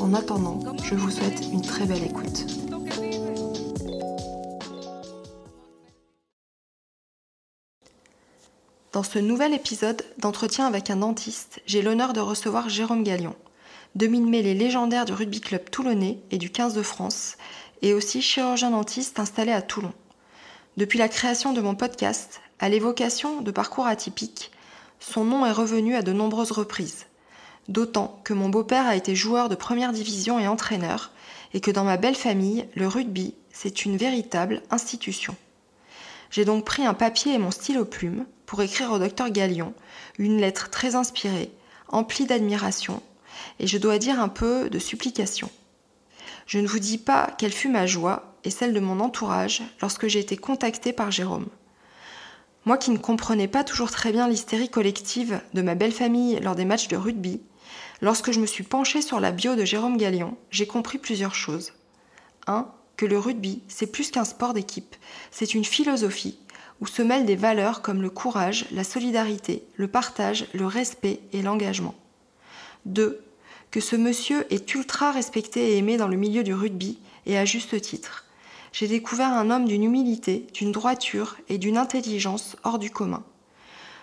En attendant, je vous souhaite une très belle écoute. Dans ce nouvel épisode d'entretien avec un dentiste, j'ai l'honneur de recevoir Jérôme Gallion, demi-mêlée légendaire du rugby club toulonnais et du 15 de France, et aussi chirurgien dentiste installé à Toulon. Depuis la création de mon podcast, à l'évocation de parcours atypiques, son nom est revenu à de nombreuses reprises. D'autant que mon beau-père a été joueur de première division et entraîneur, et que dans ma belle famille, le rugby, c'est une véritable institution. J'ai donc pris un papier et mon stylo plume pour écrire au docteur Gallion une lettre très inspirée, emplie d'admiration, et je dois dire un peu de supplication. Je ne vous dis pas quelle fut ma joie et celle de mon entourage lorsque j'ai été contactée par Jérôme. Moi qui ne comprenais pas toujours très bien l'hystérie collective de ma belle famille lors des matchs de rugby, lorsque je me suis penchée sur la bio de Jérôme Gallion, j'ai compris plusieurs choses. 1. Que le rugby, c'est plus qu'un sport d'équipe, c'est une philosophie où se mêlent des valeurs comme le courage, la solidarité, le partage, le respect et l'engagement. 2 que ce monsieur est ultra respecté et aimé dans le milieu du rugby, et à juste titre. J'ai découvert un homme d'une humilité, d'une droiture et d'une intelligence hors du commun.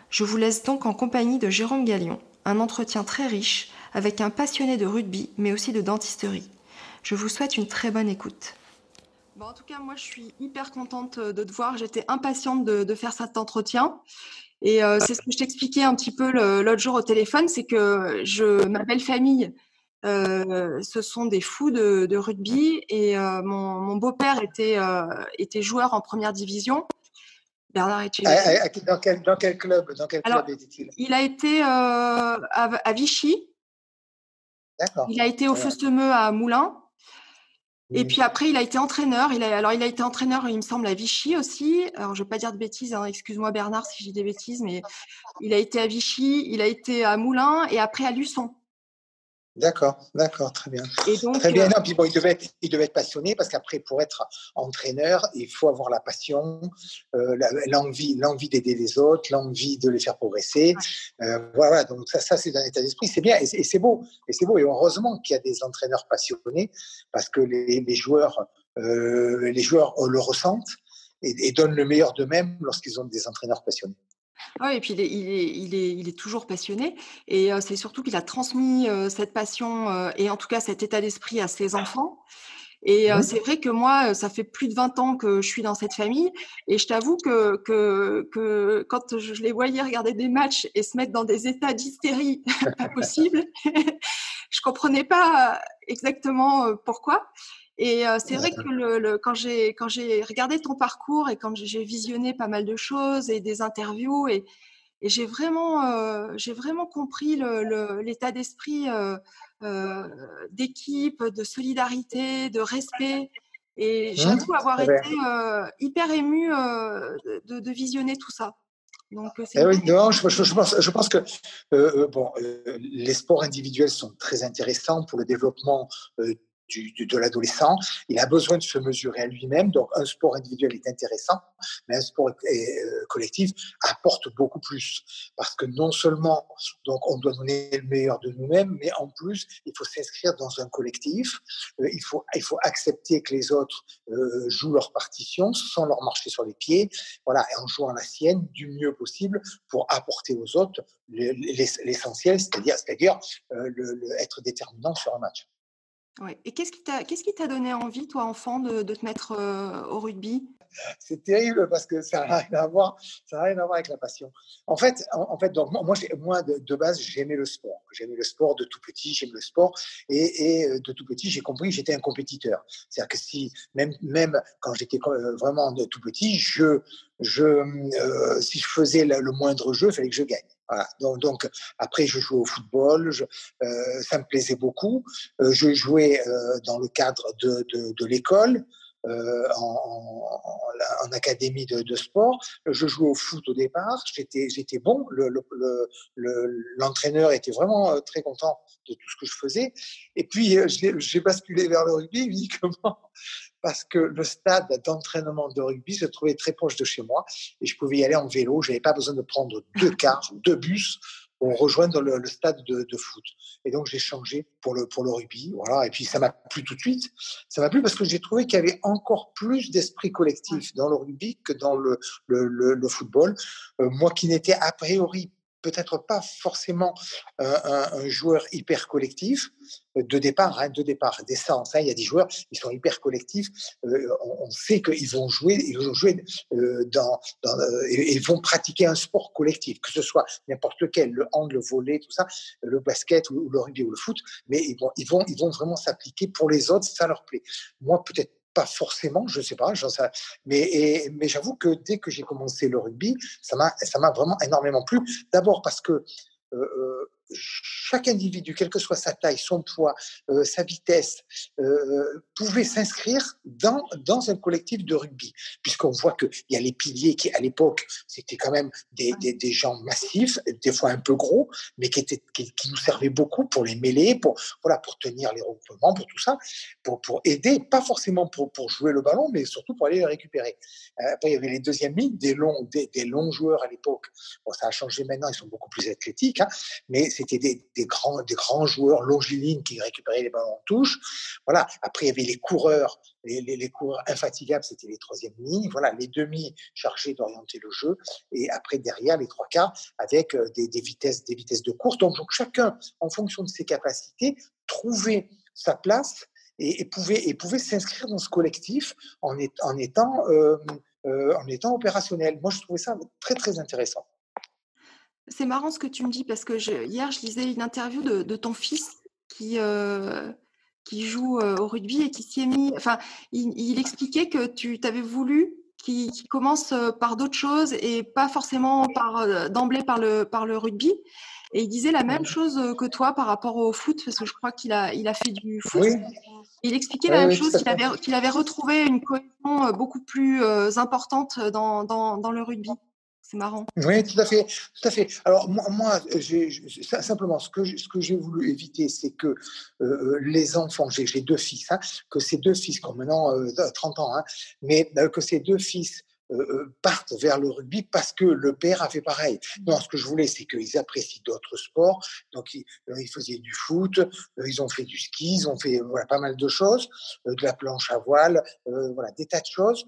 Je vous laisse donc en compagnie de Jérôme Gallion, un entretien très riche avec un passionné de rugby mais aussi de dentisterie. Je vous souhaite une très bonne écoute. Bon, en tout cas, moi, je suis hyper contente de te voir. J'étais impatiente de, de, faire cet entretien. Et euh, c'est ce que je t'expliquais un petit peu l'autre jour au téléphone, c'est que je, ma belle famille, euh, ce sont des fous de, de rugby et euh, mon, mon beau-père était, euh, était joueur en première division. Bernard est dans, quel, dans quel club, dans quel club était-il? Il a été euh, à, à, Vichy. Il a été au Feustemeux à Moulins. Et puis après, il a été entraîneur. Il a, alors, il a été entraîneur, il me semble, à Vichy aussi. Alors, je ne vais pas dire de bêtises, hein, excuse-moi Bernard si j'ai des bêtises, mais il a été à Vichy, il a été à Moulins et après à Luçon. D'accord, d'accord, très bien. très bien. Euh non, puis bon, il devait être, il devait être passionné parce qu'après, pour être entraîneur, il faut avoir la passion, euh, l'envie, l'envie d'aider les autres, l'envie de les faire progresser. Euh, voilà, donc ça, ça c'est un état d'esprit, c'est bien et c'est beau, et c'est beau. Et heureusement qu'il y a des entraîneurs passionnés parce que les, les joueurs, euh, les joueurs le ressentent et, et donnent le meilleur d'eux-mêmes lorsqu'ils ont des entraîneurs passionnés. Ouais, et puis il est, il est, il est, il est toujours passionné. Et euh, c'est surtout qu'il a transmis euh, cette passion euh, et en tout cas cet état d'esprit à ses enfants. Et mmh. c'est vrai que moi, ça fait plus de 20 ans que je suis dans cette famille. Et je t'avoue que, que, que quand je les voyais regarder des matchs et se mettre dans des états d'hystérie pas possible, je comprenais pas exactement pourquoi. Et euh, c'est vrai que le, le, quand j'ai quand j'ai regardé ton parcours et quand j'ai visionné pas mal de choses et des interviews et, et j'ai vraiment euh, j'ai vraiment compris l'état d'esprit euh, euh, d'équipe, de solidarité, de respect. Et mmh, j'avoue avoir été euh, hyper émue euh, de, de, visionner tout ça. Donc, eh oui, non, je, je, je, pense, je pense que euh, bon, les sports individuels sont très intéressants pour le développement du, de l'adolescent. Il a besoin de se mesurer à lui-même. Donc, un sport individuel est intéressant, mais un sport euh, collectif apporte beaucoup plus. Parce que non seulement, donc, on doit donner le meilleur de nous-mêmes, mais en plus, il faut s'inscrire dans un collectif. Euh, il, faut, il faut accepter que les autres euh, jouent leur partition sans leur marcher sur les pieds. Voilà, et en jouant la sienne du mieux possible pour apporter aux autres l'essentiel, c'est-à-dire, c'est-à-dire euh, le, le, être déterminant sur un match. Ouais. Et qu'est-ce qui t'a donné envie, toi, enfant, de, de te mettre euh, au rugby? C'est terrible parce que ça n'a rien à voir, ça rien à voir avec la passion. En fait, en, fait, donc moi, moi de, base, j'aimais le sport. J'aimais le sport de tout petit, j'aime le sport, et, et, de tout petit, j'ai compris que j'étais un compétiteur. C'est-à-dire que si même même quand j'étais vraiment de tout petit, je je euh, si je faisais le, moindre jeu, il fallait que je gagne. Donc, après, je jouais au football, euh, ça me plaisait beaucoup. Euh, je jouais euh, dans le cadre de, de l'école. Euh, en, académie de, sport. Je jouais au foot au départ. J'étais, bon. Le, le, le, l'entraîneur était vraiment euh, très content de tout ce que je faisais. Et puis, euh, j'ai, j'ai basculé vers le rugby uniquement parce que le stade d'entraînement de rugby se trouvait très proche de chez moi et je pouvais y aller en vélo. Je n'avais pas besoin de prendre deux cars, deux bus on rejoindre le, le stade de, de, foot. Et donc j'ai changé pour le pour le rugby, voilà. Et puis ça m'a plu tout de suite. Ça m'a plu parce que j'ai trouvé qu'il y avait encore plus d'esprit collectif dans le rugby que dans le le, le, le football. Euh, moi qui n'étais a priori peut-être pas forcément euh, un, joueur hyper collectif euh, de départ, hein, de départ, d'essence. Hein, il y a des joueurs, ils sont hyper collectifs. Euh, on, sait qu'ils vont jouer, ils vont jouer dans, ils vont pratiquer un sport collectif, que ce soit n'importe lequel, le hand, le volet, tout ça, le basket ou, ou le rugby ou le foot. Mais ils vont, ils vont, ils vont vraiment s'appliquer pour les autres, ça leur plaît. Moi, peut-être pas forcément, je sais pas, sais, mais, mais j'avoue que dès que j'ai commencé le rugby, ça m'a, ça m'a vraiment énormément plu. D'abord parce que euh, euh chaque individu, quelle que soit sa taille, son poids, euh, sa vitesse, euh, pouvait s'inscrire dans, dans un collectif de rugby, puisqu'on voit qu'il y a les piliers qui, à l'époque, c'était quand même des, des, des, gens massifs, des fois un peu gros, mais qui, étaient, qui, qui, nous servaient beaucoup pour les mêler, pour, voilà, pour tenir les regroupements, pour tout ça, pour, pour aider, pas forcément pour, pour jouer le ballon, mais surtout pour aller le récupérer. Euh, après, il y avait les deuxièmes lignes, des longs, des, des longs joueurs à l'époque. Bon, ça a changé maintenant, ils sont beaucoup plus athlétiques, hein, mais c'était des, grands, des grands joueurs longilines qui récupéraient les ballons en touche. Voilà. Après, il y avait les coureurs, les, les, coureurs infatigables, c'était les troisièmes lignes. Voilà, les demi chargés d'orienter le jeu. Et après, derrière, les trois quarts avec euh, des, vitesses, des vitesses de course. Donc, chacun, en fonction de ses capacités, trouvait sa place et, pouvait, s'inscrire dans ce collectif en étant, euh, euh, en étant opérationnel. Moi, je trouvais ça très, très intéressant. C'est marrant ce que tu me dis parce que je, hier, je lisais une interview de, de ton fils qui, euh, qui joue euh, au rugby et qui s'y est mis. Enfin, il, il, expliquait que tu t'avais voulu qu'il qu commence euh, par d'autres choses et pas forcément par d'emblée par le, par le rugby. Et il disait la même chose que toi par rapport au foot, parce que je crois qu'il a, il a fait du foot. Oui. Il expliquait la oui, même oui, chose, qu'il avait, qu'il avait retrouvé une cohésion beaucoup plus importante dans, dans, dans le rugby. C'est marrant. Oui, tout à fait. Alors moi, simplement, ce que, j'ai voulu éviter, c'est que euh, les enfants, j'ai, deux fils, hein, que ces deux fils, qui ont maintenant euh, 30 ans, hein, mais euh, que ces deux fils euh, partent vers le rugby parce que le père a fait pareil. Non, ce que je voulais, c'est qu'ils apprécient d'autres sports. Donc, ils, euh, ils, faisaient du foot, euh, ils ont fait du ski, ils ont fait voilà, pas mal de choses, de la planche à voile, voilà, des tas de choses.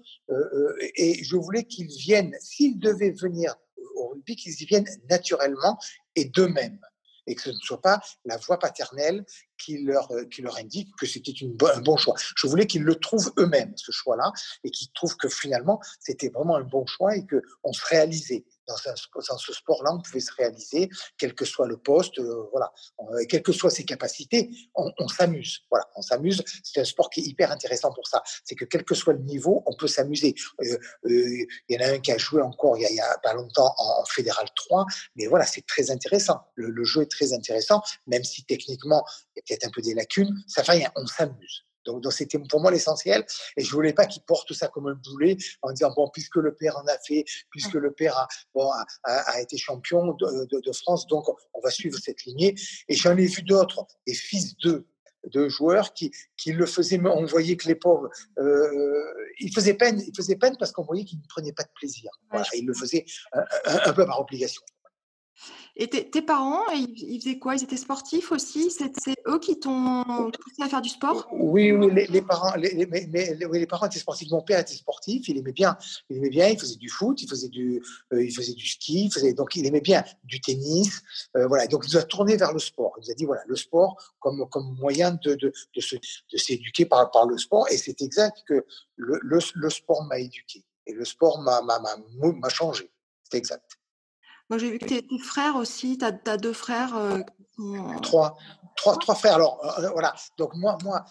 et je voulais qu'ils viennent, s'ils devaient venir au rugby, qu'ils y viennent naturellement et d'eux-mêmes et que ce ne soit pas la voix paternelle qui leur, euh, qui leur indique que c'était un bon choix. Je voulais qu'ils le trouvent eux-mêmes, ce choix-là, et qu'ils trouvent que finalement, c'était vraiment un bon choix et qu'on se réalisait. Dans, un, dans ce sport-là, on pouvait se réaliser, quel que soit le poste, euh, voilà, euh, quelles que soient ses capacités, on, on s'amuse. Voilà, on s'amuse. C'est un sport qui est hyper intéressant pour ça. C'est que quel que soit le niveau, on peut s'amuser. Il euh, euh, y en a un qui a joué encore il y a, il a pas longtemps en, Fédéral 3, mais voilà, c'est très intéressant. Le, le, jeu est très intéressant, même si techniquement, il y a peut-être un peu des lacunes, ça rien, on s'amuse. Donc, donc c'était pour moi l'essentiel. Et je voulais pas qu'ils portent ça comme un boulet en disant bon, puisque le père en a fait, puisque le père a, bon, a, a été champion de, de, de, France, donc on va suivre cette lignée. Et j'en ai vu d'autres, des fils d'eux de joueurs qui, qui le faisaient, on voyait que les pauvres, euh, ils faisaient peine, ils faisaient peine parce qu'on voyait qu'ils ne prenaient pas de plaisir. Voilà, ils le faisaient un, un, un peu par obligation. Et tes parents, ils, faisaient quoi? Ils étaient sportifs aussi? C'est eux qui t'ont poussé à faire du sport? Oui, oui, les, parents, les, les, parents étaient sportifs. Mon père était sportif, il aimait bien, il aimait bien, il faisait du foot, il faisait du, euh, il faisait du ski, donc il aimait bien du tennis. Euh, voilà, donc il nous a tourné vers le sport. Il nous a dit voilà, le sport comme, comme moyen de, de, de s'éduquer par, par le sport. Et c'est exact que le, le, le sport m'a éduqué. Et le sport m'a changé. C'est exact. Moi, j'ai vu que tes, tes, frères aussi, tu as, as, deux frères. Euh, sont... Trois. trois, trois frères. Alors, voilà. Donc, moi, moi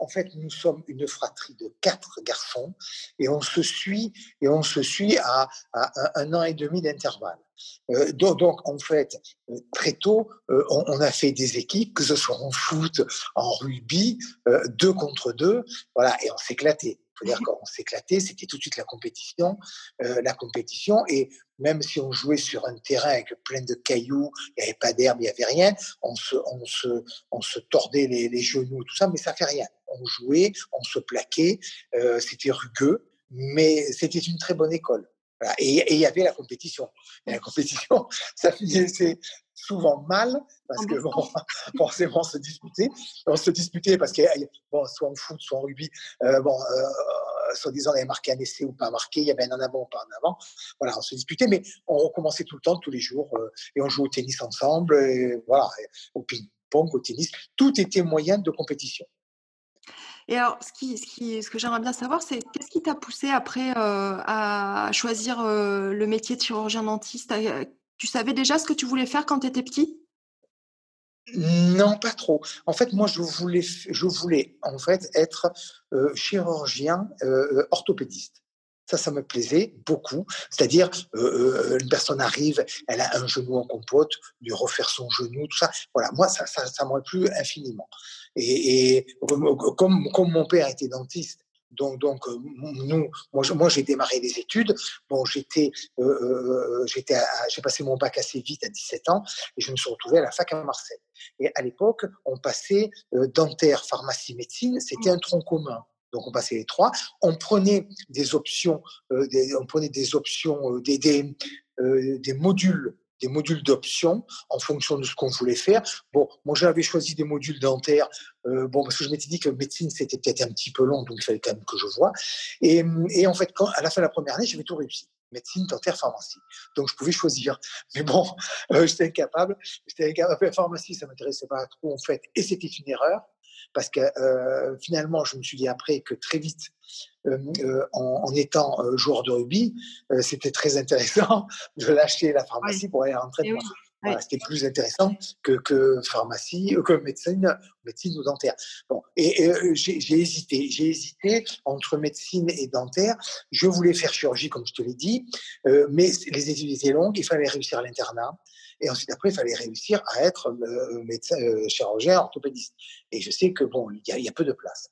en fait, nous sommes une fratrie de quatre garçons et on se suit, et on se suit à, un an et demi d'intervalle. donc, donc, en fait, très tôt, on, on, a fait des équipes, que ce soit en foot, en rugby, deux contre deux, voilà, et on s'éclatait dire qu'on s'éclatait, c'était tout de suite la compétition, euh, la compétition. Et même si on jouait sur un terrain avec plein de cailloux, il n'y avait pas d'herbe, il n'y avait rien, on se, on se, on se tordait les, les, genoux, tout ça, mais ça fait rien. On jouait, on se plaquait, euh, c'était rugueux, mais c'était une très bonne école. Et il y avait la compétition. Et la compétition, ça finissait souvent mal parce que bon, forcément se disputait. On se disputait parce que bon, soit en foot, soit en rugby, euh, bon, euh, soi-disant on avait marqué un essai ou pas marqué, il y avait un en avant ou pas en avant. Voilà, on se disputait, mais on recommençait tout le temps, tous les jours, euh, et on jouait au tennis ensemble, et voilà, au ping-pong, au tennis. Tout était moyen de compétition. Et alors, ce, qui, ce, qui, ce que j'aimerais bien savoir, c'est qu'est-ce qui t'a poussé après euh, à choisir euh, le métier de chirurgien dentiste euh, Tu savais déjà ce que tu voulais faire quand tu étais petit? Non, pas trop. En fait, moi, je voulais, je voulais en fait être chirurgien orthopédiste. Ça, ça me plaisait beaucoup. C'est-à-dire, euh, une personne arrive, elle a un genou en compote, lui refaire son genou, tout ça. Voilà, moi, ça, ça, m'aurait plu infiniment. Et, comme mon père était dentiste, donc, donc nous, moi, moi j'ai démarré les études. Bon, j'étais, euh, j'étais, j'ai passé mon bac assez vite à 17 ans et je me suis retrouvé à la fac à Marseille. Et à l'époque, on passait dentaire, pharmacie, médecine. C'était un tronc commun. Donc on passait les trois. On prenait des options, euh, on prenait des options, euh, des, des, euh, des modules des modules d'options en fonction de ce qu'on voulait faire. Bon, moi j'avais choisi des modules dentaires, bon parce que je m'étais dit que médecine c'était peut-être un petit peu long, donc il fallait quand même que je vois. Et, en fait, à la fin de la première année, j'avais tout réussi médecine, dentaire, pharmacie. Donc je pouvais choisir. Mais bon, j'étais incapable. J'étais incapable. Pharmacie, ça m'intéressait pas trop en fait, et c'était une erreur parce que euh, finalement, je me suis dit après que très vite, euh, euh, en, étant joueur de rugby, c'était très intéressant de lâcher la pharmacie pour aller rentrer eh C'était plus intéressant que, que pharmacie, que médecine, médecine ou dentaire. Bon, et, j'ai hésité. J'ai hésité entre médecine et dentaire. Je voulais faire chirurgie, comme je te l'ai dit, mais les études étaient longues. Il fallait réussir l'internat. Et ensuite, après, il fallait réussir à être euh, médecin, euh, chirurgien, orthopédiste. Et je sais que, bon, il y, a peu de place.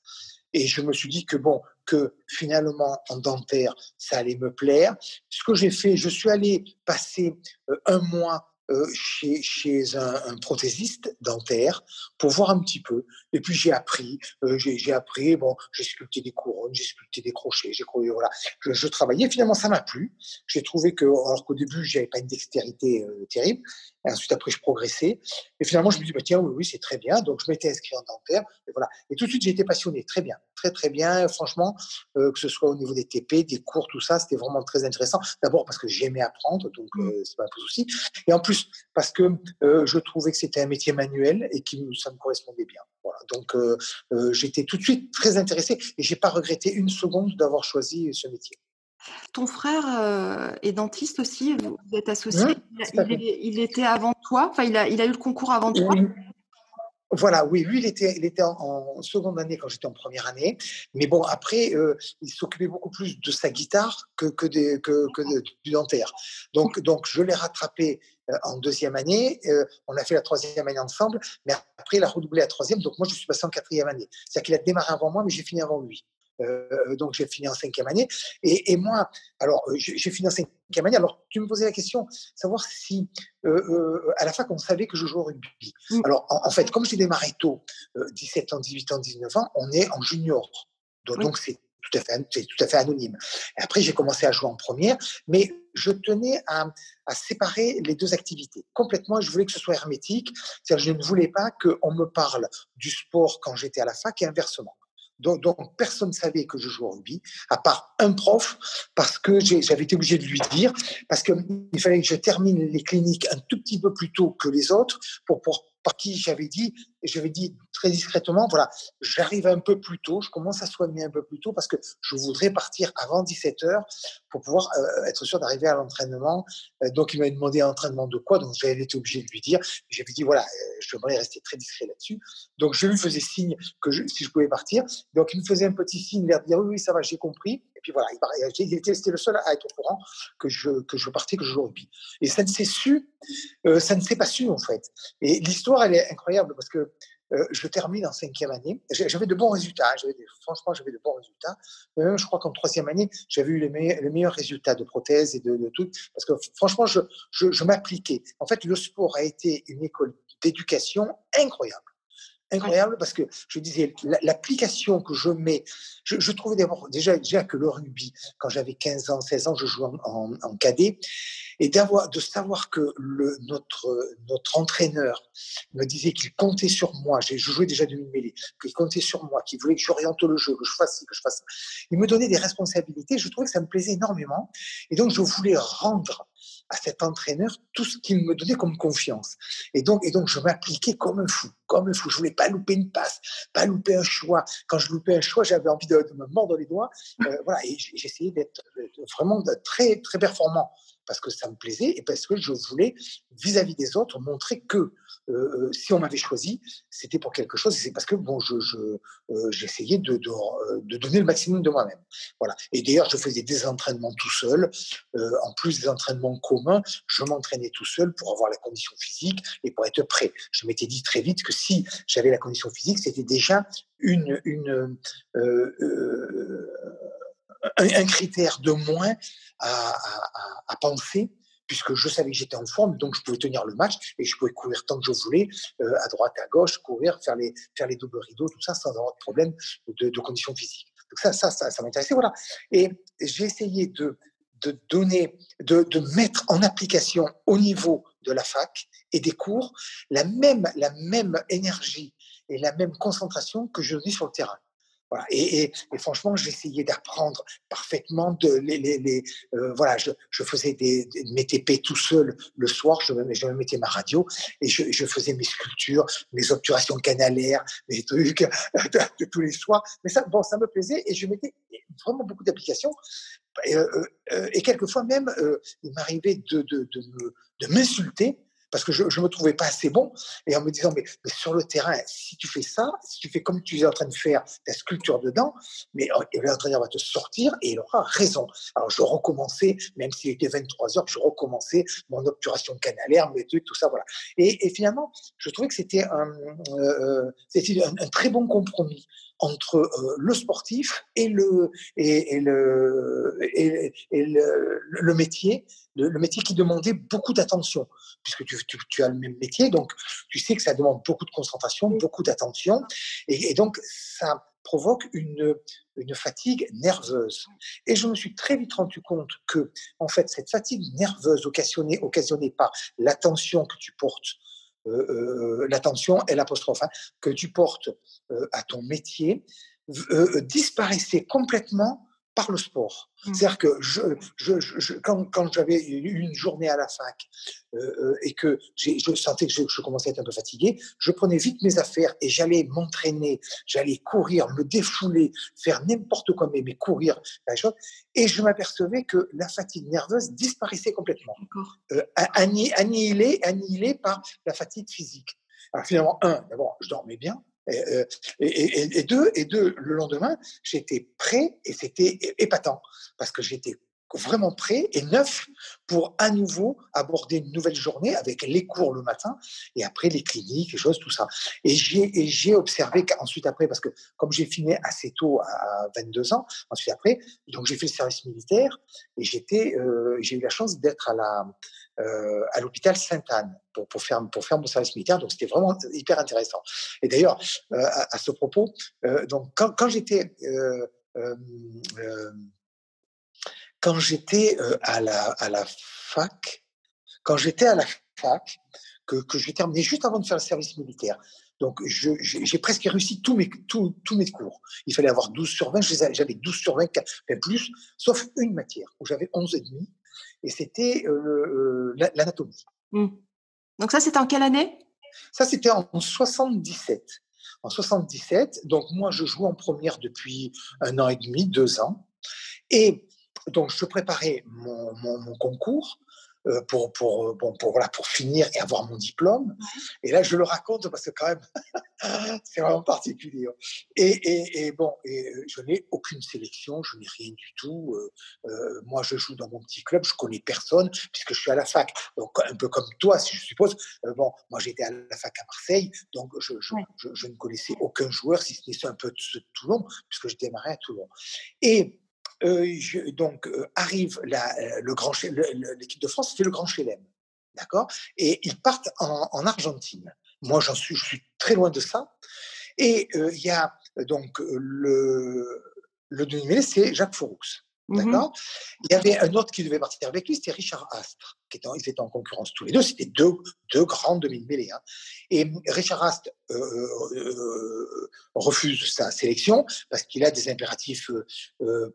Et je me suis dit que, bon, que finalement, en dentaire, ça allait me plaire. Ce que j'ai fait, je suis allé passer euh, un mois euh, chez, chez un, prothésiste dentaire pour voir un petit peu. Et puis j'ai appris, euh, j'ai appris, bon, j'ai sculpté des couronnes, j'ai sculpté des crochets, j'ai voilà, je, je, travaillais. Finalement, ça m'a plu. J'ai trouvé que, alors qu'au début, j'avais pas une dextérité euh, terrible. Et ensuite, après, je progressais. Et finalement, je me dis, bah, tiens, oui, oui, c'est très bien. Donc, je m'étais inscrit en dentaire. Et voilà. Et tout de suite, j'ai été passionné. Très bien. Très, très bien. Franchement, que ce soit au niveau des TP, des cours, tout ça, c'était vraiment très intéressant. D'abord parce que j'aimais apprendre. Donc, mmh. c'est pas un souci. Et en plus, parce que euh, je trouvais que c'était un métier manuel et que ça me correspondait bien. Donc euh, euh, j'étais tout de suite très intéressé et j'ai pas regretté une seconde d'avoir choisi ce métier. Ton frère est dentiste aussi, vous êtes associé. il, était avant toi, enfin il a, il a eu le concours avant toi. Voilà, oui, lui, il était, il était en, seconde année quand j'étais en première année. Mais bon, après, euh, il s'occupait beaucoup plus de sa guitare que, que, des, que, que du dentaire. Donc, donc je l'ai rattrapé euh, en deuxième année. Euh, on a fait la troisième année ensemble. Mais après, il a redoublé la troisième. Donc, moi, je suis passé en quatrième année. C'est-à-dire qu'il a démarré avant moi, mais j'ai fini avant lui. Euh, donc j'ai fini en cinquième année. Et, et moi, alors euh, j'ai fini en cinquième année. Alors tu me posais la question, savoir si euh, à la fac on savait que je jouais au rugby. Alors en, fait, comme j'ai démarré tôt, 17 ans, 18 ans, 19 ans, on est en junior. Donc c'est tout à fait, c'est tout à fait anonyme. Et après, j'ai commencé à jouer en première, mais je tenais à, à, séparer les deux activités. Complètement, je voulais que ce soit hermétique. C'est-à-dire, je ne voulais pas qu'on me parle du sport quand j'étais à la fac et inversement. Donc, personne ne savait que je jouais au rugby, à part un prof, parce que j'avais été obligé de lui dire, parce qu'il fallait que je termine les cliniques un tout petit peu plus tôt que les autres pour, pour par qui j'avais dit, j'avais dit très discrètement, voilà, j'arrive un peu plus tôt, je commence à soigner un peu plus tôt parce que je voudrais partir avant 17 heures pour pouvoir euh, être sûr d'arriver à l'entraînement. Euh, donc, il m'a demandé un entraînement de quoi, donc j'avais été obligé de lui dire. J'avais dit, voilà, euh, je devrais rester très discret là-dessus. Donc, je lui faisais signe que si je pouvais partir. Donc, il me faisait un petit signe, de dire, oui, oui, ça va, j'ai compris. Et puis voilà, il, était, le seul à être au courant que je, que je partais, que je jouais au rugby. Et ça ne s'est su, ça ne s'est pas su en fait. Et l'histoire, elle est incroyable parce que euh, je termine en cinquième année. J'avais de bons résultats. Hein. franchement, j'avais de bons résultats. même, je crois qu'en troisième année, j'avais eu les, meilleurs, résultats de prothèses et de, tout. Parce que franchement, je, je m'appliquais. En fait, le sport a été une école d'éducation incroyable incroyable parce que je disais, l'application que je mets, je, trouvais déjà, déjà que le rugby, quand j'avais 15 ans, 16 ans, je jouais en, en, cadet, et d'avoir, de savoir que le, notre, notre entraîneur me disait qu'il comptait sur moi, je jouais déjà du mêlée, qu'il comptait sur moi, qu'il voulait que j'oriente le jeu, que je fasse ci, que je fasse ça. Il me donnait des responsabilités, je trouvais que ça me plaisait énormément, et donc je voulais rendre à cet entraîneur tout ce qu'il me donnait comme confiance. Et donc, et donc je m'appliquais comme un fou, comme un fou. Je voulais pas louper une passe, pas louper un choix. Quand je loupais un choix, j'avais envie de, me mordre les doigts. Euh, voilà, et j'essayais d'être vraiment très, très performant parce que ça me plaisait et parce que je voulais, vis-à-vis des autres, montrer que euh, euh, si on m'avait choisi, c'était pour quelque chose. C'est parce que bon, je, j'essayais de, de, donner le maximum de moi-même. Voilà. Et d'ailleurs, je faisais des entraînements tout seul. en plus des entraînements communs, je m'entraînais tout seul pour avoir la condition physique et pour être prêt. Je m'étais dit très vite que si j'avais la condition physique, c'était déjà une, une un, critère de moins à, penser puisque je savais que j'étais en forme, donc je pouvais tenir le match et je pouvais courir tant que je voulais, euh, à droite, à gauche, courir, faire les, faire les doubles rideaux, tout ça, sans avoir de problème de, conditions physiques. Donc ça, ça, ça, ça m'intéressait, voilà. Et j'ai essayé de, de donner, de, de, mettre en application au niveau de la fac et des cours la même, la même énergie et la même concentration que je donnais sur le terrain. Voilà. Et, et, et, franchement, j'essayais d'apprendre parfaitement de les, les, les euh, voilà, je, je, faisais des, mes TP tout seul le soir, je je me mettais ma radio et je, je, faisais mes sculptures, mes obturations canalaires, mes trucs de, tous les soirs. Mais ça, bon, ça me plaisait et je mettais vraiment beaucoup d'applications. Et, euh, euh, et quelquefois même, il m'arrivait de, de, de m'insulter parce que je ne me trouvais pas assez bon. Et en me disant, mais, sur le terrain, si tu fais ça, si tu fais comme tu es en train de faire ta sculpture dedans, mais oh, l'entraîneur va te sortir et il aura raison. Alors je recommençais, même s'il était 23 heures, je recommençais mon obturation canalaire, mes trucs, tout ça, voilà. Et, et finalement, je trouvais que c'était un, euh, c'était un, très bon compromis entre euh, le sportif et le, et, le, et, et le, le, métier, le, métier qui demandait beaucoup d'attention, puisque tu, tu, tu, as le même métier, donc tu sais que ça demande beaucoup de concentration, beaucoup d'attention, et, donc ça provoque une, une fatigue nerveuse. Et je me suis très vite rendu compte que, en fait, cette fatigue nerveuse occasionnée, occasionnée par l'attention que tu portes l'attention et l'apostrophe, hein, que tu portes euh, à ton métier, disparaissait complètement par le sport. Mmh. C'est-à-dire que je, je, je, quand, quand j'avais une journée à la fac euh, et que je sentais que je, commençais à être un peu fatigué, je prenais vite mes affaires et j'allais m'entraîner, j'allais courir, me défouler, faire n'importe quoi, mais, mais courir, la chose, et je m'apercevais que la fatigue nerveuse disparaissait complètement, euh, annihilée, annihilée par la fatigue physique. Alors finalement, un, d'abord, je dormais bien, euh, et, deux, et deux, le lendemain, j'étais prêt et c'était épatant parce que j'étais vraiment prêt et neuf pour à nouveau aborder une nouvelle journée avec les cours le matin et après les cliniques, les choses, tout ça. Et j'ai, j'ai observé qu'ensuite après, parce que comme j'ai fini assez tôt à 22 ans, ensuite après, donc j'ai fait le service militaire et j'étais, euh, j'ai eu la chance d'être à la, euh, à l'hôpital Sainte-Anne pour, faire, mon service militaire. Donc, c'était vraiment hyper intéressant. Et d'ailleurs, euh, à, ce propos, euh, donc, quand, j'étais à, la, fac, quand j'étais à la fac, que, que j'ai terminé juste avant de faire le service militaire, donc, j'ai presque réussi tous mes, tous, mes cours. Il fallait avoir 12 sur 20, j'avais 12 sur 20, plus, sauf une matière où j'avais 11 et c'était euh, l'anatomie. Mmh. Donc ça, c'était en quelle année? Ça, c'était en 77. En 77, donc moi, je joue en première depuis un an et demi, deux ans. Et donc, je préparais mon, mon concours. Euh, pour, pour, euh, bon, pour, voilà, pour finir et avoir mon diplôme. Et là, je le raconte parce que quand même, c'est vraiment particulier. Hein. Et, et, et bon, et euh, je n'ai aucune sélection, je n'ai rien du tout. moi, je joue dans mon petit club, je connais personne puisque je suis à la fac. Donc, un peu comme toi, si je suppose. bon, moi, j'étais à la fac à Marseille, donc je, je, je, ne connaissais aucun joueur, si ce n'est un peu de Toulon, puisque j'étais démarré à Toulon. Et euh, donc euh, arrive la, euh, le grand l'équipe de France fait le Grand Chelem, d'accord? Et ils partent en, Argentine. Moi, j'en suis, je suis très loin de ça. Et il y a donc le le demi c'est Jacques Mmh D'accord? Il y avait un autre qui devait partir avec lui, c'était Richard Astre. Qui était, ils étaient en concurrence tous les deux. C'était deux, deux grands demi-mêlés. Hein. Et Richard Astre euh, euh, euh, refuse sa sélection parce qu'il a des impératifs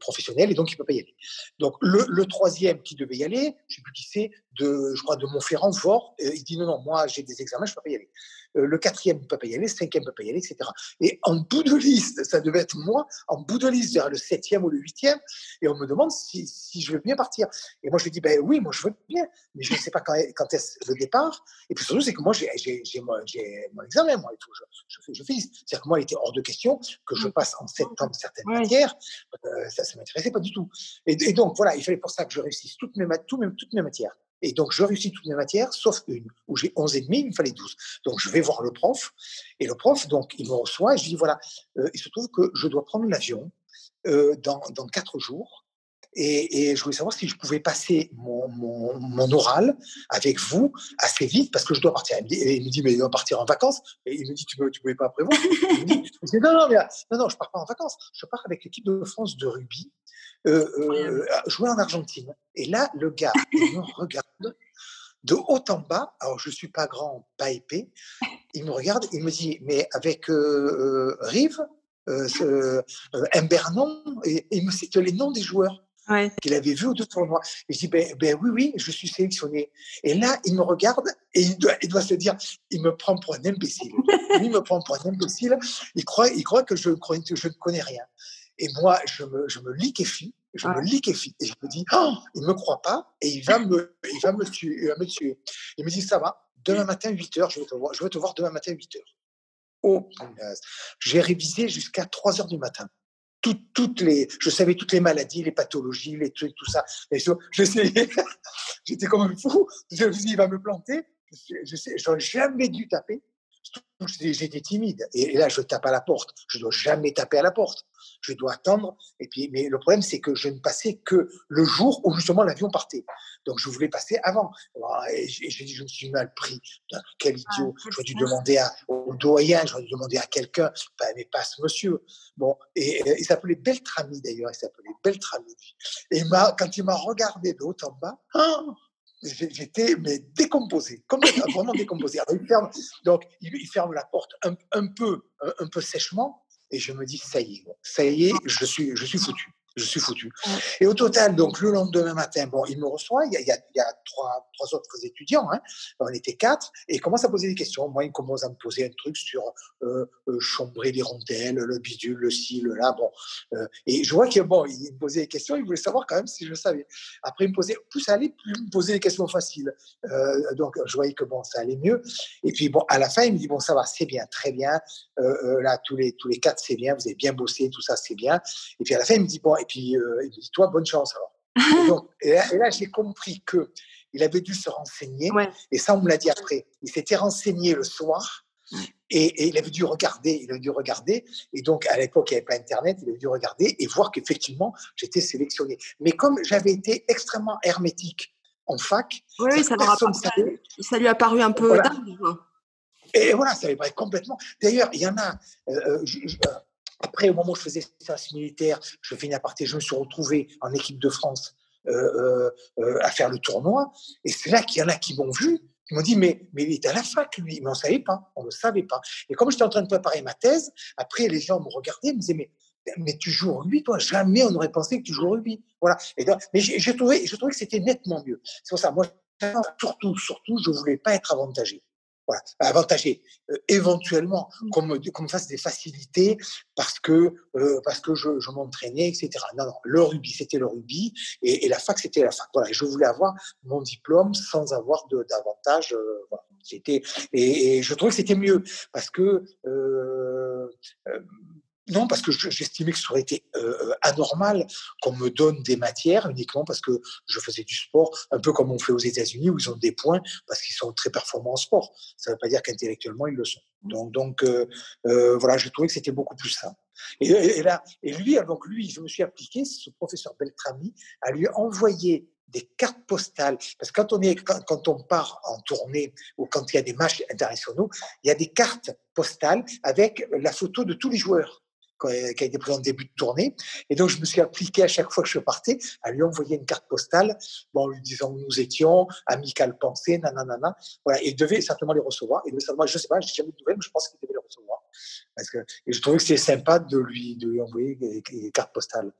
professionnels et donc il ne peut pas y aller. Donc le, troisième qui devait y aller, je ne sais plus qui c'est, je crois de Montferrand, fort, il dit non, non, moi j'ai des examens, je ne peux pas y aller. Euh, le quatrième ne peut pas y aller, le cinquième ne peut pas y aller, etc. Et en bout de liste, ça devait être moi, en bout de liste vers le septième ou le huitième, et on me demande si, si je veux bien partir. Et moi je dis, ben oui, moi je veux bien, mais je ne sais pas quand, quand est le départ. Et puis surtout, c'est que moi j'ai mon, mon, examen, moi, et tout, je, je, je fais. C'est-à-dire que moi, il était hors de question que je passe en septembre certaines matières, euh, ça ne m'intéressait pas du tout. Et, et, donc voilà, il fallait pour ça que je réussisse toutes mes, toutes mes, toutes mes matières. Et donc, je réussis toutes mes matières, sauf une, où j'ai 11 et demi, il me fallait 12. Donc, je vais voir le prof, et le prof, donc, il me reçoit, et je lui dis, voilà, euh, il se trouve que je dois prendre l'avion euh, dans, dans quatre jours, et, je voulais savoir si je pouvais passer mon, mon, oral avec vous assez vite parce que je dois partir. Il me dit, il me dit mais il doit partir en vacances. Et il me dit, tu ne pouvais pas prévoir. Il me dit, non, non, mais, non, non, je pars pas en vacances. Je pars avec l'équipe de France de rugby jouer en Argentine. Et là, le gars, il me regarde de haut en bas. Alors, je suis pas grand, pas épais. Il me regarde, il me dit, mais avec euh, Rive, euh, Embernon, et, il me cite les noms des joueurs qu'il avait vus au deux tournois. Et je dis, ben, ben, oui, oui, je suis sélectionné. Et là, il me regarde et il doit, il doit se dire, il me prend pour un imbécile. il me prend pour un imbécile. Il croit, il croit que je, je ne connais rien. Et moi, je me, je me liquéfie, je me liquéfie. Et je me dis, oh, il ne me croit pas et il va me, il va me tuer. Il va me tuer. Il me dit, ça va, demain matin, 8 heures, je vais te voir, je vais te voir demain matin, 8 heures. Oh, j'ai révisé jusqu'à 3 heures du matin. Toutes, toutes les, je savais toutes les maladies, les pathologies, les trucs, tout ça. Et j'essayais, j'étais comme un fou. Je me suis dit, il va me planter. Je n'aurais jamais dû taper. J'étais timide. Et là, je tape à la porte. Je ne dois jamais taper à la porte je dois attendre. Et puis, mais le problème, c'est que je ne passais que le jour où justement l'avion partait. Donc, je voulais passer avant. Et dit, je me suis mal pris. Quel ah, idiot. j'aurais dû demander à, au doyen, j'aurais dû demander à quelqu'un. mais pas ce monsieur. Bon, et, il s'appelait Beltrami d'ailleurs. Il s'appelait Beltrami. Et quand il m'a regardé de haut en bas, oh, j'étais mais décomposé, vraiment décomposé. il ferme, donc il, ferme la porte un, un peu, un, peu sèchement, et je me dis, ça y est, ça y est, je suis, je suis foutu je suis foutu. Et au total, donc le lendemain matin, bon, il me reçoit, il y a, il y a, trois, trois, autres étudiants, hein. on était quatre, et il commence à poser des questions. Moi, il commence à me poser un truc sur euh, euh, chambrer les rondelles, le bidule, le ci, le là, bon. Euh, et je vois qu'il bon, il me posait des questions, il voulait savoir quand même si je savais. Après, il me posait, plus ça allait, plus il me posait des questions faciles. Euh, donc, je voyais que bon, ça allait mieux. Et puis, bon, à la fin, il me dit, bon, ça va, c'est bien, très bien. Euh, là, tous les, tous les quatre, c'est bien, vous avez bien bossé, tout ça, c'est bien. Et puis, à la fin, il me dit, bon, et puis euh, il dit toi bonne chance alors. et là, j'ai compris que il avait dû se renseigner et ça on me l'a dit après. Il s'était renseigné le soir et, il avait dû regarder, il avait dû regarder et donc à l'époque il n'y avait pas internet, il avait dû regarder et voir qu'effectivement j'étais sélectionné. Mais comme j'avais été extrêmement hermétique en fac, oui, ça, ça, lui a paru un peu dingue. Et voilà, ça avait paru complètement. D'ailleurs, il y en a. Euh, euh, après, au moment où je faisais service militaire, je fais une aparté, je me suis retrouvé en équipe de France euh, euh, euh, à faire le tournoi. Et c'est là qu'il y en a qui m'ont vu, qui m'ont dit, mais, mais il est à la fac, lui. Mais on ne savait pas, on ne savait pas. Et comme j'étais en train de préparer ma thèse, après, les gens me regardaient, me disaient, mais, mais tu joues au rugby, toi? Jamais on n'aurait pensé que tu joues au rugby. Voilà. Mais je trouvais que c'était nettement mieux. C'est pour ça, moi, surtout, surtout, je ne voulais pas être avantagé. Voilà, avantagé. Euh, éventuellement, mmh. qu'on me, fasse des facilités parce que, euh, parce que je, je m'entraînais, etc. Non, non, le rugby, c'était le rugby et, la fac, c'était la fac. Voilà, je voulais avoir mon diplôme sans avoir d'avantage. Euh, voilà. C'était et, et, je trouvais que c'était mieux parce que euh, non, parce que j'estimais que ça aurait été euh, anormal qu'on me donne des matières uniquement parce que je faisais du sport, un peu comme on fait aux États-Unis où ils ont des points parce qu'ils sont très performants en sport. Ça ne veut pas dire qu'intellectuellement ils le sont. Donc, donc euh, euh, voilà, je trouvais que c'était beaucoup plus. Et, et, là, et lui, donc lui, je me suis appliqué, ce professeur Beltrami, à lui envoyer des cartes postales. Parce que quand on, est, quand, quand, on part en tournée ou quand il y a des matchs internationaux, il y a des cartes postales avec la photo de tous les joueurs qui a été pris en début de tournée. Et donc, je me suis appliqué à chaque fois que je partais à lui envoyer une carte postale, bon, en lui disant où nous étions, amical pensée, nanana. Voilà. Et il devait certainement les recevoir. Et moi, je sais pas, je n'ai jamais de nouvelles, mais je pense qu'il devait les recevoir. Parce que, et je trouvais que c'était sympa de lui, de lui envoyer des, cartes postales.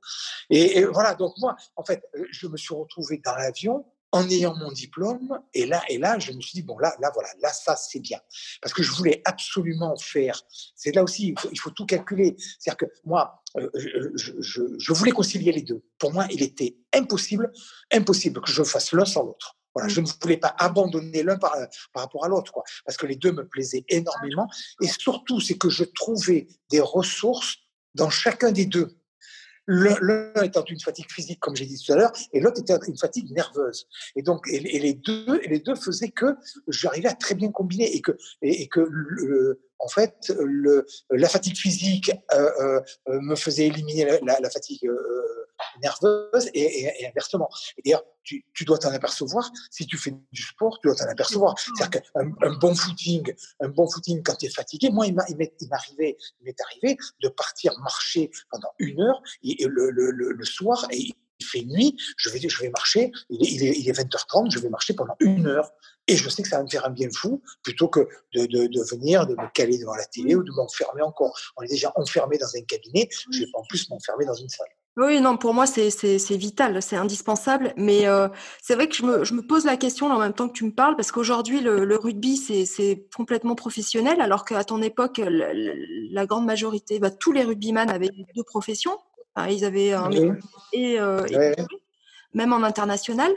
Et, et, voilà, donc moi, en fait, je me suis retrouvé dans l'avion en ayant mon diplôme. Et là, et là, je me suis dit, bon, là, là, voilà, là, ça, c'est bien. Parce que je voulais absolument faire. C'est là aussi, il faut, tout calculer. C'est-à-dire que moi, euh, je, je, voulais concilier les deux. Pour moi, il était impossible, impossible que je fasse l'un sans l'autre. Voilà, je ne voulais pas abandonner l'un par, par rapport à l'autre, quoi, parce que les deux me plaisaient énormément. Et surtout, c'est que je trouvais des ressources dans chacun des deux. L'un étant une fatigue physique, comme j'ai dit tout à l'heure, et l'autre était une fatigue nerveuse. Et donc, et, les deux, et les deux faisaient que j'arrivais à très bien combiner et que, et, que en fait, le, la fatigue physique euh, euh, me faisait éliminer la, la, fatigue euh, nerveuse et, et, inversement. Et d'ailleurs, tu, tu, dois t'en apercevoir. Si tu fais du sport, tu dois t'en apercevoir. C'est-à-dire qu'un un bon footing, un bon footing quand tu es fatigué, moi, il m'arrivait, il m'est arrivé de partir marcher pendant une heure et, le, le, le, soir et il fait nuit, je vais, je vais marcher, il est, il, est, il est 20h30, je vais marcher pendant une heure. Et je sais que ça va me faire un bien fou plutôt que de, de, de venir, de me caler devant la télé ou de m'enfermer encore. On est déjà enfermé dans un cabinet, je vais pas en plus m'enfermer dans une salle. Oui, non, pour moi, c'est vital, c'est indispensable. Mais euh, c'est vrai que je me, je me, pose la question en même temps que tu me parles, parce qu'aujourd'hui, le, le, rugby, c'est complètement professionnel, alors qu'à ton époque, la, la, grande majorité, bah, tous les rugbyman avaient deux professions. Enfin, ils avaient un et, euh, même en international.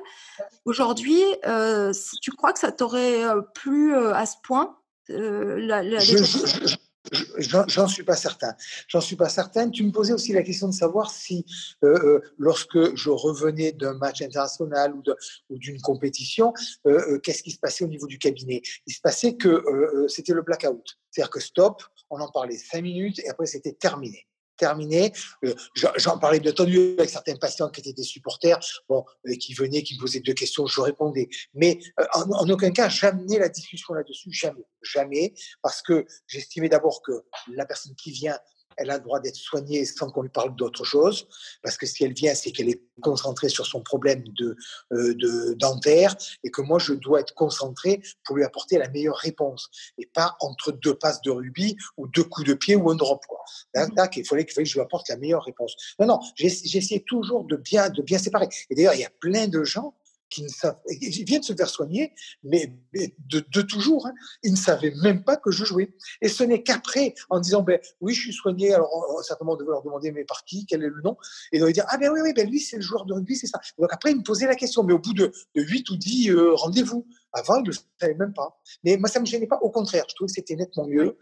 Aujourd'hui, euh, tu crois que ça t'aurait euh, plu à ce point la, la, J'en suis pas certain. J'en suis pas certain. Tu me posais aussi la question de savoir si, euh, euh lorsque je revenais d'un match international ou d'une compétition, euh, euh, qu'est-ce qui se passait au niveau du cabinet? Il se passait que euh, c'était le blackout. C'est-à-dire que stop, on en parlait cinq minutes et après c'était terminé terminé. Euh, j'en parlais de tendu avec certains patients qui étaient des supporters, bon, euh, qui venaient, qui me posaient deux questions, je répondais. Mais euh, en, en, aucun cas, j'amenais la discussion là-dessus, jamais, jamais, parce que j'estimais d'abord que la personne qui vient elle a le droit d'être soignée sans qu'on lui parle d'autre chose, parce que si elle vient, c'est qu'elle est concentrée sur son problème de, euh, de, dentaire, et que moi, je dois être concentré pour lui apporter la meilleure réponse, et pas entre deux passes de rubis ou deux coups de pied ou un drop. Quoi. Mmh. il fallait, qu'il fallait que je lui apporte la meilleure réponse. Non, non, j'essaie toujours de bien, de bien séparer. Et d'ailleurs, il y a plein de gens qui ne savent, ils viennent se faire soigner, mais, de, toujours, hein, ils ne savaient même pas que je jouais. Et ce n'est qu'après, en disant, ben oui, je suis soigné, alors certainement on devait leur demander, mais par qui, quel est le nom, et ils dire, ah ben oui, oui, ben lui, c'est le joueur de rugby, c'est ça. Donc après, ils me posaient la question, mais au bout de, de 8 ou 10 euh, rendez-vous, avant, ils ne le savaient même pas. Mais moi, ça ne me gênait pas, au contraire, je trouvais que c'était nettement mieux,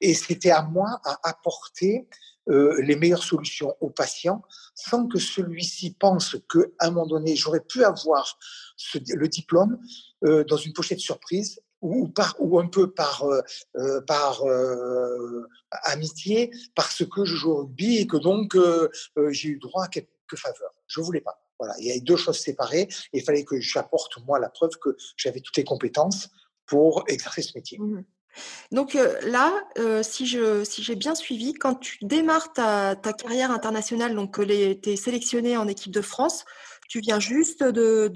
et c'était à moi à apporter euh, les meilleures solutions au patient sans que celui-ci pense qu'à un moment donné, j'aurais pu avoir ce, le diplôme euh, dans une pochette surprise ou, par, ou un peu par, euh, par amitié parce que je joue au rugby et que donc j'ai eu droit à quelques faveurs. Je voulais pas. Voilà, il y a deux choses séparées et il fallait que j'apporte moi la preuve que j'avais toutes les compétences pour exercer ce métier. Mmh donc euh, là, euh, si je si j'ai bien suivi, quand tu démarres ta, ta carrière internationale, donc que tu es sélectionné en équipe de France, tu viens juste de,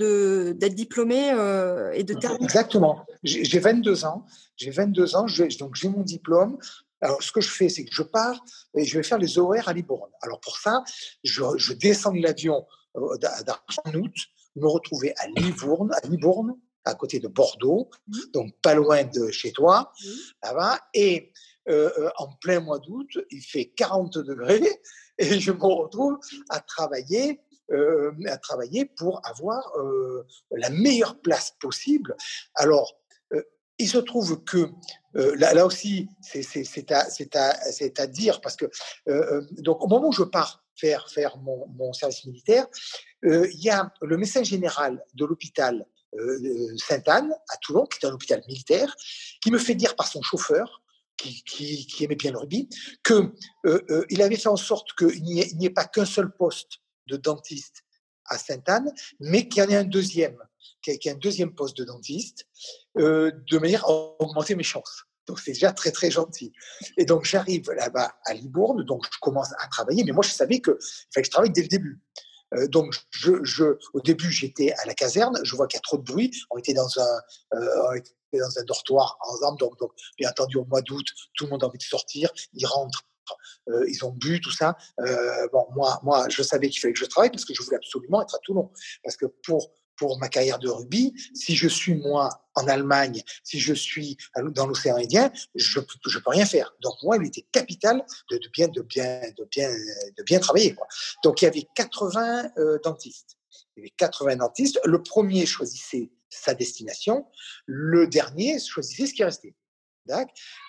d'être diplômé euh, et de terminer. Exactement. J'ai 22 ans. J'ai 22 ans. donc j'ai mon diplôme. Alors, ce que je fais, c'est que je pars et je vais faire les horaires à Libourne. Alors, pour ça, je, je descends de l'avion en août, me retrouver à Libourne, à Libourne à côté de Bordeaux, mmh. donc pas loin de chez toi, mmh. là-bas. Et en plein mois d'août, il fait 40 degrés et je me retrouve à travailler à travailler pour avoir la meilleure place possible. Alors, il se trouve que là, aussi, c'est à, à, à, dire parce que donc au moment où je pars faire faire mon, mon service militaire, il y a le médecin général de l'hôpital Sainte-Anne à Toulon, qui est un hôpital militaire, qui me fait dire par son chauffeur qui, qui, aimait bien le rugby, qu'il euh, il avait fait en sorte qu'il n'y ait, pas qu'un seul poste de dentiste à Sainte-Anne, mais qu'il y en ait un deuxième, qu'il y ait un deuxième poste de dentiste, euh, de manière à augmenter mes chances. Donc c'est déjà très très gentil. Et donc j'arrive là-bas à Libourne, donc je commence à travailler, mais moi je savais que je travaille dès le début. Euh, donc, je, je, au début, j'étais à la caserne. Je vois qu'il y a trop de bruit. On était dans un, euh, dans un dortoir ensemble. Donc, donc, bien entendu, au mois d'août, tout le monde a envie de sortir. Ils rentrent euh, ils ont bu, tout ça. Euh, bon, moi, moi, je savais qu'il fallait que je travaille parce que je voulais absolument être à Toulon. Parce que pour, pour ma carrière de rugby, si je suis moi en Allemagne, si je suis dans l'océan Indien, je ne peux rien faire. Donc moi, il était capital de, de, bien, de, bien, de, bien, de bien travailler. Quoi. Donc il y avait 80 euh, dentistes. Il y avait 80 dentistes. Le premier choisissait sa destination. Le dernier choisissait ce qui restait.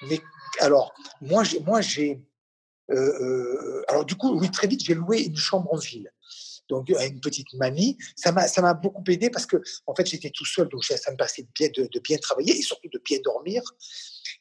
Mais alors, moi, j'ai, moi, j'ai euh, euh, alors du coup, oui, très vite, j'ai loué une chambre en ville donc à une petite mamie. Ça m'a, ça m'a beaucoup aidé parce que en fait j'étais tout seul, donc ça me passait bien, de bien travailler et surtout de bien dormir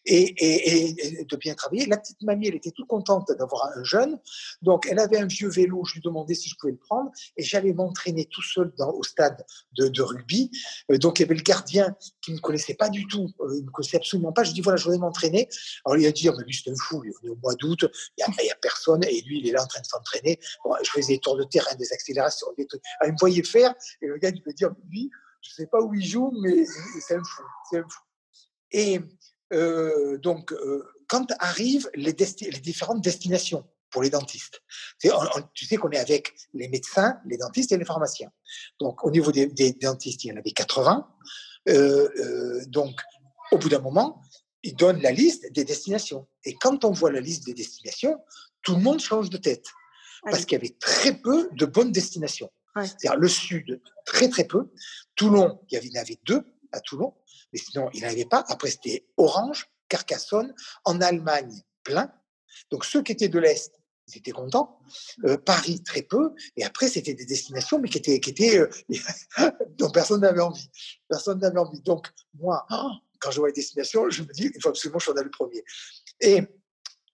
et, de bien travailler. La petite mamie, elle était toute contente d'avoir un jeune. Donc, elle avait un vieux vélo. Je lui demandais si je pouvais le prendre. Et j'allais m'entraîner tout seul au stade de, rugby. Euh, donc, il y avait le gardien qui ne me connaissait pas du tout. Euh, il ne me connaissait absolument pas. Je lui dis, voilà, je voudrais m'entraîner. Alors, il a dit, oh, mais lui, c'est un fou. Il est au mois d'août. Il n'y a, personne. Et lui, il est là en train de s'entraîner. Bon, je faisais des tours de terrain, des accélérations, des trucs. Alors, il me voyait faire. Et le gars, il me dit, lui, je ne sais pas où il joue, mais c'est un fou. C'est un fou. Et euh, donc, euh, quand arrivent les, les, différentes destinations pour les dentistes, tu sais qu'on est avec les médecins, les dentistes et les pharmaciens. Donc, au niveau des, dentistes, il y en avait 80. Euh, donc, au bout d'un moment, ils donnent la liste des destinations. Et quand on voit la liste des destinations, tout le monde change de tête. Parce qu'il y avait très peu de bonnes destinations. C'est-à-dire le sud, très très peu. Toulon, il y en avait deux à Toulon mais sinon, il n'avait pas. Après, c'était Orange, Carcassonne, en Allemagne, plein. Donc, ceux qui étaient de l'Est, ils étaient contents. Euh, Paris, très peu. Et après, c'était des destinations, mais qui étaient, qui étaient euh, dont personne n'avait envie. Personne n'avait envie. Donc, moi, oh, quand je vois les destinations, je me dis, il faut absolument que je sois le premier. Et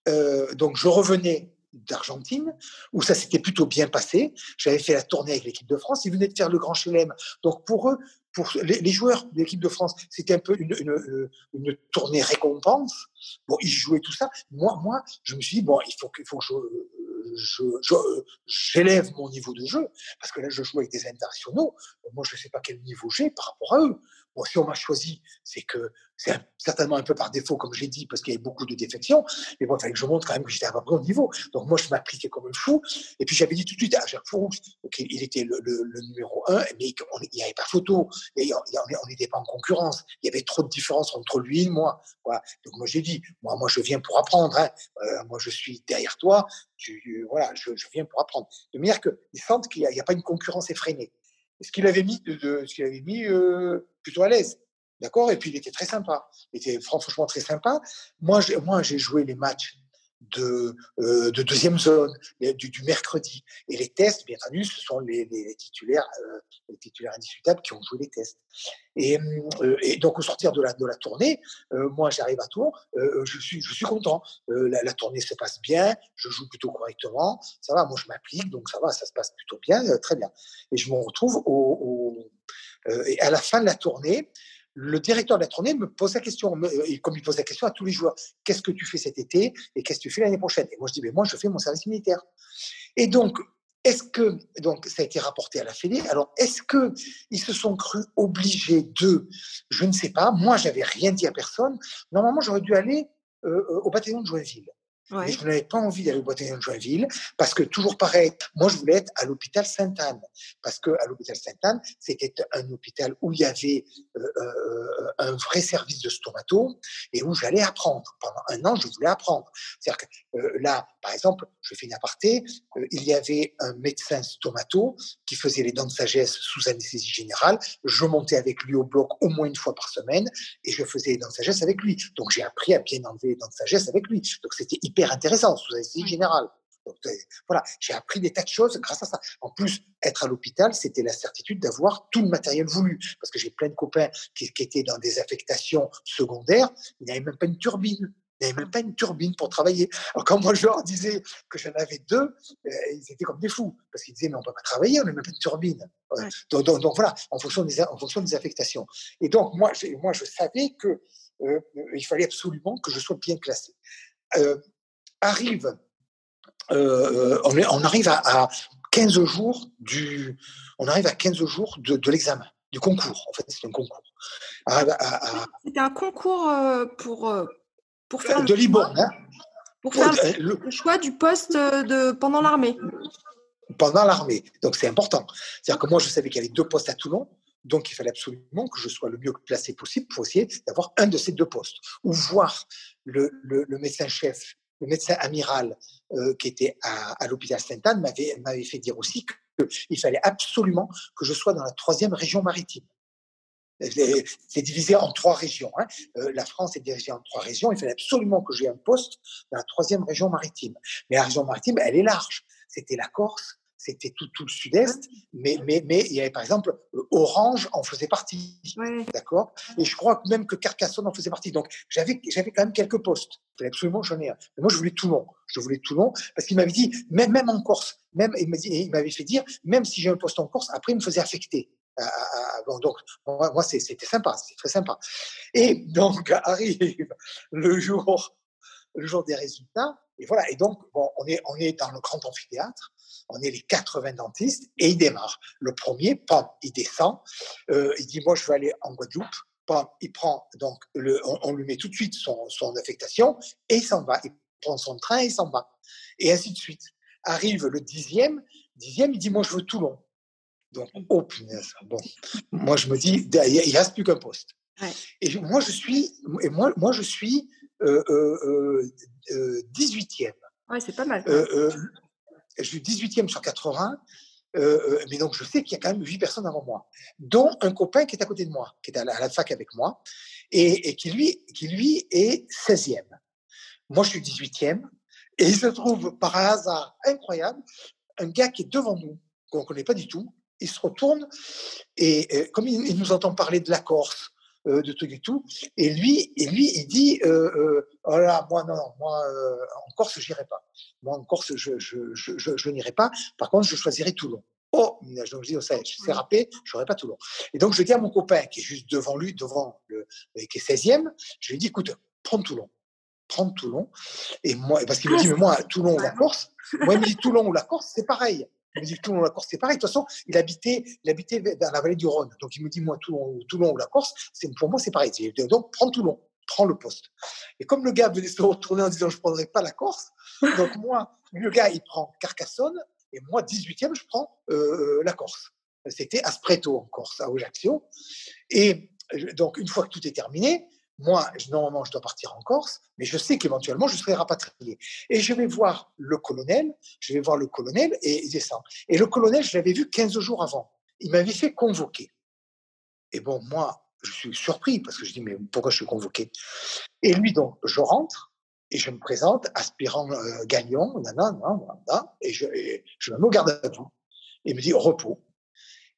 euh, donc, je revenais d'Argentine, où ça s'était plutôt bien passé. J'avais fait la tournée avec l'équipe de France. Ils venaient de faire le Grand Chelem. Donc, pour eux, pour les, joueurs de l'équipe de France, c'était un peu une, une, une, tournée récompense. Bon, ils jouaient tout ça. Moi, moi, je me suis dit, bon, il faut, il faut que je, j'élève mon niveau de jeu, parce que là, je joue avec des internationaux. Moi, je ne sais pas quel niveau j'ai par rapport à eux. Bon, si on m'a choisi, c'est que c'est certainement un peu par défaut, comme je l'ai dit, parce qu'il y avait beaucoup de défections. Mais bon, il fallait que je montre quand même que j'étais à près au niveau. Donc moi, je m'appliquais comme un fou. Et puis j'avais dit tout de suite à Jacques Fourou qu'il était le, le, numéro un, mais il n'y avait pas photo. Et on n'était pas en concurrence. Il y avait trop de différence entre lui et moi. Voilà. Donc moi, j'ai dit, moi, moi, je viens pour apprendre. Hein. Euh, moi, je suis derrière toi. Tu, voilà, je, viens pour apprendre. De manière qu'ils sentent qu'il n'y a, pas une concurrence effrénée ce qu'il avait mis, de, ce qu'il avait mis euh, plutôt à l'aise. D'accord? Et puis il était très sympa. Il était franchement très sympa. Moi, moi j'ai joué les matchs de, euh, de deuxième zone du, du, mercredi. Et les tests, bien entendu, ce sont les, les titulaires, euh, les titulaires indiscutables qui ont joué les tests. Et, euh, et donc au sortir de la, de la tournée, euh, moi j'arrive à Tours, euh, je, suis, je suis content. La, la, tournée se passe bien, je joue plutôt correctement, ça va, moi je m'applique, donc ça va, ça se passe plutôt bien, très bien. Et je me retrouve au, au et à la fin de la tournée, le directeur de la tournée me pose la question, et comme il pose la question à tous les joueurs, qu'est-ce que tu fais cet été et qu'est-ce que tu fais l'année prochaine? Et moi, je dis, mais moi, je fais mon service militaire. Et donc, est-ce que, donc, ça a été rapporté à la Fédé, alors est-ce que ils se sont crus obligés de, je ne sais pas, moi, j'avais rien dit à personne. Normalement, j'aurais dû aller euh, au bataillon de Joinville. Je n'avais pas envie d'aller au bataillon de Joinville parce que, toujours pareil, moi, je voulais être à l'hôpital Sainte-Anne. Parce que à l'hôpital Sainte-Anne, c'était un hôpital où il y avait euh, euh, un vrai service de stomato et où j'allais apprendre. Pendant un an, je voulais apprendre. C'est-à-dire que euh, là, par exemple, je fais une aparté, il y avait un médecin stomato qui faisait les dents de sagesse sous anesthésie générale. Je montais avec lui au bloc au moins une fois par semaine et je faisais les dents de sagesse avec lui. Donc, j'ai appris à bien enlever les dents de sagesse avec lui. Donc, c'était hyper intéressant sous anesthésie générale. Donc, voilà, j'ai appris des tas de choses grâce à ça. En plus, être à l'hôpital, c'était la certitude d'avoir tout le matériel voulu. Parce que j'ai plein de copains qui, qui, étaient dans des affectations secondaires, il n'y avait même pas une turbine. Il n'y avait même pas une turbine pour travailler. Alors, quand moi je leur disais que j'en avais deux, euh, ils étaient comme des fous. Parce qu'ils disaient, mais on ne peut pas travailler, on n'a même pas de turbine. Donc, donc, voilà, en fonction, des, en fonction des affectations. Et donc, moi, moi je savais qu'il euh, il fallait absolument que je sois bien classé. Euh, arrive, on, on, arrive à, 15 jours du, on arrive à 15 jours de, de l'examen, du concours. En fait, c'est un concours. C'était un concours pour pour faire de Liban, hein Pour faire le, choix du poste de, pendant l'armée. Pendant l'armée. Donc c'est important. C'est-à-dire que moi, je savais qu'il y avait deux postes à Toulon. Donc, il fallait absolument que je sois le mieux placé possible pour essayer d'avoir un de ces deux postes. Ou voir le, le, médecin-chef, le médecin amiral euh, qui était à, à l'hôpital Sainte-Anne m'avait fait dire aussi qu'il fallait absolument que je sois dans la troisième région maritime c'est divisé en trois régions. Hein. Euh, la France est divisée en trois régions. Il fallait absolument que j'ai un poste dans la troisième région maritime. Mais la région maritime, elle est large. C'était la Corse, c'était tout, tout, le sud-est, mais, mais, mais il y avait par exemple euh, Orange en faisait partie. D'accord? Et je crois même que Carcassonne en faisait partie. Donc j'avais, j'avais quand même quelques postes. Il fallait absolument que j'en ai un. Mais moi, je voulais Toulon. Je voulais Toulon parce qu'il m'avait dit, même, même en Corse, même, il m'avait fait dire, même si j'ai un poste en Corse, après, il me faisait affecter donc, moi, c'était sympa, c'était très sympa. Et donc, arrive le jour, le jour des résultats. Et voilà. Et donc, bon, on est, on est dans le grand amphithéâtre. On est les 80 dentistes et il démarre. Le premier, pam, il descend. Euh, il dit, moi, je vais aller en Guadeloupe. Pam, il prend, donc, le, on, lui met tout de suite son, son affectation et il s'en va. Il prend son train et il s'en va. Et ainsi de suite. Arrive le dixième. Dixième, il dit, moi, je veux Toulon. Donc, oh punaise, bon. Moi, je me dis, il ne reste plus qu'un poste. Et moi, je suis, et moi, moi, je suis 18e. Ouais, c'est pas mal. je suis 18e sur 80. mais donc, je sais qu'il y a quand même 8 personnes avant moi, dont un copain qui est à côté de moi, qui est à la, fac avec moi, et, et, qui, lui, qui lui est 16e. Moi, je suis 18e, et il se trouve par un hasard incroyable un gars qui est devant nous, qu'on ne connaît pas du tout, il se retourne et, comme il, nous entend parler de la Corse, euh, de tout et tout, et lui, et lui, il dit euh, euh oh là, moi non, non moi euh, en Corse j'irai pas. Moi en Corse je je, je, je, n'irai pas. Par contre, je choisirai Toulon. Oh, donc je dis, oh, ça, je rapper, je n'aurai pas Toulon. Et donc je dis à mon copain qui est juste devant lui, devant le, qui est 16e, je lui dis, écoute, prends Toulon prendre Toulon. Et moi, parce qu'il me dit, mais moi, Toulon ou la Corse, moi, il me dit Toulon ou la Corse, c'est pareil. Il me dit Toulon ou la Corse, c'est pareil. De toute façon, il habitait, il habitait dans la vallée du Rhône. Donc il me dit, moi, Toulon, Toulon ou la Corse, pour moi, c'est pareil. Donc prends Toulon, prends le poste. Et comme le gars venait se retourner en disant, je ne prendrai pas la Corse, donc moi, le gars, il prend Carcassonne, et moi, 18e, je prends euh, la Corse. C'était Aspreto en Corse, à Ajaccio. Et donc, une fois que tout est terminé, moi, normalement, je dois partir en Corse, mais je sais qu'éventuellement, je serai rapatrié. Et je vais voir le colonel, je vais voir le colonel et il descend. Et le colonel, je l'avais vu 15 jours avant. Il m'avait fait convoquer. Et bon, moi, je suis surpris parce que je dis, mais pourquoi je suis convoqué? Et lui, donc, je rentre et je me présente, aspirant euh, gagnant, et je, me mets au garde à vous. Il me dit, repos.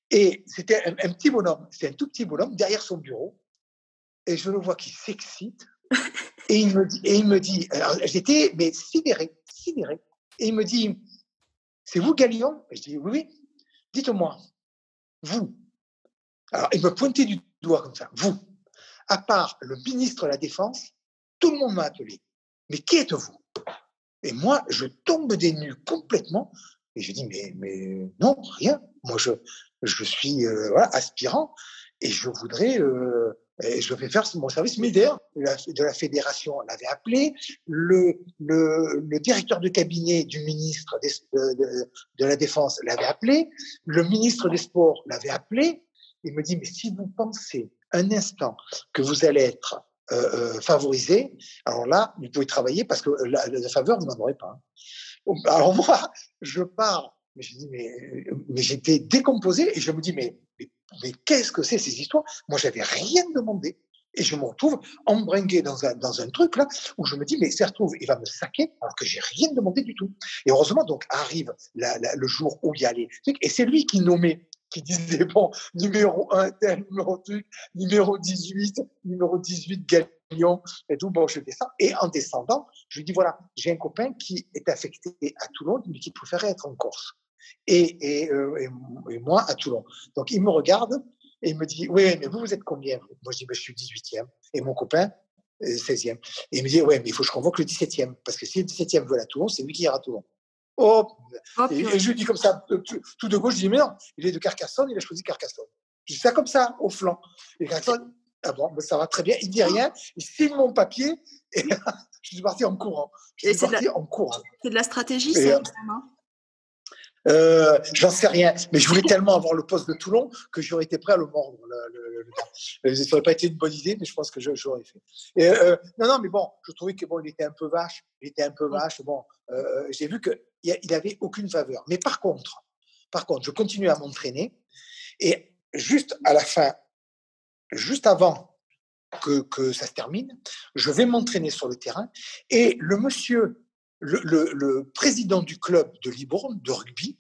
Et c'était un, un petit bonhomme, c'est un tout petit bonhomme derrière son bureau et je le vois qui s'excite. et il me dit, et il me dit j'étais mais sidéré, sidéré. Et il me dit, c'est vous Galion? Et je dis, oui, oui. Dites-moi, vous. Alors, il me pointait du doigt comme ça, vous. À part le ministre de la Défense, tout le monde m'a appelé. Mais qui êtes-vous? Et moi, je tombe des nues complètement. Et je dis, mais, mais non, rien. Moi, je, je suis euh, aspirant et je voudrais euh, Et je vais faire mon service médiaire de la fédération l'avait appelé, le, directeur de cabinet du ministre de, la Défense l'avait appelé, le ministre des Sports l'avait appelé. Il me dit, mais si vous pensez un instant que vous allez être euh, euh favorisé, alors là, vous pouvez travailler parce que la, faveur, vous n'en aurez pas. Alors moi, je pars, mais je dis, mais, mais j'étais décomposé et je me dis, mais, mais, qu'est-ce que c'est ces histoires? Moi, j'avais rien demandé. Et je me retrouve embringué dans un, dans un truc là où je me dis, mais ça retrouve, il va me saquer alors que j'ai rien demandé du tout. Et heureusement, donc, arrive le jour où il y a les Et c'est lui qui nommait qui disait, bon, numéro 1, tel, numéro 2, numéro 18, numéro 18, Gagnon, et tout. Bon, je fais ça. Et en descendant, je lui dis, voilà, j'ai un copain qui est affecté à Toulon, mais qui préférait être en Corse. Et, et, euh, et, moi, à Toulon. Donc, il me regarde et il me dit, oui, mais vous, vous êtes combien? Moi, je dis, ben, je suis 18e. Et mon copain, 16e. Euh, et il me dit, ouais, mais il faut que je convoque le 17e. Parce que si le 17e veut à Toulon, c'est lui qui ira à Toulon. Oh, et, je lui dis comme ça, tout, de gauche, je dis, mais non, il est de Carcassonne, il a choisi Carcassonne. Je dis ça comme ça, au flanc. Et Carcassonne, ah bon, ben ça va très bien, il dit rien, il signe mon papier, et je suis parti en courant. Je suis parti en courant. C'est de la stratégie, ça, euh, J'en sais rien, mais je voulais tellement avoir le poste de Toulon que j'aurais été prêt à le mordre. Le, le, ça n'aurait pas été une bonne idée, mais je pense que j'aurais fait. Et, euh, non, non, mais bon, je trouvais que bon, il était un peu vache. Il était un peu vache. Bon, euh, j'ai vu qu'il n'avait aucune faveur. Mais par contre, par contre, je continue à m'entraîner et juste à la fin, juste avant que, que ça se termine, je vais m'entraîner sur le terrain et le monsieur le, président du club de Libourne, de rugby,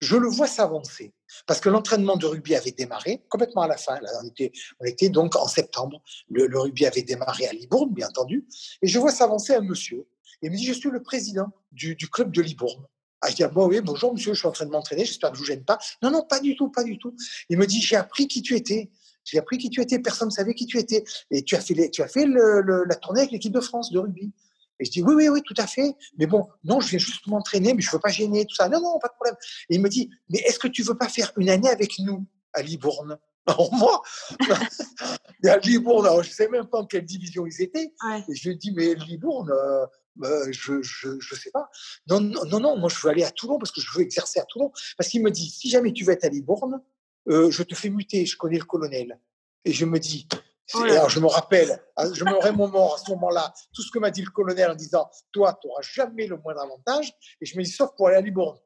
je le vois s'avancer. Parce que l'entraînement de rugby avait démarré complètement à la fin. Là, on, était, on était donc en septembre. Le, rugby avait démarré à Libourne, bien entendu. Et je vois s'avancer un monsieur. Il me dit Je suis le président du, club de Libourne. Ah, je dis ah, bon, oui, bonjour monsieur, je suis en train de m'entraîner, j'espère que je ne vous gêne pas. Non, non, pas du tout, pas du tout. Il me dit J'ai appris qui tu étais. J'ai appris qui tu étais, personne ne savait qui tu étais. Et tu as fait, tu as fait la tournée avec l'équipe de France de rugby. Et je dis, oui, oui, oui, tout à fait. Mais bon, non, je viens juste m'entraîner, mais je ne veux pas gêner, tout ça. Non, non, pas de problème. Et il me dit, mais est-ce que tu ne veux pas faire une année avec nous à Libourne? Alors moi, à Libourne, alors je ne sais même pas en quelle division ils étaient. Et je lui dis, mais Libourne, euh, euh, je ne je, sais pas. Non, non, non, non, moi je veux aller à Toulon parce que je veux exercer à Toulon. Parce qu'il me dit, si jamais tu veux être à Libourne, euh, je te fais muter, je connais le colonel. Et je me dis, Oh alors, je me rappelle, hein, je me remémore à ce moment-là tout ce que m'a dit le colonel en disant Toi, tu n'auras jamais le moindre avantage. Et je me dis Sauf pour aller à Libourne.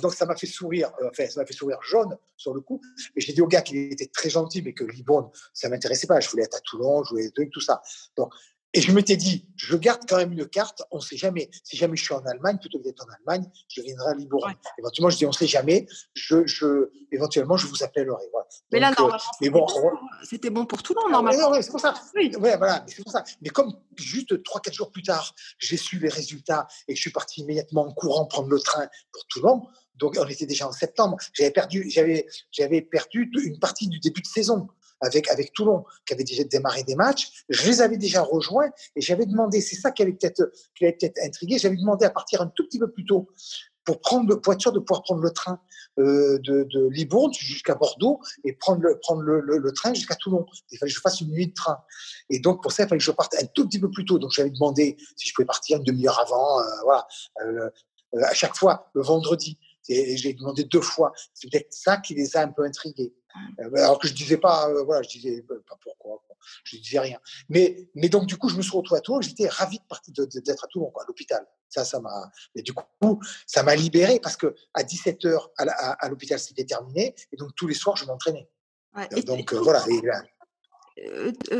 donc, ça m'a fait sourire, euh, enfin, ça m'a fait sourire jaune sur le coup. Mais j'ai dit au gars qu'il était très gentil, mais que Libourne, ça ne m'intéressait pas. Je voulais être à Toulon, je voulais tout ça. Donc, et je m'étais dit, je garde quand même une carte, on ne sait jamais. Si jamais je suis en Allemagne, plutôt que d'être en Allemagne, je viendrai à Libourne. Éventuellement, je dis, on ne sait jamais, je, je, éventuellement, je vous appellerai. Mais là, euh, normalement, c'était bon, pour tout le monde, ah, normalement. c'est pour ça. Oui. voilà, c'est pour ça. Mais comme juste 3-4 jours plus tard, j'ai su les résultats et que je suis parti immédiatement en courant prendre le train pour Toulon, donc on était déjà en septembre, j'avais perdu, j'avais, j'avais perdu une partie du début de saison avec, avec Toulon, qui avait déjà démarré des matchs. Je les avais déjà rejoints et j'avais demandé, c'est ça qui avait peut-être peut intrigué, j'avais demandé à partir un tout petit peu plus tôt pour prendre le, pour de pouvoir prendre le train euh, de, de, Libourne jusqu'à Bordeaux et prendre le, prendre le, le, train jusqu'à Toulon. Il fallait que je fasse une nuit de train. Et donc, pour ça, il fallait que je parte un tout petit peu plus tôt. Donc, j'avais demandé si je pouvais partir une demi-heure avant, euh, voilà, euh, euh, à chaque fois, le vendredi. Et j'ai demandé deux fois. C'est peut-être ça qui les a un peu intrigués. Euh, alors que je disais pas, euh, voilà, je disais pas pourquoi, je disais rien. Mais, mais donc du coup, je me suis retrouvé à Toulon. J'étais ravi de d'être à Toulon, quoi, à l'hôpital. Ça, ça m'a. Mais du coup, ça m'a libéré parce que à 17 h à, l'hôpital, c'était terminé, et donc tous les soirs, je m'entraînais. donc voilà.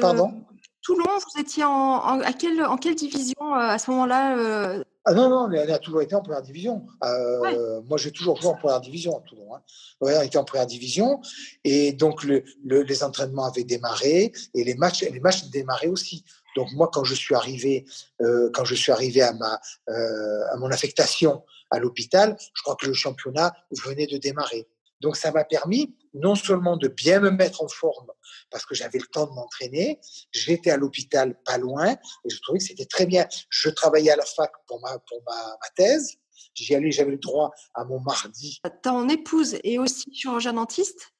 Pardon? Toulon, vous étiez en, à quelle, en quelle division à ce moment-là ah non, non, on a toujours été en première division. Euh, moi, j'ai toujours joué en première division à Toulon. Hein. on était en première division. Et donc, le, les entraînements avaient démarré et les matchs, les matchs démarraient aussi. Donc, moi, quand je suis arrivé, euh, quand je suis arrivé à, ma, euh, à mon affectation à l'hôpital, je crois que le championnat venait de démarrer. Donc, ça m'a permis non seulement de bien me mettre en forme parce que j'avais le temps de m'entraîner, j'étais à l'hôpital pas loin et je trouvais que c'était très bien. Je travaillais à la fac pour ma, pour ma, thèse. J'y allais, j'avais le droit à mon mardi. Ton épouse est aussi chirurgien dentiste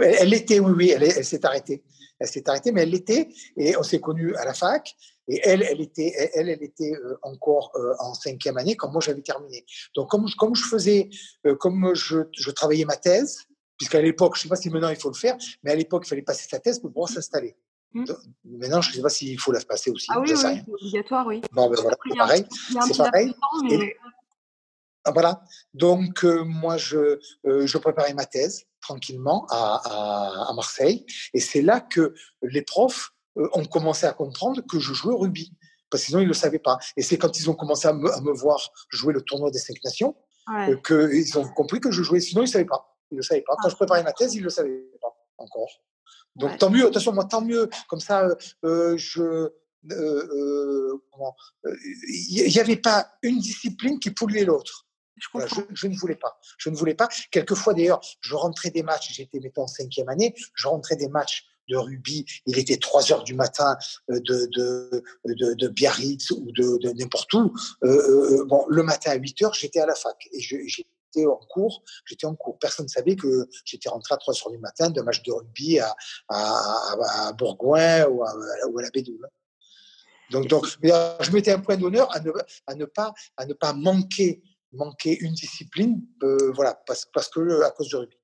Elle l'était, oui, oui, elle, s'est arrêtée. Elle s'est arrêtée, mais elle l'était, et on s'est connus à la fac. Et elle, elle était, elle, elle était euh, encore euh, en cinquième année quand moi j'avais terminé. Donc comme, comme je faisais, euh, comme je, je, travaillais ma thèse, puisqu'à l'époque, je ne sais pas si maintenant il faut le faire, mais à l'époque il fallait passer sa thèse pour pouvoir s'installer. Mmh. Maintenant, je ne sais pas s'il faut la passer aussi. Ah oui, oui c'est obligatoire, oui. Bon, ben voilà, c'est pareil. C'est pareil. Voilà. Donc, moi, je, je préparais ma thèse tranquillement à, à, Marseille. Et c'est là que les profs euh, ont commencé à comprendre que je jouais au rugby. Parce que sinon, ils ne le savaient pas. Et c'est quand ils ont commencé à me, voir jouer le tournoi des cinq nations euh, qu'ils ont compris que je jouais. Sinon, ils ne savaient pas. Ils ne savaient pas. Quand ah. je préparais ma thèse, ils ne le savaient pas encore. Donc, tant mieux. Attention, moi, tant mieux. Comme ça, euh, je. Il n'y avait pas une discipline qui pouvait l'autre. Je, ne voulais pas. Je ne voulais pas. Quelquefois, d'ailleurs, je rentrais des matchs, j'étais, mettons, en cinquième année, je rentrais des matchs de rugby, il était 3 heures du matin euh, de, de, de, Biarritz ou de, n'importe où. Euh, euh, bon, le matin à 8 heures, j'étais à la fac et j'étais en cours. J'étais en cours. Personne ne savait que j'étais rentré à 3 heures du matin d'un match de rugby à, à, Bourgoin ou à, ou à la Bédoule. Donc, donc je mettais un point d'honneur à ne, à, ne pas, à ne pas manquer manquer une discipline, euh, voilà, parce, parce que à cause du rugby.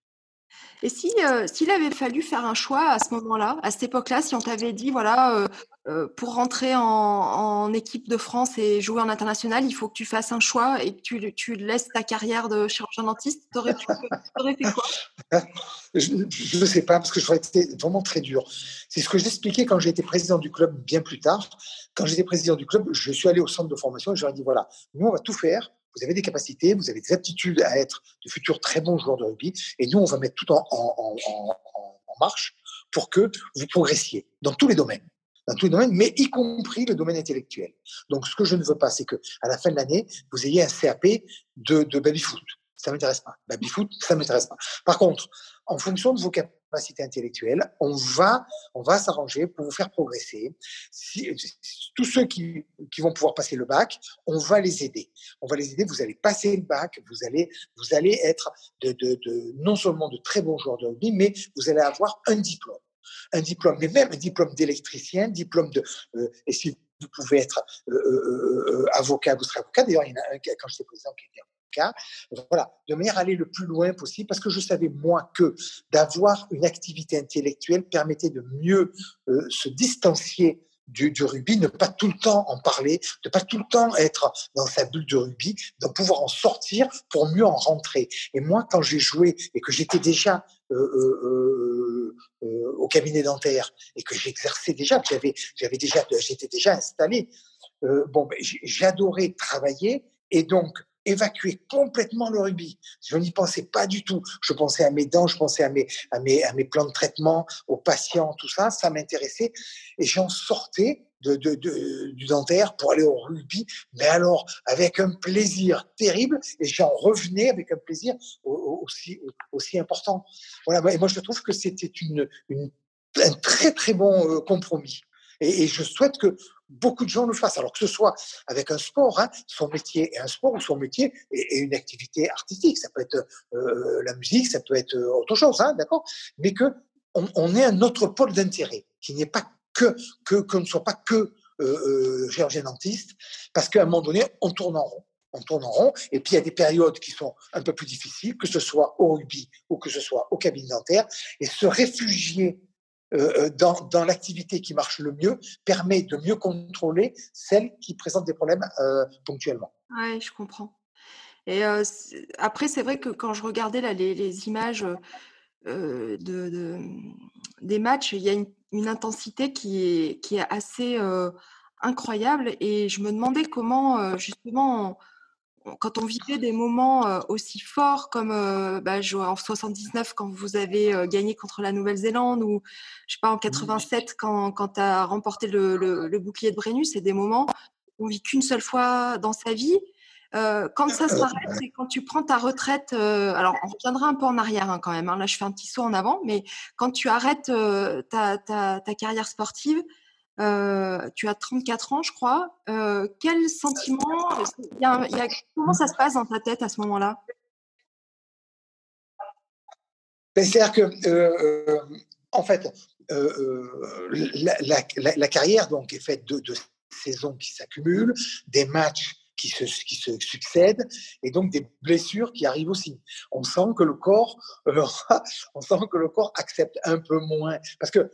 Et si euh, s'il avait fallu faire un choix à ce moment-là, à cette époque-là, si on t'avait dit voilà euh, pour rentrer en, équipe de France et jouer en international, il faut que tu fasses un choix et que tu, tu laisses ta carrière de chirurgien dentiste, tu aurais, fait quoi? Je ne sais pas parce que j'aurais été vraiment très dur. C'est ce que j'expliquais quand j'ai été président du club bien plus tard. Quand j'étais président du club, je suis allé au centre de formation et ai dit voilà, nous on va tout faire vous avez des capacités, vous avez des aptitudes à être de futurs très bons joueurs de rugby, et nous, on va mettre tout en, marche pour que vous progressiez dans tous les domaines dans tous les domaines, mais y compris le domaine intellectuel. Donc, ce que je ne veux pas, c'est que à la fin de l'année, vous ayez un CAP de, de baby-foot. Ça m'intéresse pas. Baby-foot, ça m'intéresse pas. Par contre, en fonction de vos capacités, capacité intellectuelle, on va, on va s'arranger pour vous faire progresser. Si, tous ceux qui, qui, vont pouvoir passer le bac, on va les aider. On va les aider. Vous allez passer le bac, vous allez, vous allez être de, de, de non seulement de très bons joueurs de rugby, mais vous allez avoir un diplôme un diplôme, mais même un diplôme d'électricien, diplôme de. Euh, et si vous pouvez être euh, euh, avocat, vous serez avocat. D'ailleurs, il y en a un quand j'étais président qui voilà, de manière à aller le plus loin possible, parce que je savais, moi, que d'avoir une activité intellectuelle permettait de mieux euh, se distancier du, du, ne pas tout le temps en parler, ne pas tout le temps être dans sa bulle de rugby, de pouvoir en sortir pour mieux en rentrer. Et moi, quand j'ai joué et que j'étais déjà euh, euh au cabinet dentaire et que j'exerçais déjà, j'avais, j'avais déjà, j'étais déjà installé. bon, ben, j'adorais travailler et donc évacuer complètement le rugby. Je n'y pensais pas du tout. Je pensais à mes dents, je pensais à mes, à mes, à mes plans de traitement, aux patients, tout ça, ça m'intéressait. Et j'en sortais de, de, de, du dentaire pour aller au rugby, mais alors avec un plaisir terrible, et j'en revenais avec un plaisir aussi, aussi important. Voilà, et moi je trouve que c'était une, une, un très très bon euh, compromis. Et, je souhaite que beaucoup de gens le fassent. Alors que ce soit avec un sport, hein, son métier est un sport ou son métier est, une activité artistique. Ça peut être euh, la musique, ça peut être autre chose, hein, d'accord? Mais que on, ait un autre pôle d'intérêt, qui n'est pas que, que, ne soit pas que euh, euh dentiste, parce qu'à un moment donné, on tourne en rond. On tourne en rond, et puis il y a des périodes qui sont un peu plus difficiles, que ce soit au rugby ou que ce soit au cabinet dentaire, et se réfugier euh, euh, dans, dans l'activité qui marche le mieux permet de mieux contrôler celle qui présente des problèmes euh, ponctuellement. Oui, je comprends. Et après, c'est vrai que quand je regardais là, les, images de, de, des matchs, il y a une, une, intensité qui est, qui est assez incroyable et je me demandais comment justement quand on vivait des moments euh, aussi forts comme euh, bah, en 79 quand vous avez euh, gagné contre la Nouvelle-Zélande ou je sais pas en 87 quand, quand tu as remporté le, le, bouclier de Brennus, c'est des moments qu'on vit qu'une seule fois dans sa vie. quand ça s'arrête et quand tu prends ta retraite, alors on reviendra un peu en arrière hein, quand même, hein, là je fais un petit saut en avant, mais quand tu arrêtes ta, ta, ta, carrière sportive, euh, tu as 34 ans, je crois. Euh, quel sentiment Comment ça se passe dans ta tête à ce moment-là? Ben, C'est-à-dire que, en fait, la, carrière donc, est faite de, de saisons qui s'accumulent, des matchs qui se, qui se succèdent et donc des blessures qui arrivent aussi. On sent que le corps, on sent que le corps accepte un peu moins parce que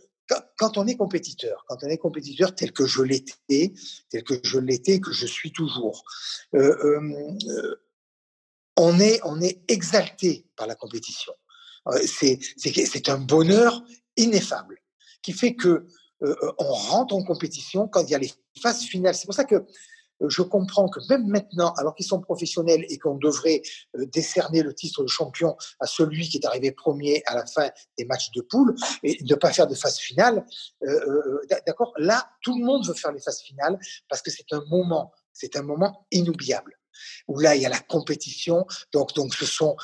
quand on est compétiteur, quand on est compétiteur tel que je l'étais, tel que je l'étais, que je suis toujours, euh, euh, on, est, on est exalté par la compétition. Euh, c'est un bonheur ineffable qui fait que on rentre en compétition quand il y a les phases finales. C'est pour ça que je comprends que même maintenant, alors qu'ils sont professionnels et qu'on devrait euh, décerner le titre de champion à celui qui est arrivé premier à la fin des matchs de poule et ne pas faire de phase finale, euh, euh, d'accord Là, tout le monde veut faire les phases finales parce que c'est un moment, c'est un moment inoubliable où là il y a la compétition. Donc, donc ce sont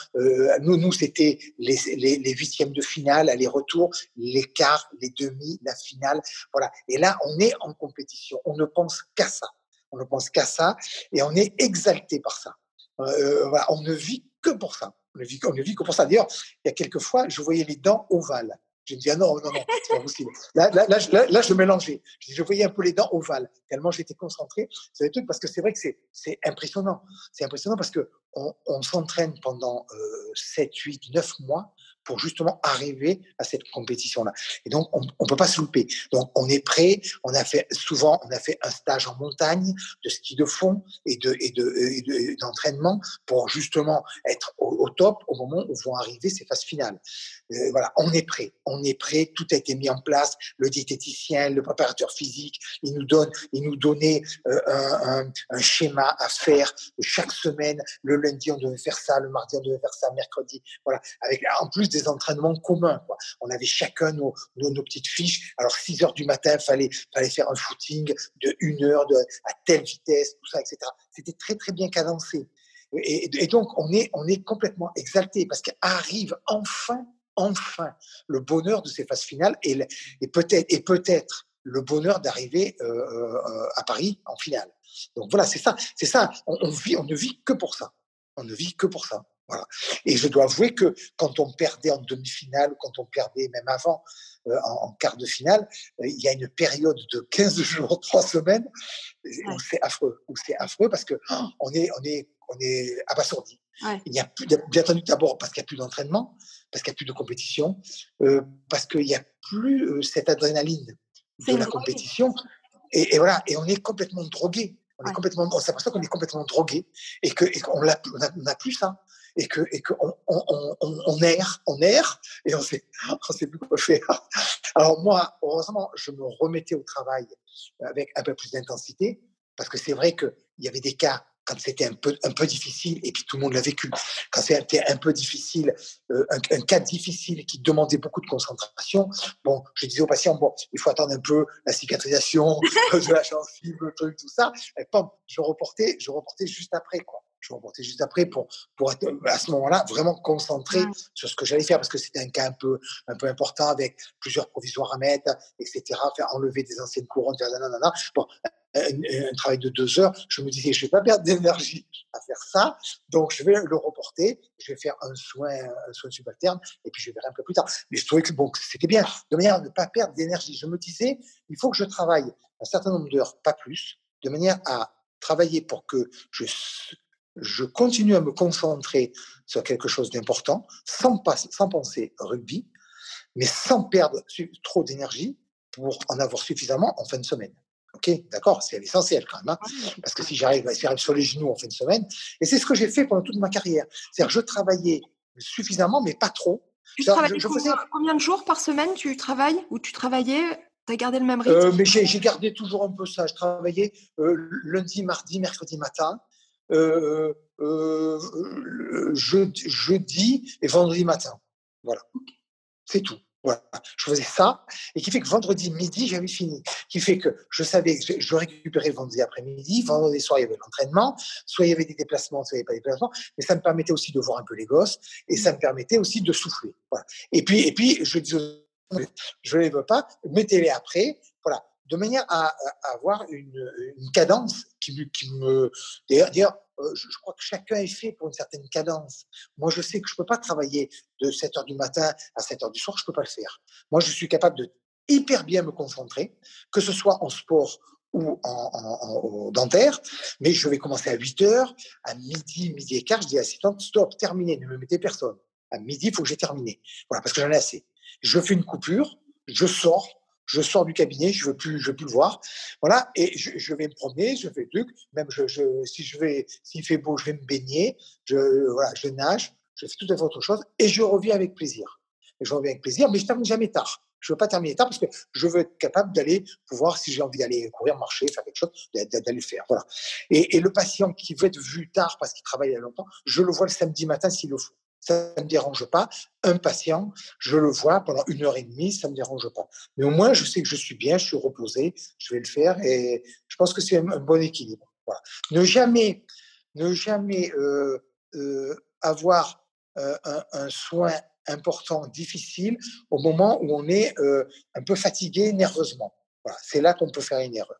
nous, nous c'était les, les, les, huitièmes de finale, aller-retour, les quarts, les demi, la finale, voilà. Et là, on est en compétition. On ne pense qu'à ça on ne pense qu'à ça et on est exalté par ça. Euh, on ne vit que pour ça. On ne vit, on ne vit pour ça. D'ailleurs, il y a quelques fois, je voyais les dents ovales. Je me dis, ah non, non, non, c'est pas possible. Là, là, là, je mélangeais. Je, voyais un peu les dents ovales, tellement j'étais concentré sur les trucs, parce que c'est vrai que c'est impressionnant. C'est impressionnant parce que on, on s'entraîne pendant euh, 7, 8, 9 mois pour justement arriver à cette compétition-là. Et donc, on ne peut pas se louper. Donc, on est prêt. On a fait souvent, on a fait un stage en montagne de ski de fond et de et de d'entraînement pour justement être au, top au moment où vont arriver ces phases finales. Euh, voilà, on est prêt. On est prêt. Tout a été mis en place. Le diététicien, le préparateur physique, il nous donne, il nous donnait euh, un, un, schéma à faire chaque semaine. Le lundi, on devait faire ça. Le mardi, on devait faire ça. Mercredi, voilà. Avec en plus des entraînements communs. Quoi. On avait chacun nos, nos, petites fiches. Alors, 6 heures du matin, fallait, fallait faire un footing de 1 heure à telle vitesse, tout ça, etc. C'était très, très bien cadencé. Et, donc, on est, on est complètement exalté parce qu'arrive enfin, enfin, le bonheur de ces phases finales et, peut-être, et peut-être le bonheur d'arriver euh, euh, à Paris en finale. Donc voilà, c'est ça, c'est ça. On, vit, on ne vit que pour ça. On ne vit que pour ça. Voilà. Et je dois avouer que quand on perdait en demi-finale, quand on perdait même avant, euh, en, en, quart de finale, euh, il y a une période de 15 jours, 3 semaines, où c'est affreux, où c'est affreux parce que oh, on est, on est, on est abasourdi. Ouais. Il n'y a plus, bien entendu d'abord parce qu'il n'y a plus d'entraînement, parce qu'il n'y a plus de compétition, euh, parce qu'il n'y a plus euh, cette adrénaline de la compétition. Et, et, voilà, et on est complètement drogué. On est complètement, on s'aperçoit qu'on est complètement drogué et que et qu'on n'a plus ça et que et qu'on on, on, on, erre, on erre et on sait on sait plus quoi faire. Alors moi, heureusement, je me remettais au travail avec un peu plus d'intensité parce que c'est vrai qu'il y avait des cas quand c'était un peu, un peu difficile, et puis tout le monde l'a vécu, quand c'était un peu difficile, euh, un, un, cas difficile qui demandait beaucoup de concentration, bon, je disais aux patients, bon, il faut attendre un peu la cicatrisation de la gencive, le truc, tout ça, et pom, je reportais, je reportais juste après, quoi je reportais juste après pour, pour être à ce moment-là vraiment concentré sur ce que j'allais faire parce que c'était un cas un peu, un peu important avec plusieurs provisoires à mettre, etc. Faire enlever des anciennes couronnes, faire nanana. Bon, un, un, travail de deux heures, je me disais, je ne vais pas perdre d'énergie à faire ça, donc je vais le reporter, je vais faire un soin, un soin subalterne, et puis je verrai un peu plus tard. Mais je trouvais que bon, c'était bien, de manière à ne pas perdre d'énergie. Je me disais, il faut que je travaille un certain nombre d'heures, pas plus, de manière à travailler pour que je je continue à me concentrer sur quelque chose d'important, sans, sans penser rugby, mais sans perdre trop d'énergie pour en avoir suffisamment en fin de semaine. Ok, d'accord, c'est l'essentiel quand même, hein parce que si j'arrive, sur les genoux en fin de semaine, et c'est ce que j'ai fait pendant toute ma carrière, c'est-à-dire je travaillais suffisamment, mais pas trop. Tu je, je faisais... combien de jours par semaine tu travailles ou tu travaillais tu as gardé le même rythme? euh, Mais j'ai gardé toujours un peu ça. Je travaillais euh, lundi, mardi, mercredi matin euh, euh, jeudi, jeudi, et vendredi matin. Voilà. C'est tout. Voilà. Je faisais ça, et qui fait que vendredi midi, j'avais fini. Qui fait que je savais que je récupérais vendredi après-midi, vendredi soir, il y avait l'entraînement, soit il y avait des déplacements, soit il n'y avait pas de déplacements, mais ça me permettait aussi de voir un peu les gosses, et ça me permettait aussi de souffler. Voilà. Et puis, et puis, je dis, je ne les veux pas, mettez-les après, voilà de manière à, à avoir une, une, cadence qui, qui me. D'ailleurs, je, crois que chacun est fait pour une certaine cadence. Moi, je sais que je ne peux pas travailler de 7 heures du matin à 7 heures du soir, je ne peux pas le faire. Moi, je suis capable de hyper bien me concentrer, que ce soit en sport ou en, dentaire, mais je vais commencer à 8 heures, à midi, midi et quart, je dis à l'assistante, stop, terminé, ne me mettez personne. À midi, il faut que j'ai terminé. Voilà, parce que j'en ai assez. Je fais une coupure, je sors, je sors du cabinet, je veux plus, je veux plus le voir, voilà, et je, vais me promener, je fais le truc, même je, si je vais, s'il fait beau, je vais me baigner, je, voilà, je nage, je fais tout à fait autre chose, et je reviens avec plaisir. Et je reviens avec plaisir, mais je termine jamais tard. Je veux pas terminer tard parce que je veux être capable d'aller pouvoir, si j'ai envie d'aller courir, marcher, faire quelque chose, d'aller le faire. Voilà. Et, et, le patient qui veut être vu tard parce qu'il travaille il y a longtemps, je le vois le samedi matin s'il le faut ça ne me dérange pas. Un patient, je le vois pendant une heure et demie, ça ne me dérange pas. Mais au moins, je sais que je suis bien, je suis reposé, je vais le faire et je pense que c'est un, bon équilibre. Ne jamais, ne jamais euh, euh, avoir euh, un, soin important, difficile, au moment où on est un peu fatigué nerveusement. Voilà. C'est là qu'on peut faire une erreur.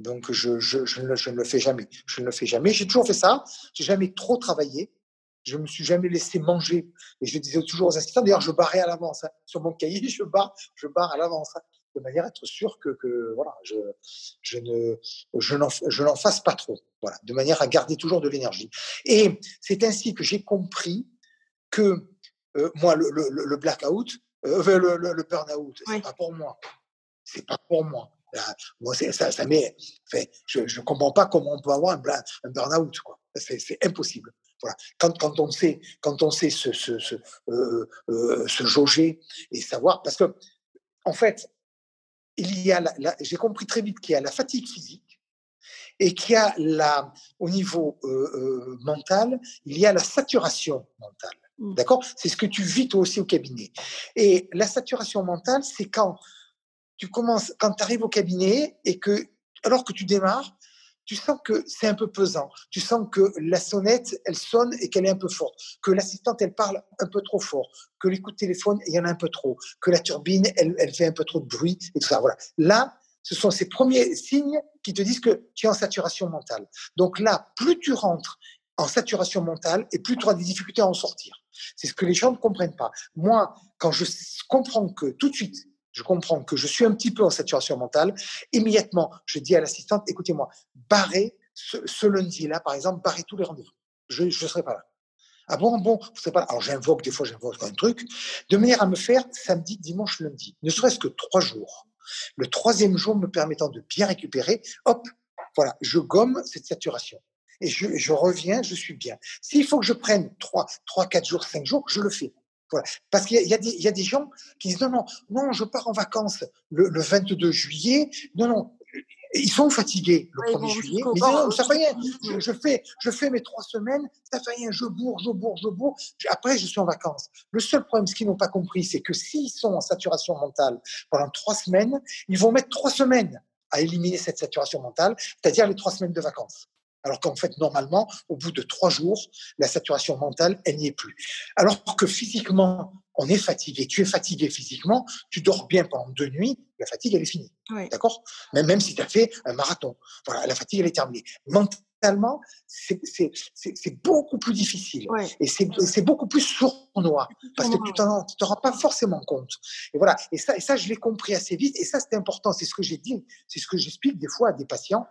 Donc, je, ne, je, ne, le fais jamais. Je ne le fais jamais. J'ai toujours fait ça. J'ai jamais trop travaillé. Je me suis jamais laissé manger. Et je disais toujours aux assistants, d'ailleurs, je barrais à l'avance. Hein. Sur mon cahier, je barre, je barre à l'avance. Hein, de manière à être sûr que, que voilà, je, je ne, je n'en, je n'en fasse pas trop. Voilà, de manière à garder toujours de l'énergie. Et c'est ainsi que j'ai compris que euh, moi, le, le, le blackout, euh, le, le, burn-out, c'est pas pour moi. C'est pas pour moi. moi, ça, ça m'est, je ne comprends pas comment on peut avoir un, un burn-out. Quoi. C'est, c'est impossible. Quand, quand, on sait, quand on sait se, se, se, euh, euh, se jauger et savoir, parce que, en fait, il y a j'ai compris très vite qu'il y a la fatigue physique et qu'il y a la, au niveau euh, mental, il y a la saturation mentale. Mmh. D'accord? C'est ce que tu vis toi aussi au cabinet. Et la saturation mentale, c'est quand tu commences, quand tu arrives au cabinet et que, alors que tu démarres, tu sens que c'est un peu pesant. Tu sens que la sonnette, elle sonne et qu'elle est un peu forte. Que l'assistante, elle parle un peu trop fort. Que les coups de téléphone, il y en a un peu trop. Que la turbine, elle, elle fait un peu trop de bruit et tout ça. Voilà. Là, ce sont ces premiers signes qui te disent que tu es en saturation mentale. Donc là, plus tu rentres en saturation mentale et plus tu auras des difficultés à en sortir. C'est ce que les gens ne comprennent pas. Moi, quand je comprends que tout de suite, je comprends que je suis un petit peu en saturation mentale, immédiatement, je dis à l'assistante, écoutez-moi, barrez ce, lundi-là, par exemple, barrez tous les rendez-vous. Je ne serai pas là. Ah bon, bon, vous serez pas là. Alors j'invoque, des fois j'invoque un truc, de manière à me faire samedi, dimanche, lundi, ne serait-ce que trois jours. Le troisième jour me permettant de bien récupérer, hop, voilà, je gomme cette saturation. Et je, je reviens, je suis bien. S'il faut que je prenne trois, trois, quatre jours, cinq jours, je le fais. Parce qu'il y, y, a des gens qui disent non, non, non, je pars en vacances le, le 22 juillet. Non, non, ils sont fatigués le 1er juillet. Mais non, ça fait rien. Je, fais, je fais mes trois semaines, ça fait rien. Je bourre, je bourre, je bourre. Après, je suis en vacances. Le seul problème, ce qu'ils n'ont pas compris, c'est que s'ils sont en saturation mentale pendant trois semaines, ils vont mettre trois semaines à éliminer cette saturation mentale, c'est-à-dire les trois semaines de vacances. Alors qu'en fait, normalement, au bout de trois jours, la saturation mentale, elle n'y est plus. Alors que physiquement, on est fatigué. Tu es fatigué physiquement, tu dors bien pendant deux nuits, la fatigue, elle est finie. D'accord? Même, même si tu as fait un marathon. Voilà, la fatigue, elle est terminée. Mentalement, c'est beaucoup plus difficile. Et c'est beaucoup plus sournois. Parce que tu ne te rends pas forcément compte. Et voilà. Et ça, et ça je l'ai compris assez vite. Et ça, c'est important. C'est ce que j'ai dit. C'est ce que j'explique des fois à des patients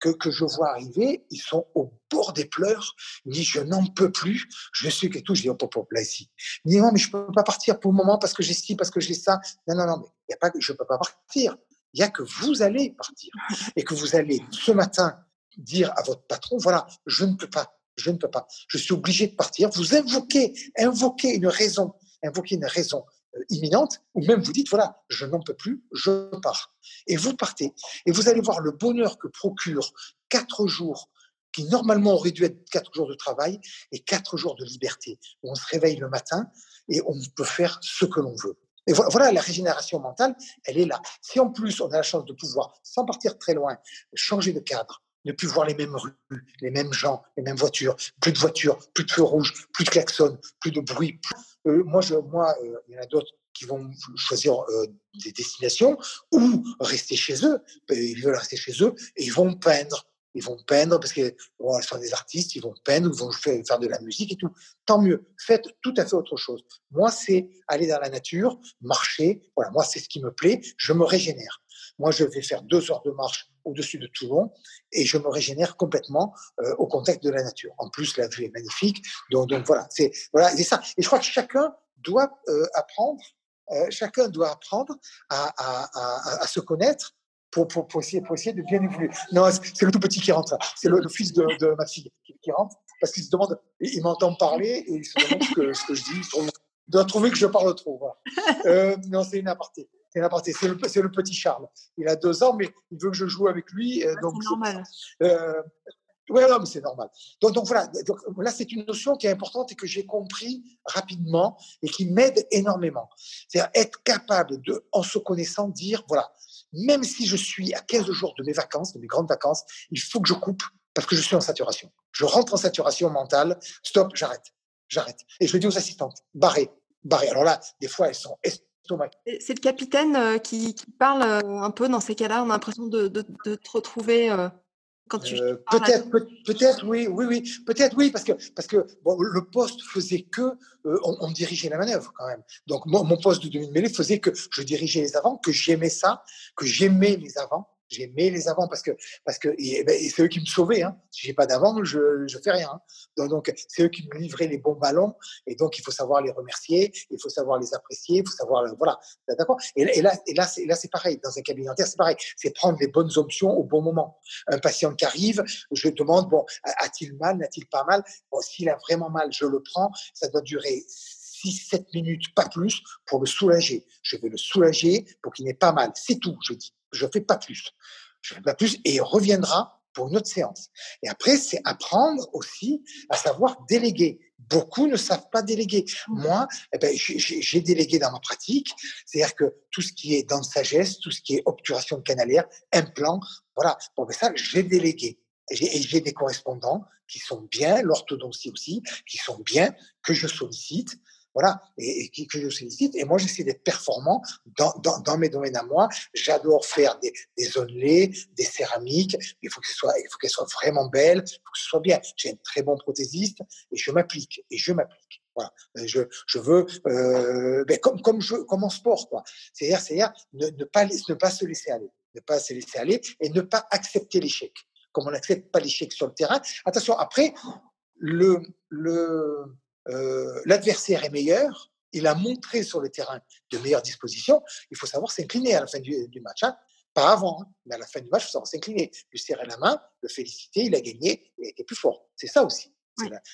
que, je vois arriver, ils sont au bord des pleurs. Ils disent, je n'en peux plus. Je suis que tout. Je dis, hop, hop, hop, là, ici. Ils disent, non, mais je peux pas partir pour le moment parce que j'ai ci, parce que j'ai ça. Non, non, non, mais y a pas, je peux pas partir. Il y a que vous allez partir. Et que vous allez, ce matin, dire à votre patron, voilà, je ne peux pas. Je ne peux pas. Je suis obligé de partir. Vous invoquez, invoquez une raison, invoquez une raison imminente, ou même vous dites, voilà, je n'en peux plus, je pars. Et vous partez. Et vous allez voir le bonheur que procure quatre jours qui normalement auraient dû être quatre jours de travail et quatre jours de liberté. On se réveille le matin et on peut faire ce que l'on veut. Et voilà, la régénération mentale, elle est là. Si en plus on a la chance de pouvoir, sans partir très loin, changer de cadre, ne plus voir les mêmes rues, les mêmes gens, les mêmes voitures, plus de voitures, plus de feux rouges, plus de klaxons, plus de bruit. Euh, moi, je, moi, euh, il y en a d'autres qui vont choisir euh, des destinations ou rester chez eux. Ils veulent rester chez eux et ils vont peindre. ils vont peindre parce qu'ils sont des artistes, ils vont peindre, ils vont faire de la musique et tout. Tant mieux. Faites tout à fait autre chose. Moi, c'est aller dans la nature, marcher. Voilà, moi, c'est ce qui me plaît. Je me régénère. Moi, je vais faire deux heures de marche au-dessus de Toulon et je me régénère complètement euh, au contact de la nature. En plus, la vue est magnifique. Donc, voilà, c'est voilà, ça. Et je crois que chacun doit euh, apprendre, euh, chacun doit apprendre à, se connaître pour, essayer, de bien évoluer. Non, c'est le tout petit qui rentre. C'est le, fils de, ma fille qui, rentre parce qu'il se demande, il m'entend parler et il se demande ce que, ce que je dis. Il doit trouver que je parle trop. Voilà. non, c'est une aparté. C'est le, le, petit Charles. Il a deux ans, mais il veut que je joue avec lui. Euh, donc, c'est normal. Euh, oui, non, mais c'est normal. Donc, donc voilà, donc, là, c'est une notion qui est importante et que j'ai compris rapidement et qui m'aide énormément. C'est-à-dire être capable de, en se connaissant, dire, voilà, même si je suis à 15 jours de mes vacances, de mes grandes vacances, il faut que je coupe parce que je suis en saturation. Je rentre en saturation mentale, stop, j'arrête, j'arrête. Et je dis aux assistantes, barrez, barrez. Alors là, des fois, elles sont c'est le capitaine euh, qui, parle euh, un peu dans ces cas-là. On a l'impression de, te retrouver euh, quand tu. peut-être, peut-être, oui, oui, oui, peut-être, oui, parce que parce que le poste faisait que on, dirigeait la manœuvre quand même. Donc mon poste de demi-mêlée faisait que je dirigeais les avants, que j'aimais ça, que j'aimais les avants J'aimais les avants parce que parce que ben, c'est eux qui me sauvaient. Hein. Si j'ai pas d'avant, je je fais rien. Hein. Donc c'est eux qui me livraient les bons ballons et donc il faut savoir les remercier, il faut savoir les apprécier, il faut savoir voilà, d'accord? Et, là et là c'est là c'est pareil dans un cabinet dentaire, c'est pareil, c'est prendre les bonnes options au bon moment. Un patient qui arrive, je demande bon a-t-il mal, n'a-t-il pas mal? Bon s'il a vraiment mal, je le prends. Ça doit durer 6-7 minutes, pas plus, pour le soulager. Je vais le soulager pour qu'il n'ait pas mal. C'est tout, je dis je fais pas plus. Je fais pas plus et il reviendra pour une autre séance. Et après, c'est apprendre aussi à savoir déléguer. Beaucoup ne savent pas déléguer. Mmh. Moi, eh ben, j'ai délégué dans ma pratique, c'est-à-dire que tout ce qui est dans sagesse, tout ce qui est obturation canalaire, implant, voilà. Bon, ben ça, j'ai délégué. Et j'ai des correspondants qui sont bien, l'orthodontie aussi, qui sont bien, que je sollicite voilà, et, et, que je sollicite. Et moi, j'essaie d'être performant dans, dans, dans, mes domaines à moi. J'adore faire des, des onlets, des céramiques. Il faut que ce soit, il faut qu'elles soient vraiment belles, il faut que ce soit bien. J'ai un très bon prothésiste et je m'applique. Et je m'applique. Voilà. Je, je veux, euh, ben comme, comme, je, comme en sport, quoi. C'est-à-dire, c'est-à-dire ne, ne, pas, ne pas se laisser aller. Ne pas se laisser aller et ne pas accepter l'échec. Comme on n'accepte pas l'échec sur le terrain. Attention, après, le, le, euh, l'adversaire est meilleur, il a montré sur le terrain de meilleures dispositions, il faut savoir s'incliner à la fin du, match. Hein. Pas avant, hein, mais à la fin du match, il faut savoir s'incliner, lui serrer la main, le féliciter, il a gagné, il était plus fort. C'est ça aussi.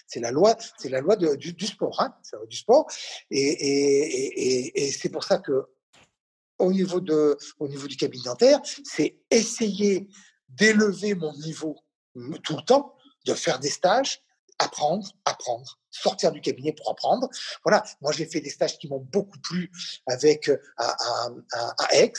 C'est la, loi, c'est la loi du, sport, hein, du sport. Et, c'est pour ça que au niveau, de, au niveau du cabinet dentaire, c'est essayer d'élever mon niveau tout le temps, de faire des stages, apprendre, apprendre, sortir du cabinet pour apprendre. Voilà, moi j'ai fait des stages qui m'ont beaucoup plu avec euh, à, Aix,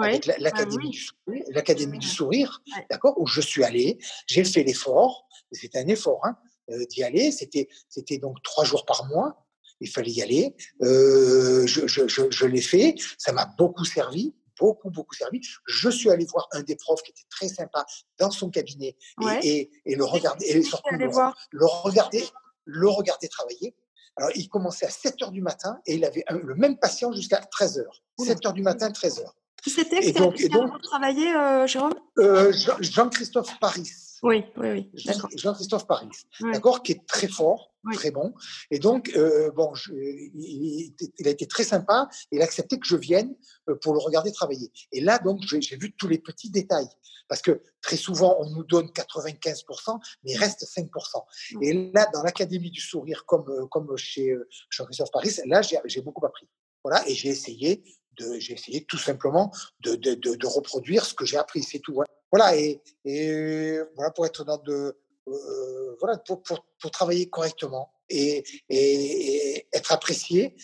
avec l'académie du sourire, l'académie du sourire, d'accord, où je suis allé, j'ai fait l'effort, c'était un effort hein, euh, d'y aller, c'était c'était donc trois jours par mois. Il fallait y aller. Euh, je, je, je l'ai fait. Ça m'a beaucoup servi beaucoup, beaucoup servi. Je suis allé voir un des profs qui était très sympa dans son cabinet et, et, le regarder, et surtout le, le, regarder, le regarder travailler. Alors, il commençait à 7 heures du matin et il avait le même patient jusqu'à 13 heures. 7 heures du matin, 13 heures. Qui c'était? Qui travaillé, euh, Jérôme? Euh, Jean-Christophe Paris. Oui, oui, oui. Jean-Christophe Paris, d'accord, qui est très fort, très bon. Et donc, euh, bon, il, a été très sympa. Il a accepté que je vienne euh, pour le regarder travailler. Et là, donc, j'ai vu tous les petits détails. Parce que très souvent, on nous donne 95%, mais il reste 5%. Et là, dans l'Académie du sourire, comme, euh, comme chez Jean-Christophe Paris, là, j'ai beaucoup appris. Voilà, et j'ai essayé de, j'ai essayé tout simplement de, de, de, reproduire ce que j'ai appris, c'est tout. Hein. Voilà, pour euh, travailler correctement et, être apprécié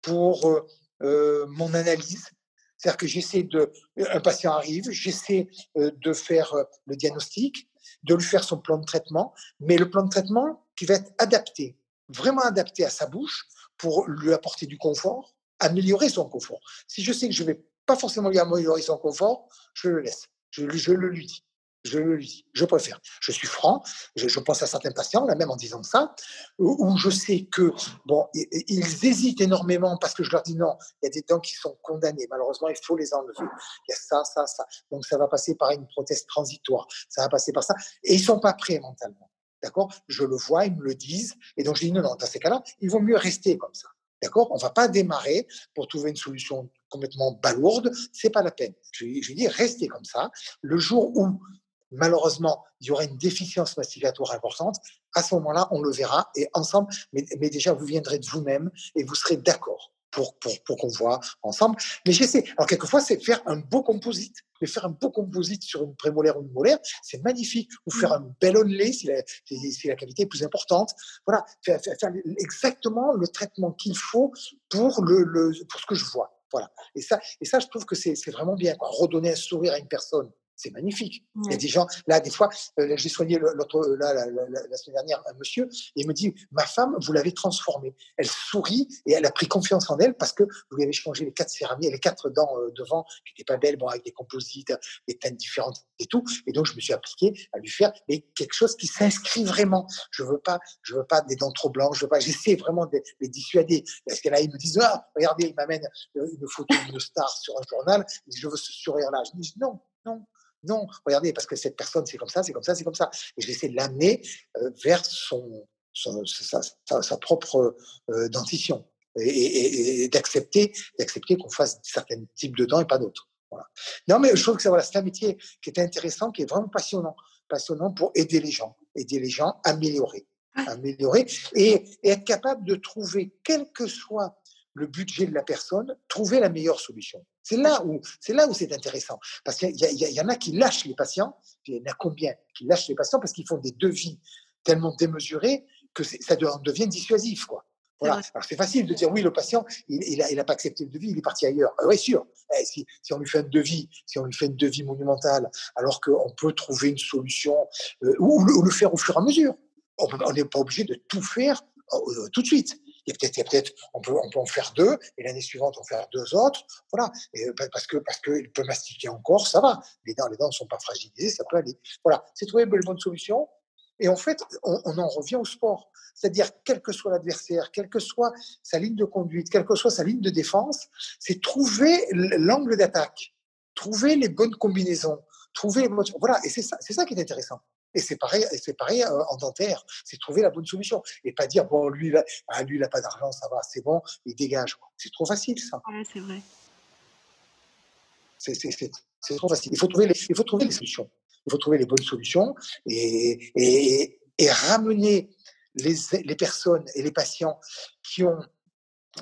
pour euh, euh, mon analyse. C'est-à-dire que j'essaie de, un patient arrive, j'essaie de faire le diagnostic, de lui faire son plan de traitement, mais le plan de traitement qui va être adapté, vraiment adapté à sa bouche pour lui apporter du confort, améliorer son confort. Si je sais que je vais pas forcément lui améliorer son confort, je le laisse. Je, le lui dis. Je le dis, je préfère. Je suis franc, je, pense à certains patients, là même en disant ça, où, je sais que, bon, ils hésitent énormément parce que je leur dis non, il y a des dents qui sont condamnées, malheureusement, il faut les enlever. Il y a ça, ça, ça. Donc ça va passer par une prothèse transitoire, ça va passer par ça. Et ils sont pas prêts mentalement. D'accord? Je le vois, ils me le disent. Et donc je dis non, non, dans ces cas-là, il vaut mieux rester comme ça. D'accord? On va pas démarrer pour trouver une solution complètement balourde. C'est pas la peine. Je, je dis restez comme ça. Le jour où malheureusement, il y aura une déficience masticatoire importante, à ce moment-là, on le verra et ensemble, mais, déjà, vous viendrez de vous-même et vous serez d'accord pour, pour, qu'on voit ensemble. Mais j'essaie. Alors, quelquefois, c'est faire un beau composite. Mais faire un beau composite sur une prémolaire ou une molaire, c'est magnifique. Ou faire un bel onlay si la, si la cavité est plus importante. Voilà. Faire, faire, exactement le traitement qu'il faut pour, le, le, pour ce que je vois. Voilà. Et ça, et ça, je trouve que c'est vraiment bien. Redonner un sourire à une personne c'est magnifique. Il y a des gens, là, des fois, euh, j'ai soigné l'autre, là, la, semaine dernière un monsieur, et il me dit Ma femme, vous l'avez transformée. Elle sourit et elle a pris confiance en elle parce que vous lui avez changé les quatre céramiques, les quatre dents euh, devant qui n'étaient pas belles, bon, avec des composites, des teintes différentes et tout. Et donc, je me suis appliqué à lui faire mais quelque chose qui s'inscrit vraiment. Je veux pas, je veux pas des dents trop blanches, je veux pas, j'essaie vraiment de les dissuader. Parce que là, ils me disent Ah, regardez, il m'amène euh, une photo d'une star sur un journal, je veux ce sourire-là. Je dis Non, non, non, regardez, parce que cette personne, c'est comme ça, c'est comme ça, c'est comme ça. Et je vais essayer de l'amener euh, vers son, sa, propre euh, dentition. Et, d'accepter d'accepter qu'on fasse certains types de dents et pas d'autres. Non, mais je trouve que c'est voilà, un métier qui est intéressant, qui est vraiment passionnant, passionnant pour aider les gens, aider les gens à améliorer, améliorer et, et être capable de trouver, quel que soit le budget de la personne, trouver la meilleure solution. C'est là où c'est là où c'est intéressant parce qu'il y, en a qui lâchent les patients. Il y en a combien qui lâchent les patients parce qu'ils font des devis tellement démesurés que ça devient dissuasif, quoi. Voilà. Alors c'est facile de dire oui, le patient, il n'a pas accepté le devis, il est parti ailleurs. Ah oui, sûr. Eh, si, on lui fait un devis, si on lui fait une devis monumentale, alors qu'on peut trouver une solution euh, ou, le faire au fur et à mesure. On n'est pas obligé de tout faire euh, tout de suite peut-être, peut-être, on peut, on peut en faire deux, et l'année suivante, on faire deux autres. Voilà. Et, euh, parce que, parce qu'il peut mastiquer encore, ça va. Les dents, les dents ne sont pas fragilisées, ça peut aller. Voilà. C'est trouver une bonne solution. Et en fait, on, en revient au sport. C'est-à-dire, quel que soit l'adversaire, quelle que soit sa ligne de conduite, quelle que soit sa ligne de défense, c'est trouver l'angle d'attaque, trouver les bonnes combinaisons, trouver Voilà. Et c'est ça, c'est ça qui est intéressant. Et c'est pareil, c'est pareil euh, en dentaire, c'est trouver la bonne solution et pas dire bon lui là, ah, lui il n'a pas d'argent, ça va, c'est bon, il dégage. C'est trop facile ça. Ouais, c'est vrai. C'est trop facile. Il faut trouver les, il faut trouver les solutions. Il faut trouver les bonnes solutions et, et, et ramener les, les, personnes et les patients qui ont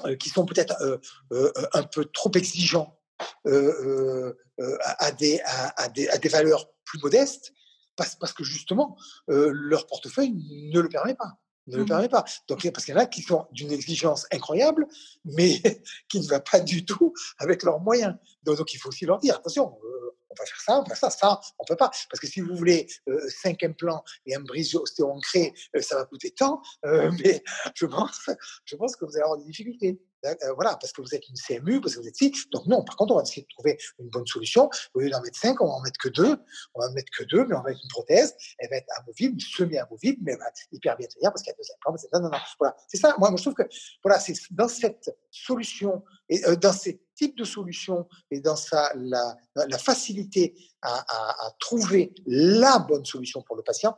euh, qui sont peut-être euh, un peu trop exigeants à, des, à, des, à des valeurs plus modestes parce, parce que justement, euh, leur portefeuille ne le permet pas. Ne le mmh permet pas. Donc, parce qu'il y en a qui sont d'une exigence incroyable, mais qui ne va pas du tout avec leurs moyens. Donc, il faut aussi leur dire attention, euh, on va faire ça, on va faire ça, ça, on peut pas. Parce que si vous voulez euh, cinq implants et un brise ostéo-ancré, ça va coûter tant, mais je pense, je pense que vous allez avoir des difficultés. Euh, voilà, parce que vous êtes une CMU, parce que vous êtes ici. Donc non, par contre, on va essayer de trouver une bonne solution. Au lieu d'en mettre cinq, on va en mettre que deux. On va en mettre que deux, mais on va mettre une prothèse. Elle va être amovible, semi-amovible, mais elle va hyper bien tenir parce qu'il y a deux implants. Non, non, non. Voilà, c'est ça. Moi, je trouve que voilà, c'est dans cette solution et euh, dans ces types de solutions et dans sa, la, facilité à, trouver la bonne solution pour le patient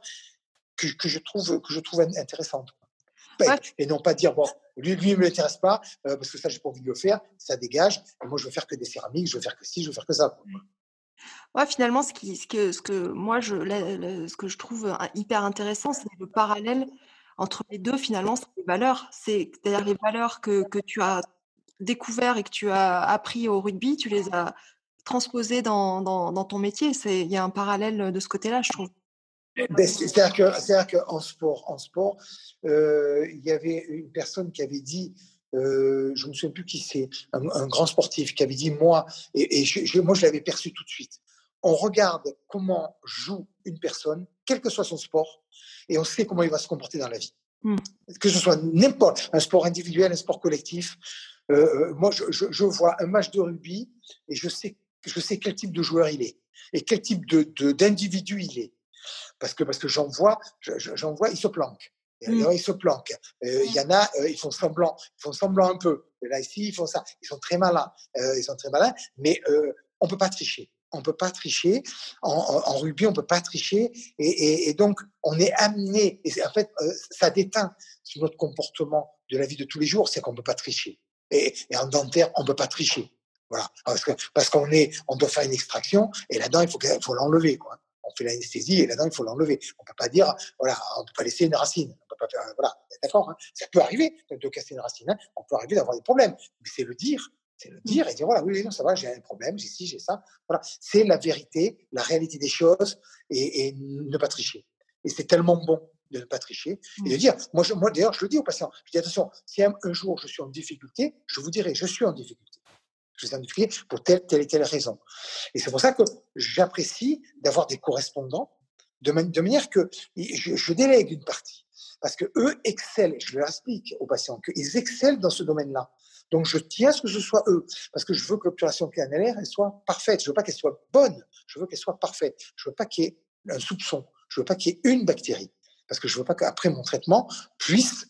que je trouve que je trouve intéressante. Et non pas dire, bon, lui, lui, ne m'intéresse pas, euh, parce que ça, j'ai pas envie de le faire, ça dégage, et moi, je veux faire que des céramiques, je veux faire que ci, je veux faire que ça. Ouais, finalement, ce, qui, ce, que, ce que moi, je, ce que je trouve hyper intéressant, c'est le parallèle entre les deux, finalement, c'est les valeurs. C'est-à-dire les valeurs que, que tu as découvert et que tu as appris au rugby, tu les as transposées dans, dans, dans ton métier. Il y a un parallèle de ce côté-là, je trouve. C'est-à-dire qu'en sport, en sport euh, il y avait une personne qui avait dit, euh, je ne me souviens plus qui c'est, un, grand sportif qui avait dit, moi, et, je, moi je l'avais perçu tout de suite, on regarde comment joue une personne, quel que soit son sport, et on sait comment il va se comporter dans la vie. Hmm. Que ce soit n'importe, un sport individuel, un sport collectif. Euh, moi, je, je, vois un match de rugby et je sais, je sais quel type de joueur il est. et quel type de d'individu il est. Parce que parce que j'en vois, j'en vois, il se planque. Mmh. Ils se planquent. Euh, il y en a, euh, ils font semblant, ils font semblant un peu. là, ici, ils font ça. Ils sont très malins. Euh, ils sont très malins, mais on peut pas tricher. On peut pas tricher. En, en, rugby, on peut pas tricher. Et, et, donc, on est amené. Et en fait, ça déteint sur notre comportement de la vie de tous les jours, c'est qu'on peut pas tricher. Et, et en dentaire, on peut pas tricher. Voilà. Parce qu'on parce qu'on est, on doit faire une extraction et là-dedans, il faut, faut l'enlever, quoi on fait l'anesthésie et là-dedans, il faut l'enlever. On ne peut pas dire, voilà, on ne peut pas laisser une racine. On peut pas faire, voilà, d'accord. Hein. Ça peut arriver de casser une racine. Hein. On peut arriver d'avoir des problèmes, mais c'est le dire. C'est le dire et dire voilà, oui, non, ça va, j'ai un problème, j'ai ci, j'ai ça. Voilà, c'est la vérité, la réalité des choses et, ne pas tricher. Et c'est tellement bon de ne pas tricher et de mmh. dire, moi, moi d'ailleurs, je le dis aux patients, je dis attention, si un, un jour je suis en difficulté, je vous dirai, je suis en difficulté je vous ai pour telle, telle et telle raison. Et c'est pour ça que j'apprécie d'avoir des correspondants de, manière que je, délègue une partie. Parce que eux excellent, je leur explique aux patients qu'ils excellent dans ce domaine-là. Donc je tiens à ce que ce soit eux, parce que je veux que l'obturation canalaire elle soit parfaite. Je veux pas qu'elle soit bonne, je veux qu'elle soit parfaite. Je veux pas qu'il y ait un soupçon, je veux pas qu'il y ait une bactérie, parce que je veux pas qu'après mon traitement puisse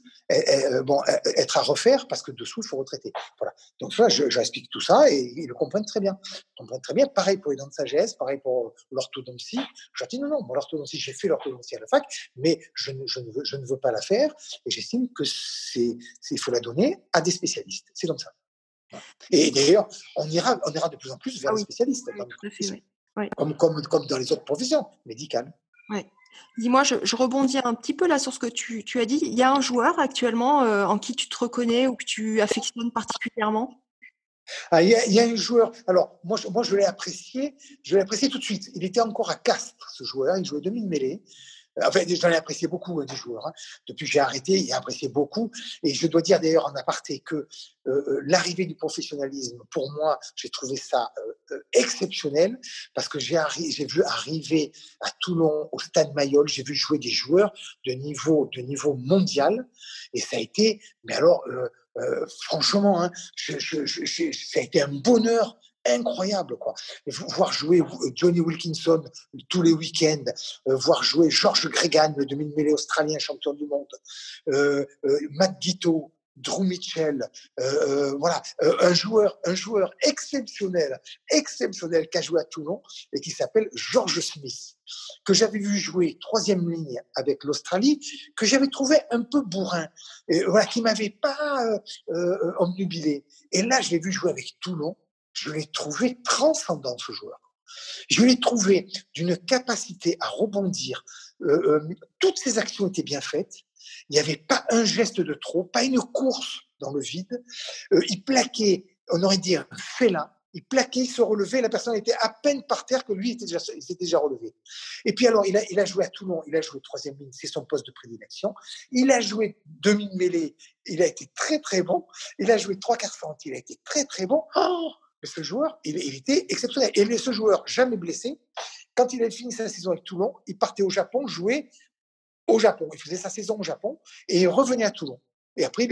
bon, être à refaire parce que dessous, il faut retraiter. Voilà. Donc, ça, j'explique tout ça et ils le comprennent très bien. Ils comprennent très bien. Pareil pour les dents de sagesse, pareil pour l'orthodontie. Je leur dis non, non, moi, l'orthodontie, j'ai fait l'orthodontie à la fac, mais je ne, je, ne veux, je ne veux pas la faire et j'estime que c'est, il faut la donner à des spécialistes. C'est comme ça. Et d'ailleurs, on ira, on ira de plus en plus vers ah les spécialistes. Comme, comme, comme dans les autres professions médicales. Dis-moi, je, rebondis un petit peu là sur ce que tu, as dit. Il y a un joueur actuellement euh, en qui tu te reconnais ou que tu affectionnes particulièrement? Ah, il, y a, un joueur. Alors, moi, je, moi, je l'ai apprécié. Je l'ai apprécié tout de suite. Il était encore à Castres, ce joueur. Il jouait demi-mêlée. Enfin, j'en ai apprécié beaucoup hein, des joueurs. Hein. Depuis que j'ai arrêté, a apprécié beaucoup. Et je dois dire d'ailleurs en aparté que euh, euh, l'arrivée du professionnalisme, pour moi, j'ai trouvé ça euh, exceptionnel parce que j'ai vu arriver à Toulon, au Stade Mayol, j'ai vu jouer des joueurs de niveau, de niveau mondial. Et ça a été, mais alors, franchement, hein, ça a été un bonheur incroyable, quoi. Voir jouer euh, Johnny Wilkinson tous les week-ends, euh, voir jouer George Gregan, le demi-mêlée australien champion du monde, euh, Matt Guito, Drew Mitchell, voilà, un joueur, un joueur exceptionnel, exceptionnel qui a joué à Toulon et qui s'appelle George Smith, que j'avais vu jouer troisième ligne avec l'Australie, que j'avais trouvé un peu bourrin, et voilà, qui m'avait pas omnubilé. Et là, je l'ai vu jouer avec Toulon je l'ai trouvé transcendant, ce joueur. Je l'ai trouvé d'une capacité à rebondir. Euh, euh, toutes ses actions étaient bien faites. Il n'y avait pas un geste de trop, pas une course dans le vide. Euh, il plaquait, on aurait dit un félin. Il plaquait, il se relevait, la personne était à peine par terre que lui était déjà, il s'était déjà relevé. Et puis alors, il a, joué à Toulon, il a joué troisième ligne, c'est son poste de prédilection. Il a joué demi-mêlée, il a été très très bon. Il a joué trois quarts fente, il a été très très bon. Oh mais ce joueur, il, était exceptionnel. Et ce joueur, jamais blessé, quand il avait fini sa saison avec Toulon, il partait au Japon jouer au Japon. Il faisait sa saison au Japon et il revenait à Toulon. Et après,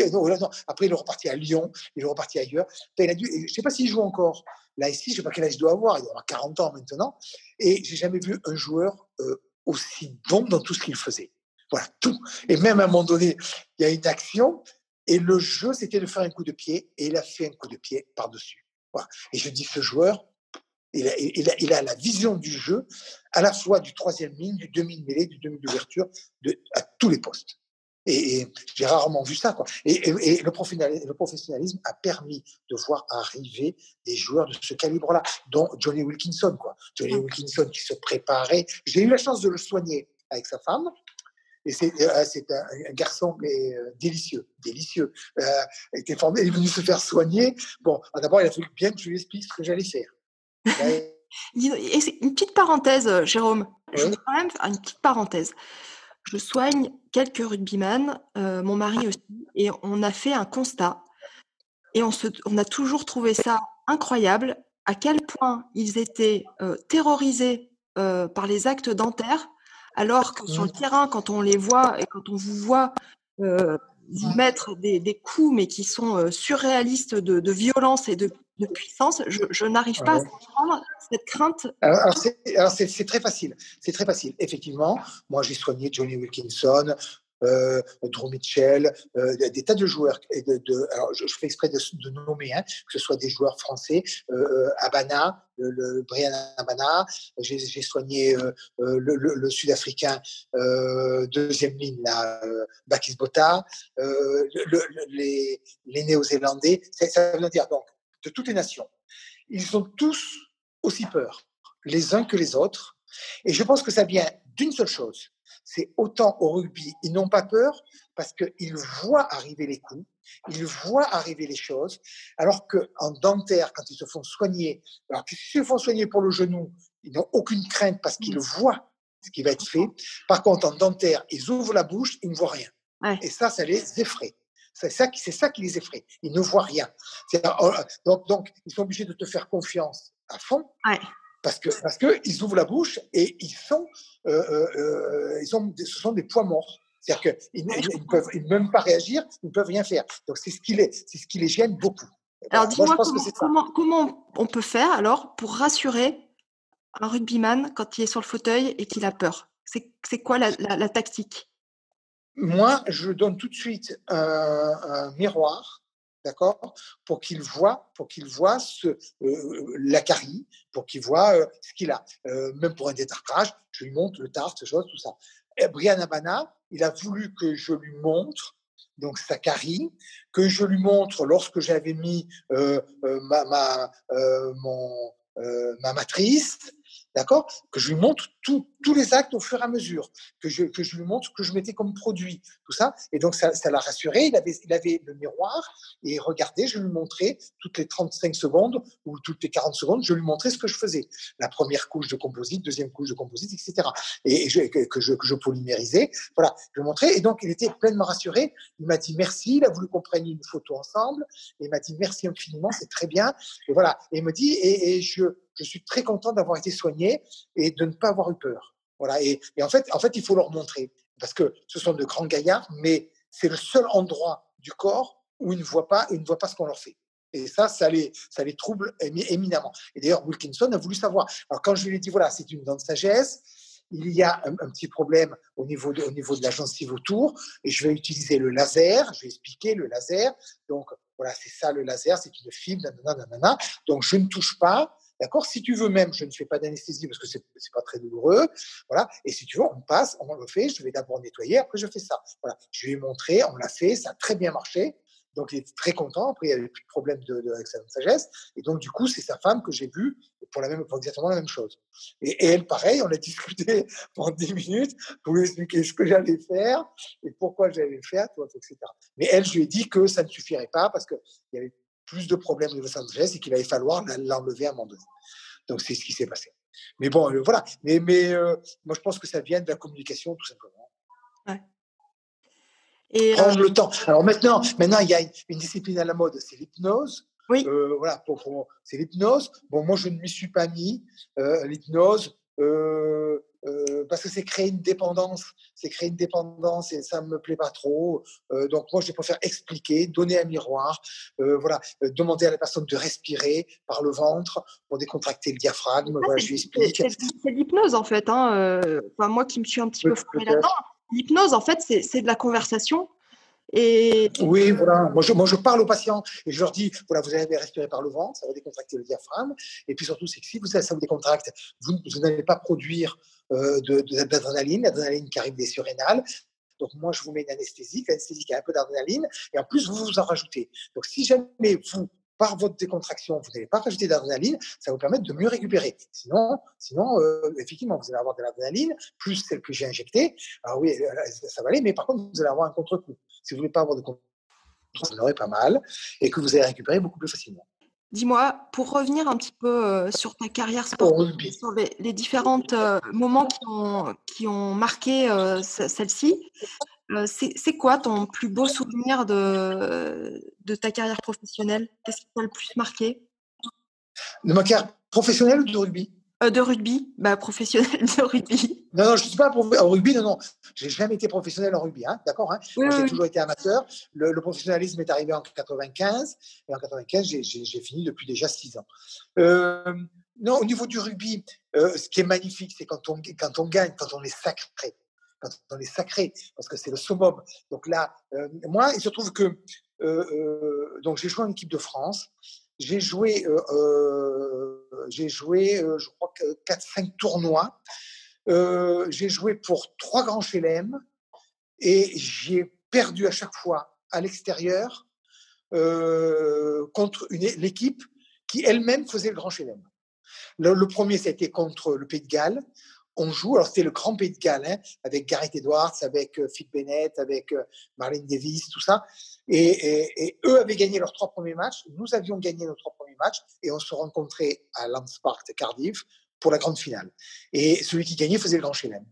après il est reparti à Lyon, il est reparti ailleurs. il a dû, je ne sais pas s'il joue encore. Là, ici, je ne sais pas quel âge il doit avoir. Il doit avoir 40 ans maintenant. Et j'ai jamais vu un joueur euh, aussi bon dans tout ce qu'il faisait. Voilà, tout. Et même à un moment donné, il y a une action et le jeu, c'était de faire un coup de pied et il a fait un coup de pied par-dessus. Et je dis, ce joueur, il a, il, a, la vision du jeu, à la fois du troisième ligne, du demi-mêlée, du demi d'ouverture, à tous les postes. Et, j'ai rarement vu ça. Quoi. Et, le, professionnalisme, a permis de voir arriver des joueurs de ce calibre-là, dont Johnny Wilkinson. Quoi. Johnny Wilkinson qui se préparait. J'ai eu la chance de le soigner avec sa femme. Et c'est euh, un, garçon mais, euh, délicieux, délicieux. Euh, il était formé, il est venu se faire soigner. Bon, ah, d'abord, il a fallu bien que je lui explique ce que j'allais faire. une petite parenthèse, Jérôme. Je voudrais quand même faire une petite parenthèse. Je soigne quelques rugbyman, mon mari aussi, et on a fait un constat. Et on, se, on a toujours trouvé ça incroyable, à quel point ils étaient terrorisés par les actes dentaires alors que sur le terrain, quand on les voit et quand on vous voit vous mettre des, coups, mais qui sont surréalistes de, violence et de de puissance. Je, n'arrive pas à comprendre cette crainte. Alors, c'est très facile. C'est très facile. Effectivement, moi j'ai soigné Johnny Wilkinson, euh, Drew Mitchell, euh, des tas de joueurs. Alors je, fais exprès de, nommer, hein, que ce soit des joueurs français, euh, Abana, le, Brian Abana, j'ai soigné le, Sud-Africain deuxième ligne, Bakis Bota, les, les Néo-Zélandais, ça veut dire donc de toutes les nations. Ils ont tous aussi peur, les uns que les autres. Et je pense que ça vient d'une seule chose, c'est autant au rugby, ils n'ont pas peur parce qu'ils voient arriver les coups, ils voient arriver les choses, alors qu'en dentaire, quand ils se font soigner, alors qu'ils se font soigner pour le genou, ils n'ont aucune crainte parce qu'ils voient ce qui va être fait. Par contre, en dentaire, ils ouvrent la bouche, ils ne voient rien. Et ça, ça les effraie. C'est ça, qui, ça qui les effraie. Ils ne voient rien. Oh, donc, donc, ils sont obligés de te faire confiance à fond. Parce que parce que ils ouvrent la bouche et ils sont euh, euh, euh, ils ont ce sont des poids morts. C'est-à-dire qu'ils ne peuvent même pas réagir, ils ne peuvent rien faire. Donc c'est ce qui les c'est ce qui les gêne beaucoup. Alors dis-moi comment, comment, on peut faire alors pour rassurer un rugbyman quand il est sur le fauteuil et qu'il a peur? C'est quoi la, la, tactique? Moi, je donne tout de suite un miroir d'accord Pour qu'il voit, pour qu'il voit ce, euh, la carie, pour qu'il voit euh, ce qu'il a. Euh, même pour un détartrage, je lui montre le tarte, chose, tout ça. Brian Abana, il a voulu que je lui montre donc sa carie, que je lui montre lorsque j'avais mis ma, ma, ma matrice, d'accord? Que je lui montre tous les actes au fur et à mesure, que je, que je lui montre que je mettais comme produit, tout ça. Et donc, ça, l'a rassuré. Il avait, il avait le miroir et regardez, je lui montrais toutes les 35 secondes ou toutes les 40 secondes, je lui montrais ce que je faisais. La première couche de composite, deuxième couche de composite, etc. Et, que, je, que je polymérisais. Voilà, je lui montrais. Et donc, il était pleinement rassuré. Il m'a dit merci. Il a voulu qu'on prenne une photo ensemble. Et il m'a dit merci infiniment, c'est très bien. Et voilà. Et il me dit, et je, je suis très content d'avoir été soigné et de ne pas avoir eu peur. Voilà. Et, en, fait, en fait, il faut leur montrer parce que ce sont de grands gaillards, mais c'est le seul endroit du corps où ils ne voient pas, ils ne voient pas ce qu'on leur fait. Et ça, ça les, trouble éminemment. Et d'ailleurs, Wilkinson a voulu savoir. Alors, quand je lui ai dit, voilà, c'est une dent de sagesse, il y a un, petit problème au niveau, de, au la gencive autour, et je vais utiliser le laser, je vais expliquer le laser. Donc, voilà, c'est ça le laser, c'est une fibre. Donc, je ne touche pas, D'accord? Si tu veux même, je ne fais pas d'anesthésie parce que c'est pas très douloureux. Voilà. Et si tu veux, on passe, on le fait. Je vais d'abord nettoyer, après je fais ça. Voilà. Je lui ai montré, on l'a fait, ça a très bien marché. Donc il était très content. Après, il n'y avait plus de problème de, de, avec sa sagesse. Et donc, du coup, c'est sa femme que j'ai vue pour, la même, pour exactement la même chose. Et, elle, pareil, on a discuté pendant 10 minutes pour lui expliquer ce que j'allais faire et pourquoi j'allais le faire, etc. Mais elle, je lui ai dit que ça ne suffirait pas parce qu'il y avait plus de problèmes de Los Angeles et qu'il allait falloir l'enlever à un moment donné. Donc c'est ce qui s'est passé. Mais bon, euh, voilà. Mais, mais euh, moi, je pense que ça vient de la communication, tout simplement. Ouais. Et Prendre le euh, temps. Alors maintenant, maintenant, il y a une, discipline à la mode, c'est l'hypnose. Oui. voilà, pour, c'est l'hypnose. Bon, moi, je ne m'y suis pas mis. l'hypnose, euh, parce que c'est créer une dépendance, c'est créer une dépendance et ça me plaît pas trop. Euh, donc moi, je préfère expliquer, donner un miroir, euh, voilà, demander à la personne de respirer par le ventre pour décontracter le diaphragme. voilà, je lui explique. C'est l'hypnose en fait. Hein. Enfin, moi qui me suis un petit peu formée là-dedans, l'hypnose en fait, c'est de la conversation et... Oui, voilà. Moi je, moi, je parle aux patients et je leur dis voilà, vous allez respirer par le ventre, ça va décontracter le diaphragme. Et puis surtout, c'est que si vous, ça vous décontracte, vous, vous n'allez pas produire euh, d'adrénaline, l'adrénaline qui arrive des surrénales. Donc, moi, je vous mets une anesthésie, l'anesthésie qui a un peu d'adrénaline, et en plus, vous vous en rajoutez. Donc, si jamais vous, par votre décontraction, vous n'allez pas rajouter d'adrénaline, ça vous permettre de mieux récupérer. Sinon, sinon euh, effectivement, vous allez avoir de l'adrénaline, plus celle que j'ai injectée. Alors oui, euh, ça va aller, mais par contre, vous allez avoir un contre-coup. Si vous ne voulez pas avoir de contre-coup, vous en pas mal, et que vous allez récupérer beaucoup plus facilement. Dis-moi, pour revenir un petit peu sur ta carrière sportive, sur les, différents moments qui ont, qui ont marqué celle-ci, c'est quoi ton plus beau souvenir de, de ta carrière professionnelle? Qu'est-ce qui t'a le plus marqué? De ma carrière professionnelle ou de rugby. Euh, De rugby, bah, professionnel de rugby. Non, non, je ne suis pas en rugby, non, non. J'ai jamais été professionnel en rugby, hein, d'accord hein J'ai toujours été amateur. Le, professionnalisme est arrivé en 95, et en 95, j'ai fini depuis déjà six ans. Euh, non, au niveau du rugby, euh, ce qui est magnifique, c'est quand on, quand on gagne, quand on est sacré. Quand on est sacré, parce que c'est le summum. Donc là, moi, il se trouve que donc j'ai joué en équipe de France. J'ai joué, euh, euh, j'ai joué, euh, je crois, 4-5 tournois. J'ai joué pour trois grands chelem et j'ai perdu à chaque fois à l'extérieur contre l'équipe qui elle-même faisait le grand chelem. Le, le, premier, c'était contre le Pays de Galles on joue, alors c'était le grand pays de Galles, hein, avec Gareth Edwards, avec euh, Phil Bennett, avec euh, Marlene Davis, tout ça. Et, eux avaient gagné leurs trois premiers matchs, nous avions gagné nos trois premiers matchs, et on se rencontrait à Lance Park Cardiff pour la grande finale. Et celui qui gagnait faisait le grand chelem.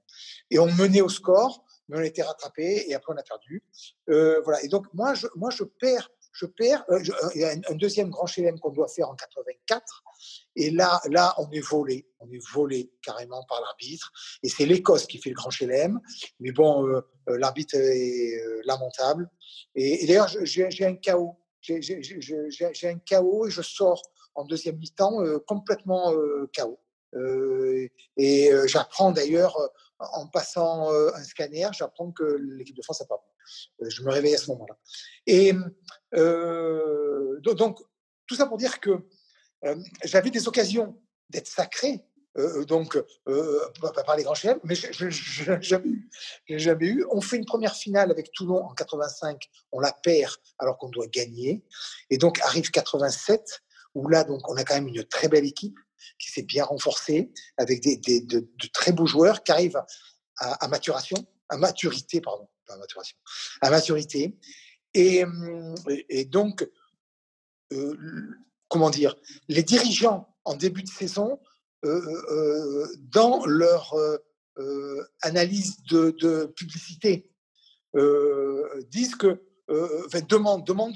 Et on menait au score, mais on a été rattrapé, et après on a perdu. Euh, voilà. Et donc moi, je, moi, je perds je perds. Euh, euh, il y a un, deuxième grand chelem qu'on doit faire en 84. Et là, là, on est volé. On est volé carrément par l'arbitre. Et c'est l'Écosse qui fait le grand chelem. Mais bon, l'arbitre est lamentable. Et, d'ailleurs, j'ai un chaos. J'ai un chaos et je sors en deuxième mi-temps complètement chaos. Et j'apprends d'ailleurs, en passant un scanner, j'apprends que l'équipe de France a euh, je me réveille à ce moment-là. Et euh, donc, tout ça pour dire que euh, j'avais des occasions d'être sacré, donc par les grands chefs, mais je n'ai jamais, eu. On fait une première finale avec Toulon en 85, on la perd alors qu'on doit gagner. Et donc arrive 87, où là, donc, on a quand même une très belle équipe qui s'est bien renforcée, avec des, de, très beaux joueurs qui arrivent à maturation, à maturité, pardon à maturation, à maturité. Et, et donc, euh, comment dire, les dirigeants en début de saison, euh, euh, dans leur analyse de, publicité, disent que, demandent, demande,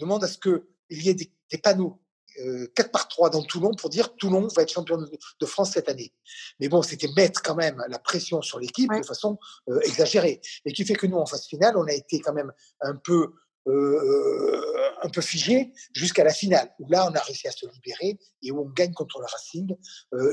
demande à ce qu'il y ait des panneaux 4 euh, par 3 dans Toulon pour dire Toulon va être champion de France cette année. Mais bon, c'était mettre quand même la pression sur l'équipe de façon euh, exagérée. Et qui fait que nous, en phase finale, on a été quand même un peu, euh, un peu figé jusqu'à la finale, où là, on a réussi à se libérer et où on gagne contre le Racing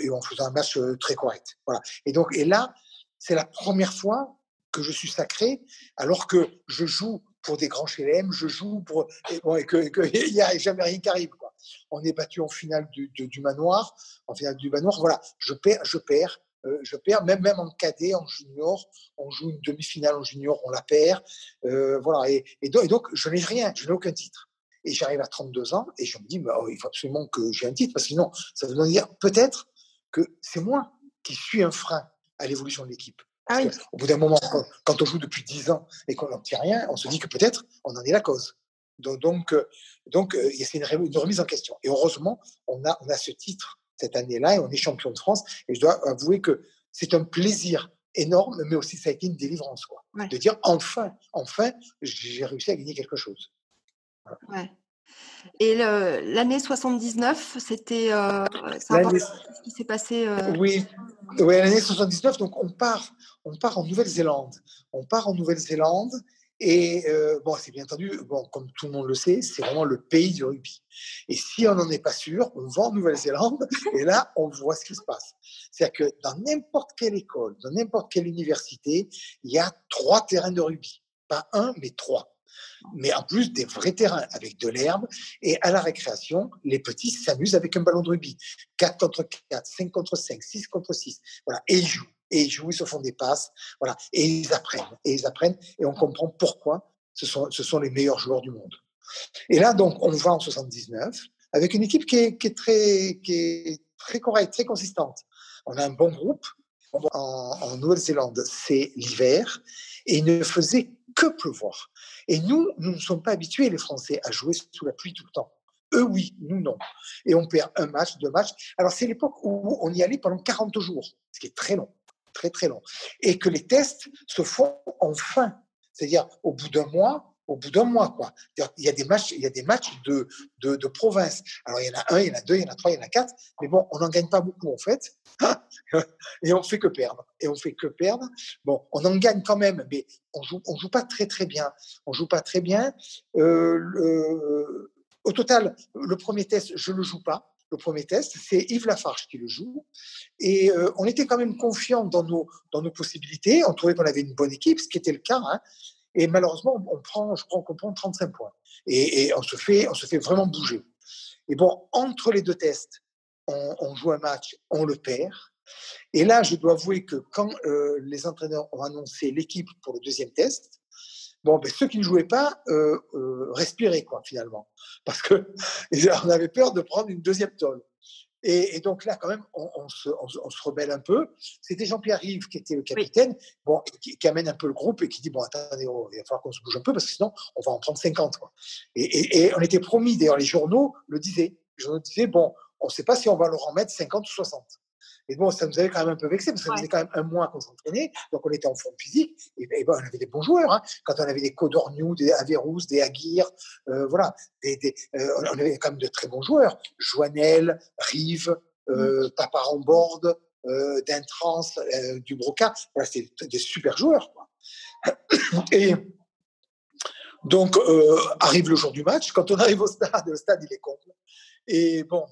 et on faisait un match très correct. Voilà. Et donc, et là, c'est la première fois que je suis sacré, alors que je joue pour des grands chelem, je joue pour et, bon, et qu'il n'y a jamais rien qui arrive. Quoi on est battu en finale du, manoir, en finale du manoir. Voilà, je perds, je perds. Euh, je perds, même, même en cadet, en junior, on joue une demi-finale en junior, on la perd. Euh, voilà, et, donc, je n'ai rien, je n'ai aucun titre. Et j'arrive à 32 ans et je me dis, bah, oh, il faut absolument que j'ai un titre, parce que sinon, ça veut dire peut-être que c'est moi qui suis un frein à l'évolution de l'équipe. Ah Au bout d'un moment, quand, on joue depuis 10 ans et qu'on n'obtient rien, on se dit que peut-être on en est la cause. Donc, donc, euh, euh, c'est une, remise en question. Et heureusement, on a, on a ce titre cette année-là et on est champion de France. Et je dois avouer que c'est un plaisir énorme, mais aussi ça a été une délivrance, quoi. De dire enfin, enfin, j'ai réussi à gagner quelque chose. Ouais. Et l'année 79, c'était euh, ce qui s'est passé. Oui, oui l'année 79, donc on part, on part en Nouvelle-Zélande. On part en Nouvelle-Zélande et euh, bon, c'est bien entendu, bon, comme tout le monde le sait, c'est vraiment le pays du rugby. Et si on n'en est pas sûr, on va en Nouvelle-Zélande et là, on voit ce qui se passe. C'est-à-dire que dans n'importe quelle école, dans n'importe quelle université, il y a trois terrains de rugby. Pas un, mais trois. Mais en plus, des vrais terrains avec de l'herbe. Et à la récréation, les petits s'amusent avec un ballon de rugby. 4 contre 4, 5 contre 5, 6 contre 6. Voilà. Et ils jouent et ils jouent, ils se font des passes, voilà, et ils apprennent, et ils apprennent, et on comprend pourquoi ce sont, ce sont les meilleurs joueurs du monde. Et là, donc, on va en 79 avec une équipe qui est, qui est très, très correcte, très consistante. On a un bon groupe. En Nouvelle-Zélande, c'est l'hiver, et il ne faisait que pleuvoir. Et nous, nous ne sommes pas habitués, les Français, à jouer sous la pluie tout le temps. Eux, oui, nous, non. Et on perd un match, deux matchs. Alors, c'est l'époque où on y allait pendant 40 jours, ce qui est très long très très long. Et que les tests se font en fin. C'est-à-dire, au bout d'un mois, au bout d'un mois. Quoi. Il y a des matchs, il y a des matchs de, de, province. Alors, il y en a un, il y en a deux, il y en a trois, il y en a quatre. Mais bon, on n'en gagne pas beaucoup, en fait. et on fait que perdre. Et on fait que perdre. Bon, on en gagne quand même, mais on joue, on joue pas très, très bien. On joue pas très bien. Euh, au total, le premier test, je le joue pas le premier test, c'est Yves Lafarge qui le joue. Et euh, on était quand même confiant dans nos, dans nos possibilités. On trouvait qu'on avait une bonne équipe, ce qui était le cas. Hein. Et malheureusement, on prend, je crois qu'on prend 35 points. Et, on, se fait, on se fait vraiment bouger. Et bon, entre les deux tests, on, joue un match, on le perd. Et là, je dois avouer que quand euh, les entraîneurs ont annoncé l'équipe pour le deuxième test, bon, ben, ceux qui ne jouaient pas euh, respiraient, quoi, finalement parce qu'on avait peur de prendre une deuxième tôle. Et, donc là, quand même, on, se, rebelle un peu. C'était Jean-Pierre Rive qui était le capitaine, bon, qui, amène un peu le groupe et qui dit bon, attendez, oh, il va falloir qu'on se bouge un peu parce que sinon, on va en prendre 50. Et, on était promis, d'ailleurs, les journaux le disaient. Les journaux disaient bon, on ne sait pas si on va leur en mettre 50 ou 60. Et bon, ça nous avait quand même un peu vexé, parce que ça faisait quand même un mois qu'on s'entraînait, donc on était en forme physique, et, bon, on avait des bons joueurs. Hein. Quand on avait des Codorniou, des Averous, des Aguirre, euh, voilà, des, euh, on avait quand même de très bons joueurs. Joannel, Rive, euh, mmh. Borde, euh, Dintrans, euh, Dubroca, voilà, c'était des super joueurs. Quoi. Et donc, arrive le jour du match. Quand on arrive au stade, le stade, il est complet. Et bon,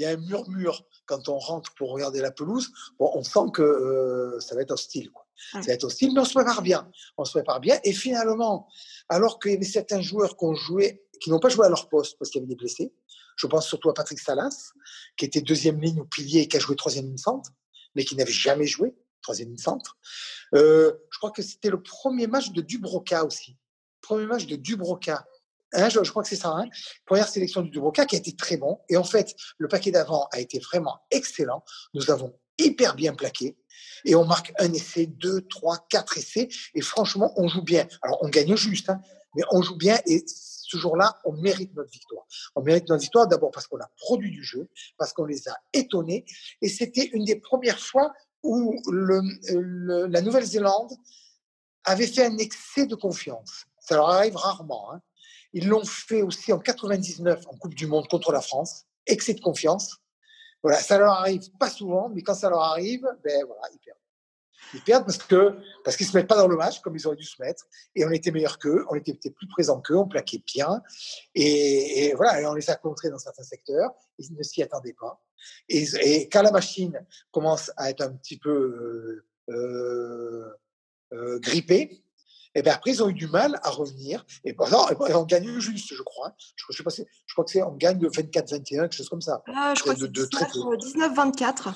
il y a un murmure quand on rentre pour regarder la pelouse. Bon, on sent que euh, ça va être hostile. Quoi. Ça va être hostile, mais on se prépare bien. On se prépare bien. Et finalement, alors qu'il y avait certains joueurs qui ont joué, qui n'ont pas joué à leur poste parce qu'il y avait des blessés, je pense surtout à Patrick Salas, qui était deuxième ligne ou pilier et qui a joué troisième ligne centre, mais qui n'avait jamais joué troisième ligne centre. Euh, je crois que c'était le premier match de Dubroca aussi. Premier match de Dubroca Hein, je, crois que c'est ça. Hein. Première sélection du Dubroca qui a été très bon. Et en fait, le paquet d'avant a été vraiment excellent. Nous avons hyper bien plaqué. Et on marque un essai, deux, trois, quatre essais. Et franchement, on joue bien. Alors, on gagne juste, hein, mais on joue bien. Et ce jour-là, on mérite notre victoire. On mérite notre victoire d'abord parce qu'on a produit du jeu, parce qu'on les a étonnés. Et c'était une des premières fois où le, la Nouvelle-Zélande avait fait un excès de confiance. Ça leur arrive rarement. Hein. Ils l'ont fait aussi en 99 en Coupe du Monde contre la France. Excès de confiance. Voilà, ça leur arrive pas souvent, mais quand ça leur arrive, ben voilà, ils perdent. Ils perdent parce que parce qu'ils se mettent pas dans le match comme ils auraient dû se mettre. Et on était meilleurs qu'eux, on était plus présents qu'eux, on plaquait bien. Et, voilà, on les a contrés dans certains secteurs. Ils ne s'y attendaient pas. Et, quand la machine commence à être un petit peu euh, euh grippée, et bien après, ils ont eu du mal à revenir. Et ben non, on gagne juste, je crois. Je, je, sais pas, je crois que c'est on gagne de 24-21, quelque chose comme ça. Ah, je crois que de, 19-24.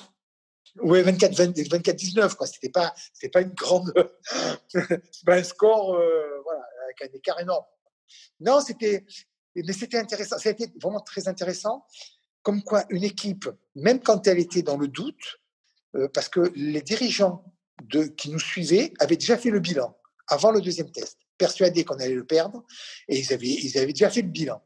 Oui, 24-19, quoi. C'était pas, c'était pas une grande, c'est pas un score, euh, voilà, avec un écart énorme. Non, c'était, mais c'était intéressant. Ça a été vraiment très intéressant. Comme quoi, une équipe, même quand elle était dans le doute, euh, parce que les dirigeants de, qui nous suivaient avaient déjà fait le bilan avant le deuxième test, persuadés qu'on allait le perdre, et ils avaient, ils avaient déjà fait le bilan.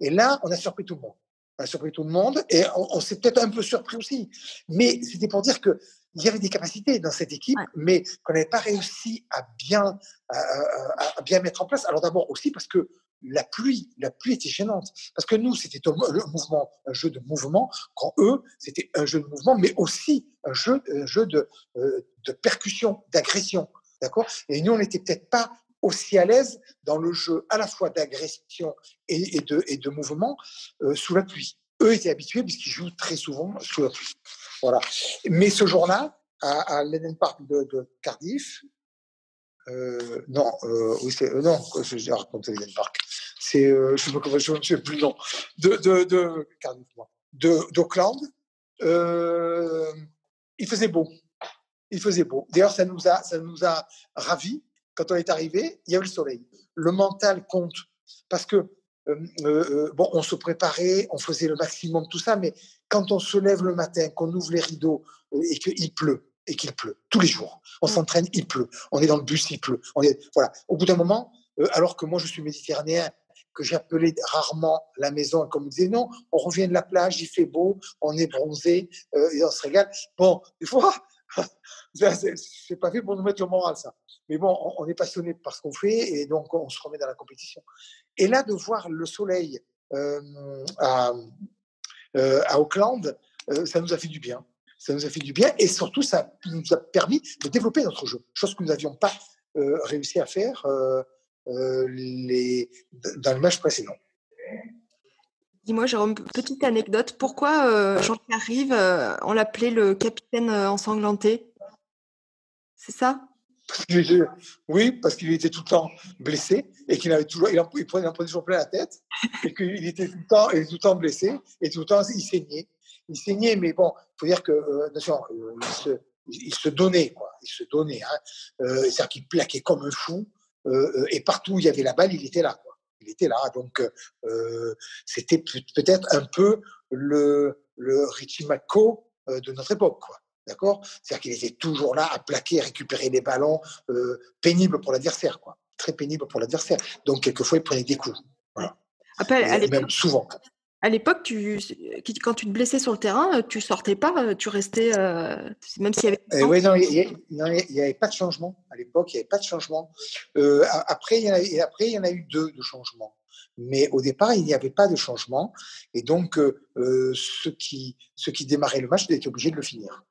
Et là, on a surpris tout le monde. On a surpris tout le monde, et on, s'est peut-être un peu surpris aussi. Mais c'était pour dire qu'il y avait des capacités dans cette équipe, mais qu'on n'avait pas réussi à bien, à, bien mettre en place. Alors d'abord aussi parce que la pluie, la pluie était gênante. Parce que nous, c'était le mouvement, un jeu de mouvement, quand eux, c'était un jeu de mouvement, mais aussi un jeu, un jeu de, euh, de percussion, d'agression. D'accord? Et nous, on n'était peut-être pas aussi à l'aise dans le jeu à la fois d'agression et, de, de mouvement euh, sous la pluie. Eux étaient habitués puisqu'ils jouent très souvent sous la pluie. Voilà. Mais ce jour-là, à, l'Eden Park de, Cardiff, euh, non, euh, oui, c'est, non, j'ai raconté l'Eden Park. C'est, je ne sais, plus le nom, de, de, de Cardiff, moi, d'Auckland. il faisait beau il faisait beau. D'ailleurs, ça nous a, ça nous a ravis. Quand on est arrivé, il y avait le soleil. Le mental compte parce que euh, euh, euh, bon, on se préparait, on faisait le maximum, tout ça, mais quand on se lève le matin, qu'on ouvre les rideaux et qu'il pleut, et qu'il pleut tous les jours, on mm. s'entraîne, il pleut, on est dans le bus, il pleut, on est voilà. Au bout d'un moment, alors que moi je suis méditerranéen, que j'appelais rarement la maison, comme on disait non, on revient de la plage, il fait beau, on est bronzé, et on se régale. Bon, des fois, c'est pas fait pour nous mettre le moral, ça. Mais bon, on, est passionné par ce qu'on fait et donc on se remet dans la compétition. Et là, de voir le soleil euh, à, euh, à, Auckland, euh, ça nous a fait du bien. Ça nous a fait du bien et surtout, ça nous a permis de développer notre jeu, chose que nous n'avions pas réussi à faire dans le match précédent. Dis-moi, Jérôme, petite anecdote. Pourquoi euh, Jean-Pierre Rive, euh, on l'appelait le capitaine euh, ensanglanté? C'est ça? Oui, parce qu'il était tout le temps blessé et qu'il avait toujours, il, en, prenait, toujours plein la tête et qu'il était tout le temps, tout le temps blessé et tout le temps il saignait. Il saignait, mais bon, il faut dire que attention, il, se, donnait, quoi. Il se donnait. Hein. C'est-à-dire qu'il plaquait comme un fou et partout où il y avait la balle, il était là. Il était là. Donc, euh, c'était peut-être un peu le, le Richie McCaw euh, de notre époque, quoi. D'accord? C'est-à-dire qu'il était toujours là à plaquer, récupérer les ballons, euh, pénible pour l'adversaire, quoi. Très pénible pour l'adversaire. Donc, quelquefois, il prenait des coups. Voilà. Après, même souvent à l'époque, tu, quand tu te blessais sur le terrain, tu sortais pas, tu restais, euh, même s'il y avait. Eh oui, non, il n'y avait pas de changement. À l'époque, il n'y avait pas de changement. Euh, après, il y en a, après, il y en a eu deux de changements. Mais au départ, il n'y avait pas de changement. Et donc, euh, ceux, qui, ceux qui démarraient le match étaient obligés de le finir.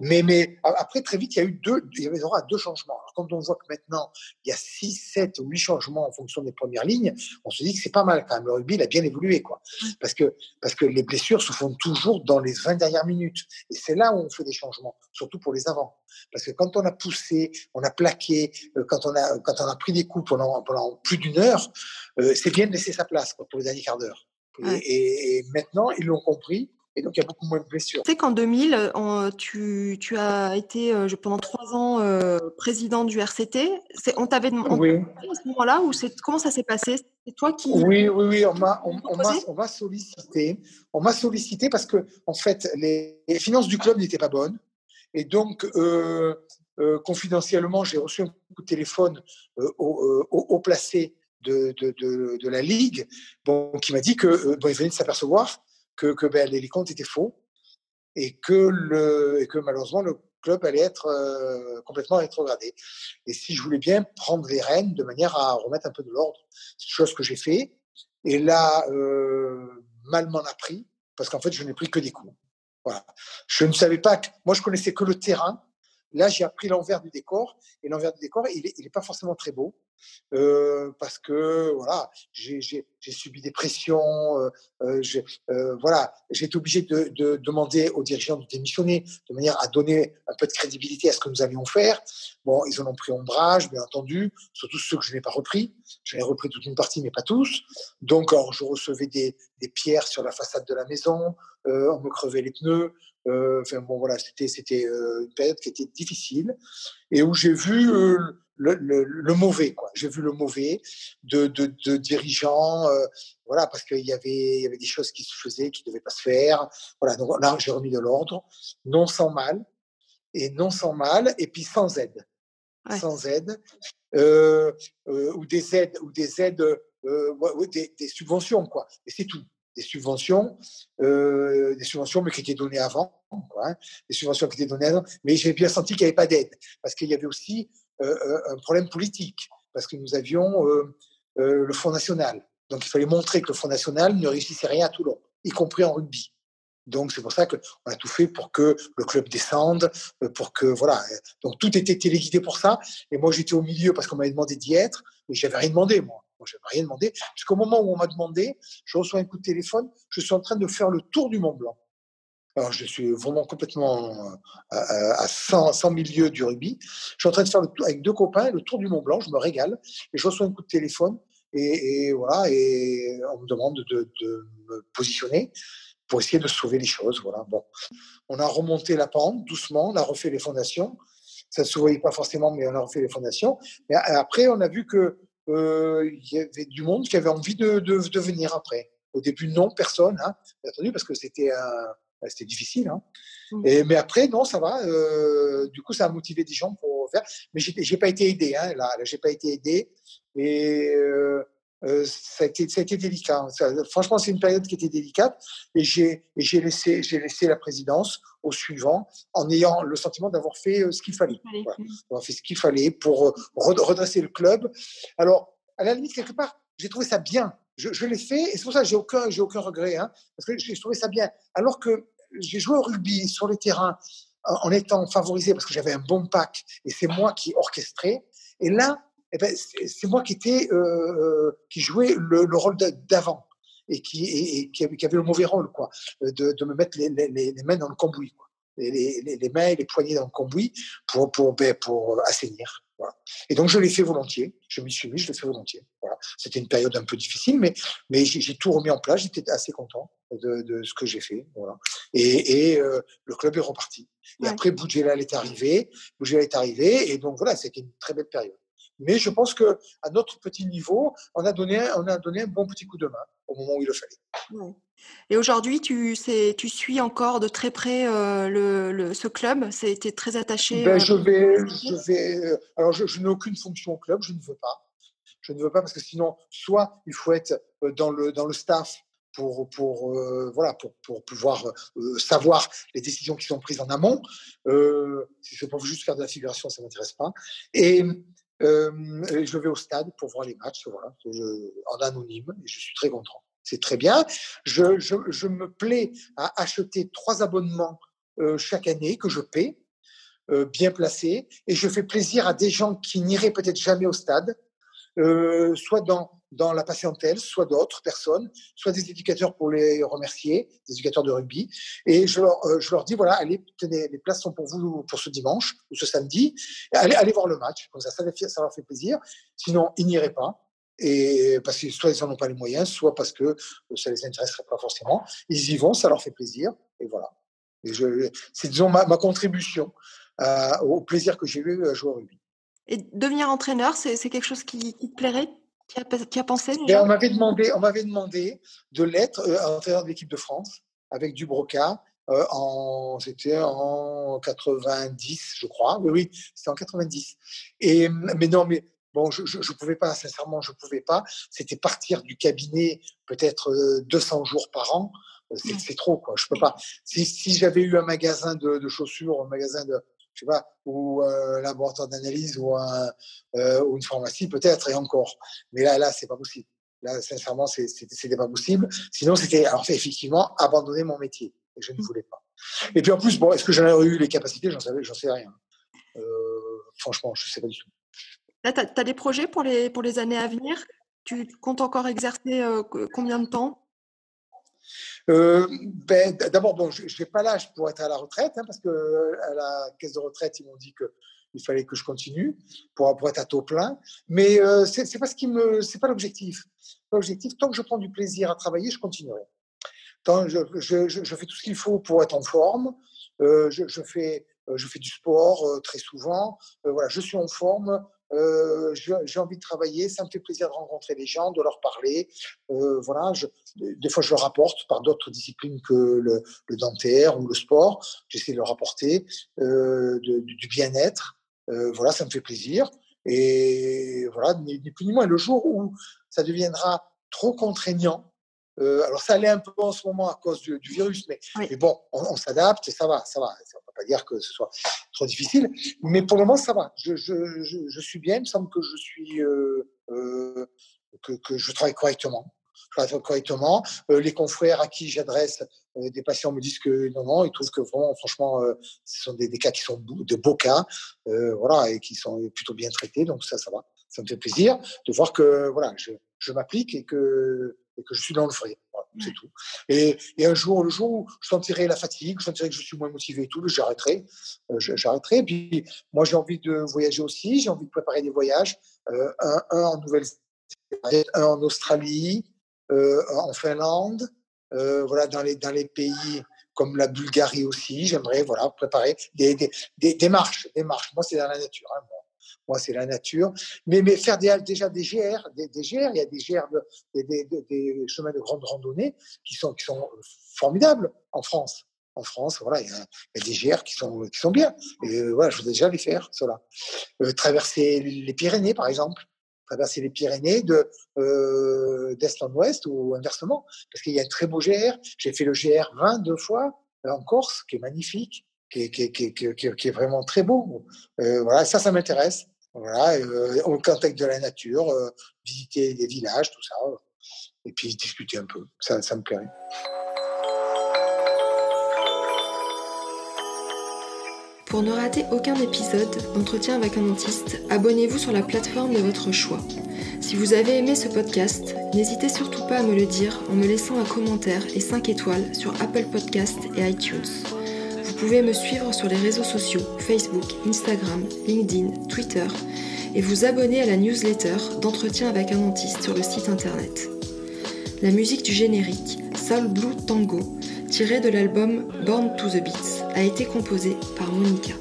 Mais, mais après, très vite, il y a eu deux, il y avait deux changements. Alors, quand on voit que maintenant, il y a 6, 7 ou 8 changements en fonction des premières lignes, on se dit que c'est pas mal quand même. Le rugby, il a bien évolué, quoi. Parce que, parce que les blessures se font toujours dans les 20 dernières minutes. Et c'est là où on fait des changements, surtout pour les avants. Parce que quand on a poussé, on a plaqué, euh, quand on a, quand on a pris des coups pendant, pendant plus d'une heure, euh, c'est bien de laisser sa place quoi, pour les derniers quarts d'heure. et, maintenant, ils l'ont compris. Et donc, il y a beaucoup moins de blessures. Tu sais qu'en 2000, tu, tu, as été euh, pendant trois ans euh, président du RCT. On t'avait demandé à ce moment-là ou comment ça s'est passé? C'est toi qui. Oui, oui, oui. On m'a on, sollicité. On m'a sollicité parce que, en fait, les, finances du club n'étaient pas bonnes. Et donc, euh, confidentiellement, j'ai reçu un coup de téléphone au, au, placé de, de, de, de, la Ligue bon, qui m'a dit que bon, il venait de s'apercevoir que, que ben, les comptes étaient faux et que, le, et que malheureusement le club allait être euh, complètement rétrogradé. Et si je voulais bien prendre les rênes de manière à remettre un peu de l'ordre, chose que j'ai fait. Et là, euh, mal m'en a pris, parce qu'en fait, je n'ai pris que des coups. Voilà. Je ne savais pas que, moi, je connaissais que le terrain. Là, j'ai appris l'envers du décor. Et l'envers du décor, il n'est pas forcément très beau. Euh, parce que voilà, j'ai subi des pressions, euh, euh, voilà, j'ai été obligé de, de, demander aux dirigeants de démissionner de manière à donner un peu de crédibilité à ce que nous allions faire. Bon, ils en ont pris ombrage, bien entendu, surtout ceux que je n'ai pas repris. J'en ai repris toute une partie, mais pas tous. Donc, alors, je recevais des, des pierres sur la façade de la maison, on me crevait les pneus. enfin bon, voilà, c'était c'était une période qui était difficile et où j'ai vu le, mauvais, quoi. J'ai vu le mauvais de, de, dirigeants, euh, voilà, parce qu'il y avait, y avait des choses qui se faisaient, qui ne devaient pas se faire. Voilà, donc là, j'ai remis de l'ordre, non sans mal, et non sans mal, et puis sans aide. Sans aide, euh, euh, ou des aides, ou des aides, des, des, subventions, quoi. Et c'est tout des subventions, des subventions, mais qui étaient données avant, hein. des subventions qui étaient données avant, mais j'ai bien senti qu'il n'y avait pas d'aide, parce qu'il y avait aussi euh, euh, un problème politique, parce que nous avions euh, le Front National. Donc il fallait montrer que le Front National ne réussissait rien à Toulon, y compris en rugby. Donc c'est pour ça qu'on a tout fait pour que le club descende, pour que voilà. Donc tout était téléguidé pour ça. Et moi j'étais au milieu parce qu'on m'avait demandé d'y être, mais j'avais rien demandé moi. Moi j'avais rien demandé. Jusqu'au moment où on m'a demandé, je reçois un coup de téléphone, je suis en train de faire le tour du Mont Blanc. Alors, je suis vraiment complètement euh, à, 100, 100 milieux du rugby. Je suis en train de faire le tour, avec deux copains le tour du Mont Blanc. Je me régale et je reçois un coup de téléphone et, voilà et on me demande de, me positionner pour essayer de sauver les choses. Voilà. Bon, on a remonté la pente doucement, on a refait les fondations. Ça ne se voyait pas forcément, mais on a refait les fondations. Mais après, on a vu que euh, il y avait du monde qui avait envie de, de, venir après. Au début, non, personne, hein, bien entendu, parce que c'était bah, c'était difficile. Hein. Mmh. Et, mais après, non, ça va. Euh, du coup, ça a motivé des gens pour faire. Mais j'ai pas été aidé. Hein, là, j'ai pas été aidé. Et euh, euh, ça, a été, ça a été délicat. franchement, c'est une période qui était délicate et j'ai laissé, laissé la présidence au suivant en ayant le sentiment d'avoir fait ce qu'il fallait. D'avoir fait ce qu'il fallait pour redresser le club. Alors, à la limite, quelque part, j'ai trouvé ça bien. Je, je l'ai fait et c'est pour ça que j'ai aucun, aucun regret, hein, parce que j'ai trouvé ça bien. Alors que j'ai joué au rugby sur les terrains en étant favorisé parce que j'avais un bon pack et c'est moi qui orchestrais. Et là, eh ben, c'est moi qui était euh, euh, qui jouais le, le rôle d'avant et qui, et, qui, avait, le mauvais rôle quoi, de, de me mettre les, les, les, mains dans le cambouis, quoi. Les, les, mains et les poignets dans le cambouis pour pour ben, pour assainir. Voilà. Et donc je l'ai fait volontiers. Je m'y suis mis, je l'ai fait volontiers. Voilà. C'était une période un peu difficile, mais mais j'ai tout remis en place. J'étais assez content de, de ce que j'ai fait. Voilà. Et, et euh, le club est reparti. Et après, Boudjelal est arrivé. Boudjelal est arrivé. Et donc, voilà, c'était une très belle période. Mais je pense que à notre petit niveau, on a donné, on a donné un bon petit coup de main au moment où il le fallait. Et aujourd'hui, tu, tu suis encore de très près euh, le, ce club? C'était très attaché ben, euh, je vais, je vais. Alors, je, je n'ai aucune fonction au club. Je ne veux pas. Je ne veux pas parce que sinon, soit il faut être dans le, dans le staff pour, pour, euh, voilà, pour, pour pouvoir euh, savoir les décisions qui sont prises en amont. Euh, si c'est pour juste faire de la figuration, ça ne m'intéresse pas. Et je vais au stade pour voir les matchs voilà, en anonyme et je suis très content. C'est très bien. Je, me plais à acheter trois abonnements chaque année que je paie, bien placés, et je fais plaisir à des gens qui n'iraient peut-être jamais au stade, soit dans dans la patientèle, soit d'autres personnes, soit des éducateurs pour les remercier, des éducateurs de rugby. Et je leur, euh, je leur dis, voilà, allez, tenez, les places sont pour vous pour ce dimanche ou ce samedi. Allez, allez voir le match. Comme ça, ça, leur fait plaisir. Sinon, ils n'iraient pas. Et parce que soit ils n'en ont pas les moyens, soit parce que ça les intéresserait pas forcément. Ils y vont, ça leur fait plaisir. Et voilà. C'est, disons, ma, contribution euh, au plaisir que j'ai eu à jouer au rugby. Et devenir entraîneur, c'est, c'est quelque chose qui, qui te plairait? Qui a, pensé On m'avait demandé, on m'avait demandé de l'être euh, entraîneur de l'équipe de France avec Dubroca. Euh, en, c'était en 90, je crois. Oui, oui, c'était en 90. Et, mais non, mais bon, je ne pouvais pas, sincèrement, je ne pouvais pas. C'était partir du cabinet peut-être 200 euh, jours par an. C'est, trop, quoi. Je peux pas. Si, si j'avais eu un magasin de, de, chaussures, un magasin de, je sais pas, ou un laboratoire d'analyse ou, un, euh, ou une pharmacie peut-être et encore. Mais là, là, c'est pas possible. Là, sincèrement, c'était pas possible. Sinon, c'était alors effectivement abandonner mon métier et je ne mmh. voulais pas. Et puis en plus, bon, est-ce que j'en aurais eu les capacités? J'en savais, j'en sais rien. Euh, franchement, je sais pas du tout. Là, tu as, des projets pour les, pour les années à venir? Tu comptes encore exercer euh, combien de temps? Euh, ben, D'abord, bon, je n'ai pas l'âge pour être à la retraite, hein, parce que à la caisse de retraite, ils m'ont dit que il fallait que je continue pour, être à taux plein. Mais euh, ce c'est pas l'objectif. L'objectif, tant que je prends du plaisir à travailler, je continuerai. Tant je, fais tout ce qu'il faut pour être en forme. Euh, je, fais, euh, je fais du sport euh, très souvent. voilà, je suis en forme. Euh, j'ai envie de travailler, ça me fait plaisir de rencontrer les gens, de leur parler. Euh, voilà, je, des fois je leur apporte par d'autres disciplines que le, le, dentaire ou le sport. J'essaie de leur apporter euh, de, du bien-être. Voilà, ça me fait plaisir. Et voilà, ni, ni, plus ni moins. Le jour où ça deviendra trop contraignant, alors ça allait un peu en ce moment à cause du, du virus, mais, mais bon, on, on s'adapte et ça va, ça va. Ça va pas dire que ce soit trop difficile, mais pour le moment ça va. Je, suis bien, il me semble que je suis euh, euh, que, je travaille correctement. Je travaille correctement. Euh, les confrères à qui j'adresse euh, des patients me disent que non, non, ils trouvent que vraiment, franchement, euh, ce sont des, cas qui sont de beaux cas, voilà, et qui sont plutôt bien traités. Donc ça, ça va. Ça me fait plaisir de voir que voilà, je, m'applique et que et que je suis dans le frais. C'est tout. Et, et, un jour, le jour où je sentirai la fatigue, je sentirai que je suis moins motivé et tout, j'arrêterai. Euh, j'arrêterai. Puis moi, j'ai envie de voyager aussi. J'ai envie de préparer des voyages. Euh, un, un, en Nouvelle-Zélande, un en Australie, euh, en Finlande. Euh, voilà, dans les, dans les pays comme la Bulgarie aussi. J'aimerais voilà, préparer des, des, des, des marches. Des marches. Moi, c'est dans la nature. Hein, moi moi c'est la nature. Mais, mais faire des, déjà des GR, des, GR, il y a des GR, de, des, chemins de grande randonnée qui sont, qui sont formidables en France. En France, voilà, il y, a, il y a des GR qui sont, qui sont bien. Et euh, voilà, je voudrais déjà les faire, cela. Euh, traverser les Pyrénées, par exemple. traverser les Pyrénées de euh, d'est en ouest ou inversement, parce qu'il y a un très beau GR. J'ai fait le GR 20 deux fois en Corse, qui est magnifique, qui est, vraiment très beau. Euh, voilà, ça, ça m'intéresse. Voilà, euh, au contact de la nature, euh, visiter des villages, tout ça, et puis discuter un peu. Ça, ça me plairait. Pour ne rater aucun épisode d'entretien avec un dentiste, abonnez-vous sur la plateforme de votre choix. Si vous avez aimé ce podcast, n'hésitez surtout pas à me le dire en me laissant un commentaire et 5 étoiles sur Apple Podcast et iTunes. Vous pouvez me suivre sur les réseaux sociaux Facebook, Instagram, LinkedIn, Twitter et vous abonner à la newsletter d'entretien avec un dentiste sur le site internet. La musique du générique, Soul Blue Tango, tirée de l'album Born to the Beats, a été composée par Monica.